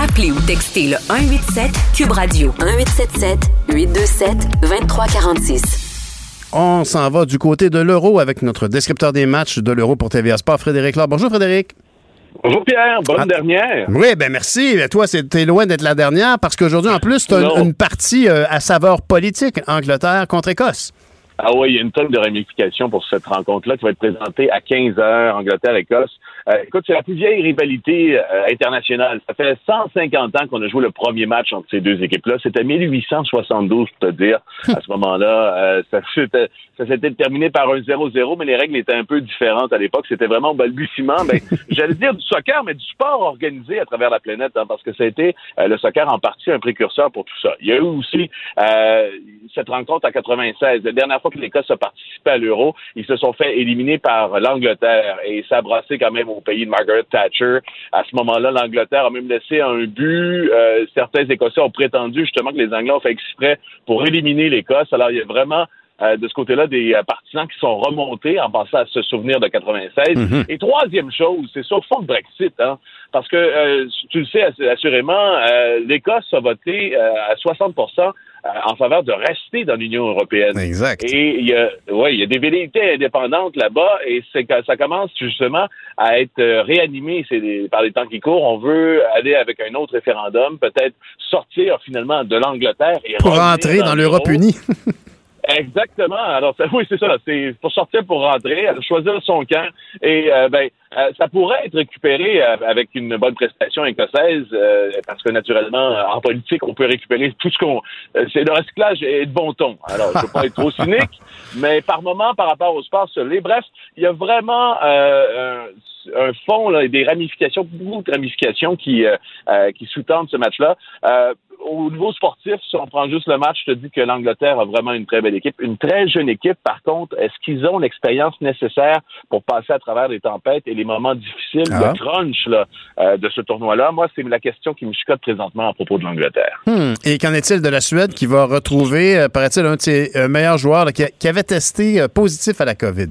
Appelez ou textez le 187 Cube Radio 1877 827 2346. On s'en va du côté de l'euro avec notre descripteur des matchs de l'euro pour TVA Sport, Frédéric Laure. Bonjour, Frédéric. Bonjour Pierre, bonne Ah. dernière. Oui, ben merci. Toi, c'est- t'es loin d'être la dernière parce qu'aujourd'hui, en plus, tu as une, une partie euh, à saveur politique, Angleterre contre Écosse. Ah oui, il y a une tonne de ramifications pour cette rencontre-là qui va être présentée à 15 heures, Angleterre-Écosse. Euh, écoute, c'est la plus vieille rivalité euh, internationale. Ça fait 150 ans qu'on a joué le premier match entre ces deux équipes-là. C'était 1872, pour te dire. À ce moment-là, euh, ça s'était ça s'était terminé par un 0-0, mais les règles étaient un peu différentes à l'époque. C'était vraiment au balbutiement. Ben, j'allais dire du soccer, mais du sport organisé à travers la planète, hein, parce que ça a été euh, le soccer en partie un précurseur pour tout ça. Il y a eu aussi euh, cette rencontre en 96. La dernière fois que l'Écosse a participé à l'Euro, ils se sont fait éliminer par l'Angleterre et ça a brassé quand même au pays de Margaret Thatcher. À ce moment-là, l'Angleterre a même laissé un but. Euh, certains Écossais ont prétendu justement que les Anglais ont fait exprès pour éliminer l'Écosse. Alors, il y a vraiment euh, de ce côté-là des euh, partisans qui sont remontés en pensant à se souvenir de 96. Mhm. Et troisième chose, c'est sur le fond de Brexit, hein, parce que euh, tu le sais assu- assurément, euh, l'Écosse a voté euh, à 60% euh, en faveur de rester dans l'Union européenne. Exact. Et il y a, ouais, il y a des velléités indépendantes là-bas, et c'est ça commence justement à être réanimé c'est par les temps qui courent. On veut aller avec un autre référendum, peut-être sortir finalement de l'Angleterre et Pour revenir entrer dans l'Euro. l'Europe unie. Exactement. Alors, ça- oui, c'est ça. C'est pour sortir pour rentrer, choisir son camp. Et euh, ben, euh, ça pourrait être récupéré euh, avec une bonne prestation écossaise, euh, parce que naturellement, en politique, on peut récupérer tout ce qu'on. c'est le recyclage est de bon ton. Alors, je veux pas être trop cynique, mais par moment, par rapport au sport seul. Bref, il y a vraiment euh, un, fond là, et des ramifications, beaucoup de ramifications qui euh, euh, qui sous-tendent ce match-là. Euh, au niveau sportif, si on prend juste le match, je te dis que l'Angleterre a vraiment une très belle équipe. Une très jeune équipe, par contre, est-ce qu'ils ont l'expérience nécessaire pour passer à travers les tempêtes et les moments difficiles, Ah. le crunch là, euh, de ce tournoi-là? Moi, c'est la question qui me chicote présentement à propos de l'Angleterre. Hmm. Et qu'en est-il de la Suède qui va retrouver, euh, paraît-il, un de ses euh, meilleurs joueurs là, qui, a- qui avait testé euh, positif à la COVID?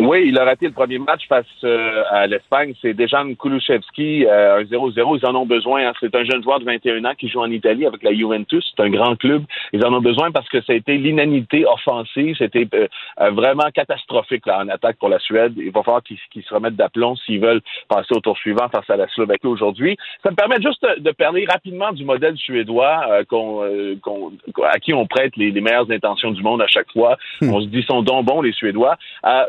Oui, il a raté le premier match face euh, à l'Espagne. C'est Dejan Kulusevski, euh, un 0-0. Ils en ont besoin. hein. C'est un jeune joueur de 21 ans qui joue en Italie avec la Juventus. C'est un grand club. Ils en ont besoin parce que ça a été l'inanité offensive. C'était euh, euh, vraiment catastrophique là, en attaque pour la Suède. Il va falloir qu'ils se remettent d'aplomb s'ils veulent passer au tour suivant face à la Slovaquie aujourd'hui. Ça me permet juste de parler rapidement du modèle suédois euh, qu'on, euh, qu'on- à qui on prête les, les meilleures intentions du monde à chaque fois. On se dit sont donc bons les Suédois.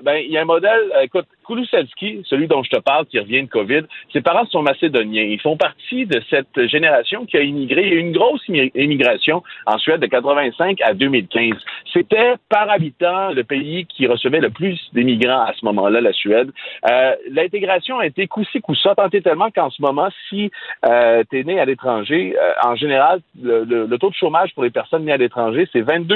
Ben y a un modèle. euh, écoute, Kulusevski, celui dont je te parle, qui revient de COVID, ses parents sont macédoniens. Ils font partie de cette génération qui a immigré. Il y a eu une grosse immi- immigration en Suède de 85 à 2015. C'était par habitant le pays qui recevait le plus d'immigrants à ce moment-là, la Suède. Euh, L'intégration a été coup-ci, coup-ça, tant et tellement qu'en ce moment, si euh, tu es né à l'étranger, euh, en général, le, le- le taux de chômage pour les personnes nées à l'étranger, c'est 22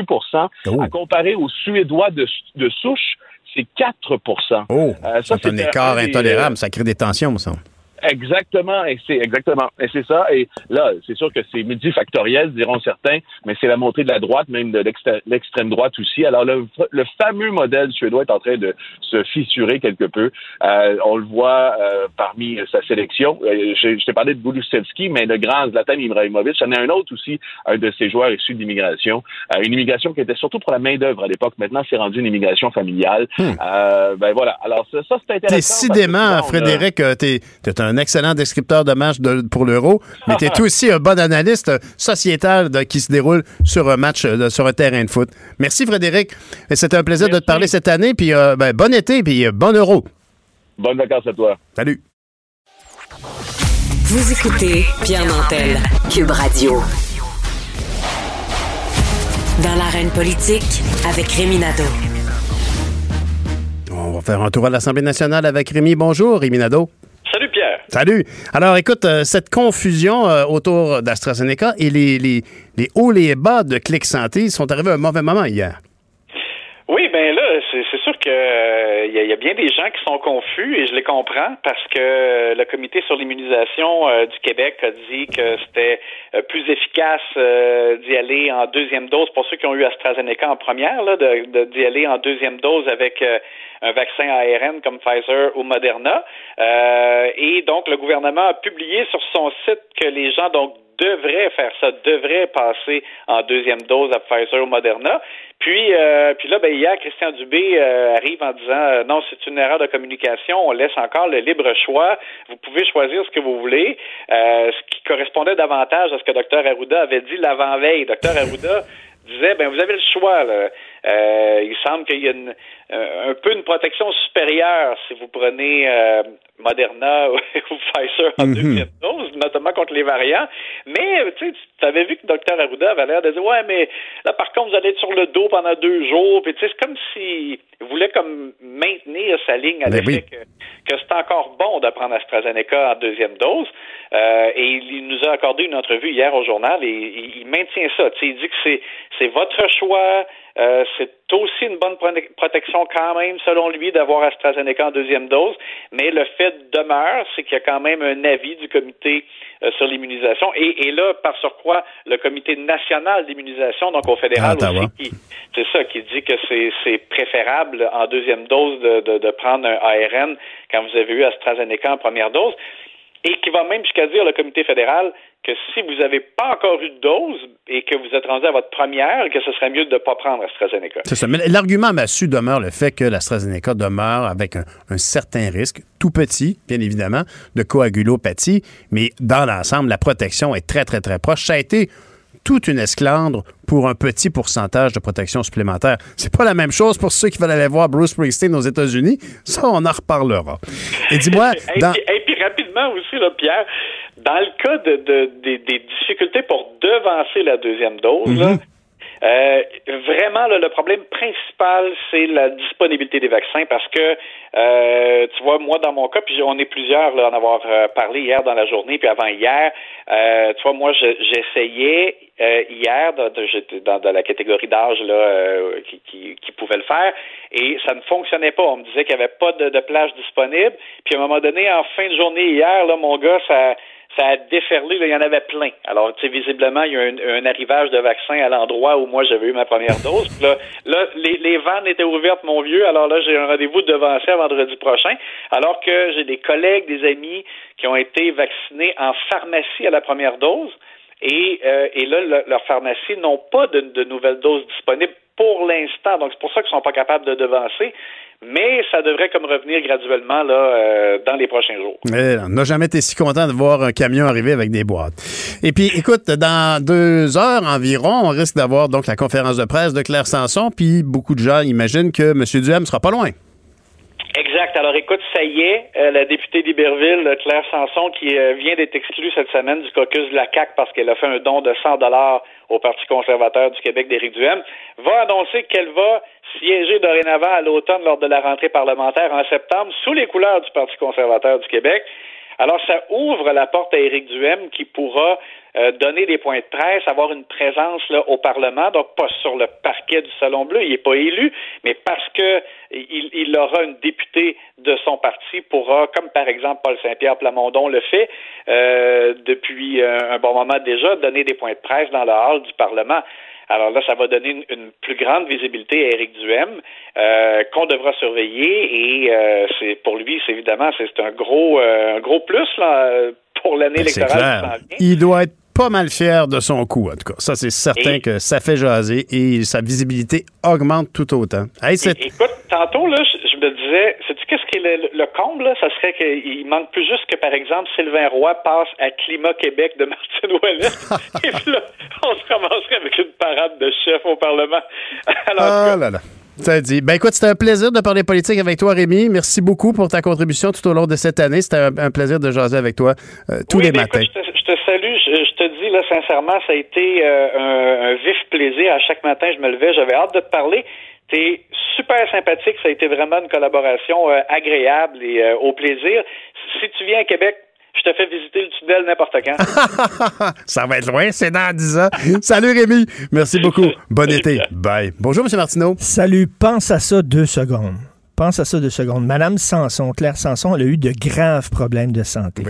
Oh. À comparer aux Suédois de, de souche, c'est 4% Oh, Euh, ça, c'est un écart des, intolérable. Ça crée des tensions, me semble. Exactement, et c'est exactement, et c'est ça. Et là, c'est sûr que c'est multifactoriel, diront certains, mais c'est la montée de la droite, même de l'extrême droite aussi. Alors le, le fameux modèle suédois est en train de se fissurer quelque peu. Euh, on le voit euh, parmi sa sélection. Euh, je je t'ai parlé de Bulusevski, mais le grand Zlatan Ibrahimovic, c'en est un autre aussi, un de ces joueurs issus d'immigration. Euh, une immigration qui était surtout pour la main d'œuvre à l'époque. Maintenant, c'est rendu une immigration familiale. Euh, ben voilà. Alors ça, ça, c'est intéressant. Décidément, a- Frédéric, euh, t'es es un excellent descripteur de match de- pour l'Euro, mais t'es aussi un bon analyste sociétal de- qui se déroule sur un match, euh, sur un terrain de foot. Merci, Frédéric. C'était un plaisir de te parler cette année. Puis euh, ben, bon été, puis euh, bon Euro. Bonnes vacances à toi. Salut. Vous écoutez Pierre Nantel, Cube Radio. Dans l'arène politique, avec Rémi Nadeau. On va faire un tour à l'Assemblée nationale avec Rémi. Bonjour, Rémi Nadeau. Salut Pierre. Salut. Alors, écoute, euh, cette confusion euh, autour d'AstraZeneca et les, les, les hauts et les bas de Clic Santé sont arrivés à un mauvais moment hier. Oui, ben là, c'est sûr que euh, il y, a- il y a bien des gens qui sont confus et je les comprends parce que le comité sur l'immunisation euh, du Québec a dit que c'était euh, plus efficace euh, d'y aller en deuxième dose pour ceux qui ont eu AstraZeneca en première, là, d'y aller en deuxième dose avec euh, un vaccin ARN comme Pfizer ou Moderna. Euh, et donc le gouvernement a publié sur son site que les gens donc devraient faire ça, devraient passer en deuxième dose à Pfizer ou Moderna. Puis, euh, puis là, ben, hier, Christian Dubé euh, arrive en disant euh, non, c'est une erreur de communication, on laisse encore le libre choix, vous pouvez choisir ce que vous voulez, euh, ce qui correspondait davantage à ce que Dr Arruda avait dit l'avant-veille. Dr Arruda disait, ben vous avez le choix. Là. Il semble qu'il y a une, un peu une protection supérieure si vous prenez euh, Moderna ou Pfizer en Mhm. deuxième dose, notamment contre les variants. Mais euh, tu avais vu que Dr Arruda avait l'air de dire, ouais, mais là par contre, vous allez être sur le dos pendant deux jours. Puis tu sais, c'est comme s'il voulait comme maintenir sa ligne à Ben l'effet oui. que, que c'est encore bon de prendre AstraZeneca en deuxième dose. Euh, et il nous a accordé une entrevue hier au journal et il, il maintient ça. Tu sais, il dit que c'est c'est votre choix. Euh, c'est aussi une bonne pro- protection quand même, selon lui, d'avoir AstraZeneca en deuxième dose. Mais le fait demeure, c'est qu'il y a quand même un avis du comité euh, sur l'immunisation. Et, et là, par surcroît, le comité national d'immunisation, donc au fédéral aussi, qui, c'est ça, qui dit que c'est, c'est préférable en deuxième dose de, de, de prendre un ARN quand vous avez eu AstraZeneca en première dose. Et qui va même jusqu'à dire, le comité fédéral, que si vous n'avez pas encore eu de dose et que vous êtes rendu à votre première, que ce serait mieux de ne pas prendre AstraZeneca. C'est ça. Mais l'argument massu demeure le fait que l'AstraZeneca demeure avec un, un certain risque, tout petit, bien évidemment, de coagulopathie, mais dans l'ensemble, la protection est très, très, très proche. Ça a été toute une esclandre pour un petit pourcentage de protection supplémentaire. C'est pas la même chose pour ceux qui veulent aller voir Bruce Springsteen aux États-Unis. Ça, on en reparlera. Et dis-moi, dans... rapidement aussi, là, Pierre, dans le cas de, de- des, difficultés pour devancer la deuxième dose, Mhm. Euh, vraiment, là, le problème principal, c'est la disponibilité des vaccins parce que, euh, tu vois, moi, dans mon cas, puis on est plusieurs là, en avoir euh, parlé hier dans la journée, puis avant hier, euh, tu vois, moi, je- j'essayais euh, hier, de, de- j'étais dans, dans la catégorie d'âge là qui, qui, qui pouvait le faire, et ça ne fonctionnait pas. On me disait qu'il n'y avait pas de, de plage disponible. Puis à un moment donné, en fin de journée hier, là, mon gars, ça ça a déferlé, là, il y en avait plein. Alors, tu sais, visiblement, il y a un, un arrivage de vaccins à l'endroit où moi j'avais eu ma première dose. Là, là les, les vannes étaient ouvertes, mon vieux. Alors là, j'ai un rendez-vous de devancé à vendredi prochain. Alors que j'ai des collègues, des amis qui ont été vaccinés en pharmacie à la première dose. Et, euh, et là, le- leurs pharmacies n'ont pas de, de nouvelles doses disponibles pour l'instant. Donc, c'est pour ça qu'ils sont pas capables de devancer. Mais ça devrait comme revenir graduellement là, euh, dans les prochains jours. Mais on n'a jamais été si content de voir un camion arriver avec des boîtes. Et puis, écoute, dans deux heures environ, on risque d'avoir donc la conférence de presse de Claire Sanson, puis beaucoup de gens imaginent que M. Duhem sera pas loin. Exact. Alors écoute, ça y est, euh, la députée d'Iberville, Claire Sanson, qui euh, vient d'être exclue cette semaine du caucus de la CAQ parce qu'elle a fait un don de 100 dollars au Parti conservateur du Québec d'Éric Duhem, va annoncer qu'elle va siéger dorénavant à l'automne lors de la rentrée parlementaire en septembre sous les couleurs du Parti conservateur du Québec. Alors, ça ouvre la porte à Éric Duhem qui pourra euh, donner des points de presse, avoir une présence au Parlement, donc pas sur le parquet du Salon Bleu, il n'est pas élu, mais parce que il, il aura une députée de son parti, pourra, comme par exemple Paul Saint-Pierre Plamondon le fait euh, depuis euh, un bon moment déjà, donner des points de presse dans le hall du Parlement. Alors là, ça va donner une, une plus grande visibilité à Éric Duhem, euh, qu'on devra surveiller. Et euh, c'est pour lui, c'est évidemment, c'est un gros, euh, un gros plus là, pour l'année électorale qui vient. Il doit être pas mal fier de son coup, en tout cas. Ça, c'est certain Et- que ça fait jaser et sa visibilité augmente tout autant. Hey, Écoute, tantôt, là, me disais, sais-tu qu'est-ce qui est le, le comble, là? Ça serait qu'il manque plus juste que, par exemple, Sylvain Roy passe à Climat Québec de Martine Ouellet. Et puis là, on se ramasserait avec une parade de chefs au Parlement. Alors, Ah là là. Ça dit. Ben écoute, c'était un plaisir de parler politique avec toi, Rémi. Merci beaucoup pour ta contribution tout au long de cette année. C'était un, un plaisir de jaser avec toi euh, tous Oui, les ben, matins. écoute, je, te, je te salue. Je, je te dis, là, sincèrement, ça a été euh, un, un vif plaisir. À chaque matin, je me levais, j'avais hâte de te parler. T'es super sympathique. Ça a été vraiment une collaboration euh, agréable et euh, au plaisir. Si tu viens à Québec, je te fais visiter le tunnel n'importe quand. Ça va être loin, c'est dans 10 ans. Salut Rémi. Merci beaucoup. Bon été. Bye. Bonjour, M. Martineau. Salut, pense à ça deux secondes. Pense à ça deux secondes. Madame Sanson, Claire Sanson, elle a eu de graves problèmes de santé.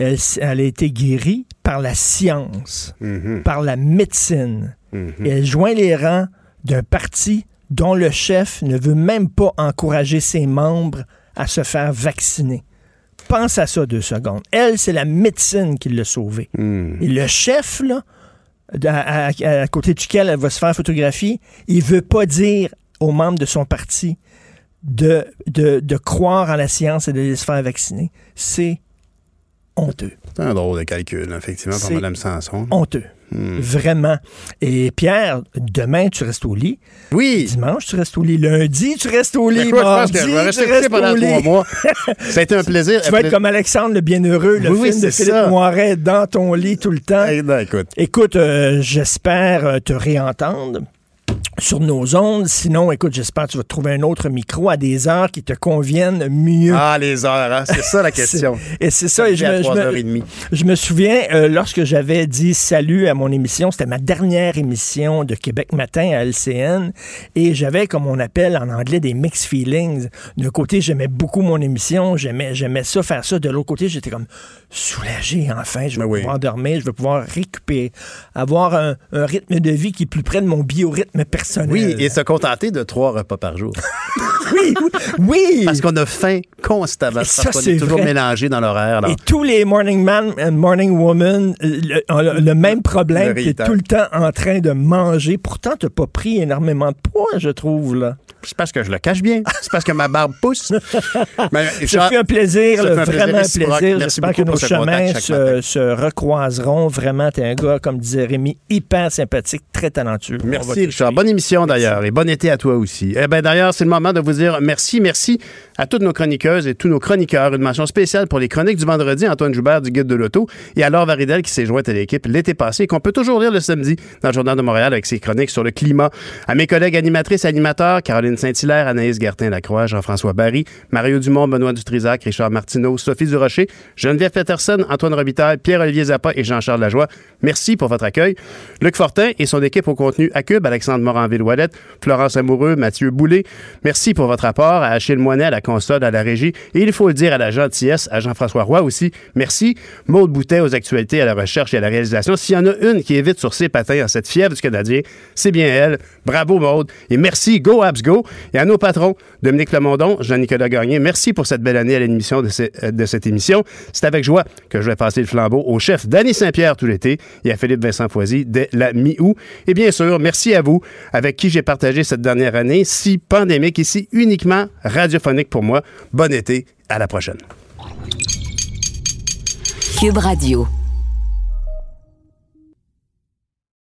Elle, s- elle a été guérie par la science, Mm-hmm. par la médecine. Et elle joint les rangs d'un parti dont le chef ne veut même pas encourager ses membres à se faire vacciner. Pense à ça deux secondes. Elle, c'est la médecine qui l'a sauvée. Mm. Et le chef, là, à, à- à côté duquel elle va se faire photographier, il veut pas dire aux membres de son parti de, de, de croire en la science et de se faire vacciner. C'est honteux. C'est un drôle de calcul, effectivement, pour Mme Sanson. Honteux. Hmm. Vraiment. Et Pierre, demain, tu restes au lit. Oui. Dimanche, tu restes au lit. Lundi, tu restes au lit. Écoute, je pense Mardi, que je vais rester tu restes pendant au lit. trois mois. Ça a été un plaisir. Tu vas être comme Alexandre le Bienheureux, le Oui, film de Philippe ça. Noiret, dans ton lit tout le temps. écoute. Écoute, euh, j'espère euh, te réentendre sur nos ondes. Sinon, écoute, j'espère que tu vas trouver un autre micro à des heures qui te conviennent mieux. Ah, les heures, hein? c'est ça la question. Et c'est ça. Et je, à me, je, 3h30. me, je me souviens, euh, lorsque j'avais dit salut à mon émission, c'était ma dernière émission de Québec Matin à LCN, et j'avais, comme on appelle en anglais, des mixed feelings. D'un côté, j'aimais beaucoup mon émission, j'aimais, j'aimais ça, faire ça. De l'autre côté, j'étais comme soulagé, enfin, je vais pouvoir dormir, je vais pouvoir récupérer, avoir un, un rythme de vie qui est plus près de mon biorhythme personnel. Oui, et se contenter de trois repas par jour. oui, oui. Parce qu'on a faim constamment. Et ça, c'est est toujours mélangé dans l'horaire. Et tous les morning man and morning woman euh, le, ont le, le même problème, Le tu es rital. tout le temps en train de manger. Pourtant, tu pas pris énormément de poids, je trouve. là. C'est parce que je le cache bien. C'est parce que ma barbe pousse. Mais, Ça fait un plaisir, ça fait un plaisir vraiment un réciproque. plaisir. Merci beaucoup pour contact chemins se, recroiseront. Vraiment, t'es un gars, comme disait Rémi, hyper sympathique, très talentueux. Merci, Richard. Bonne émission d'ailleurs et bon été à toi aussi. Eh ben d'ailleurs, c'est le moment de vous dire merci, merci à toutes nos chroniqueuses et tous nos chroniqueurs. Une mention spéciale pour les chroniques du vendredi, Antoine Joubert du Guide de l'Auto et à Laure Varidel qui s'est jointe à l'équipe l'été passé et qu'on peut toujours lire le samedi dans le Journal de Montréal avec ses chroniques sur le climat. À mes collègues animatrices et animateurs, Caroline Saint-Hilaire, Anaïs Gertin-Lacroix, Jean-François Barry, Mario Dumont, Benoît Dutrisac, Richard Martineau, Sophie Durocher, Geneviève Peterson, Antoine Robitaille, Pierre-Olivier Zappa et Jean-Charles Lajoie. Merci pour votre accueil. Luc Fortin et son équipe au contenu à Cube, Alexandre Moranville-Ouellette, Florence Amoureux, Mathieu Boulay. Merci pour votre apport à Achille Moinet, à la console, à la régie. Et il faut le dire à la gentillesse, à Jean-François Roy aussi. Merci. Maude Boutet aux actualités, à la recherche et à la réalisation. S'il y en a une qui est vite sur ses patins en cette fièvre du Canadien, c'est bien elle. Bravo, Maude. Et merci, Go Abs Go. Et à nos patrons, Dominique Lemondon, Jean-Nicolas Gagné, merci pour cette belle année à l'émission de, euh, de cette émission. C'est avec joie que je vais passer le flambeau au chef Danny Saint-Pierre tout l'été et à Philippe Vincent Foisy dès la mi-août. Et bien sûr, merci à vous, avec qui j'ai partagé cette dernière année, si pandémique et si uniquement radiophonique pour moi. Bon été, à la prochaine. Cube Radio.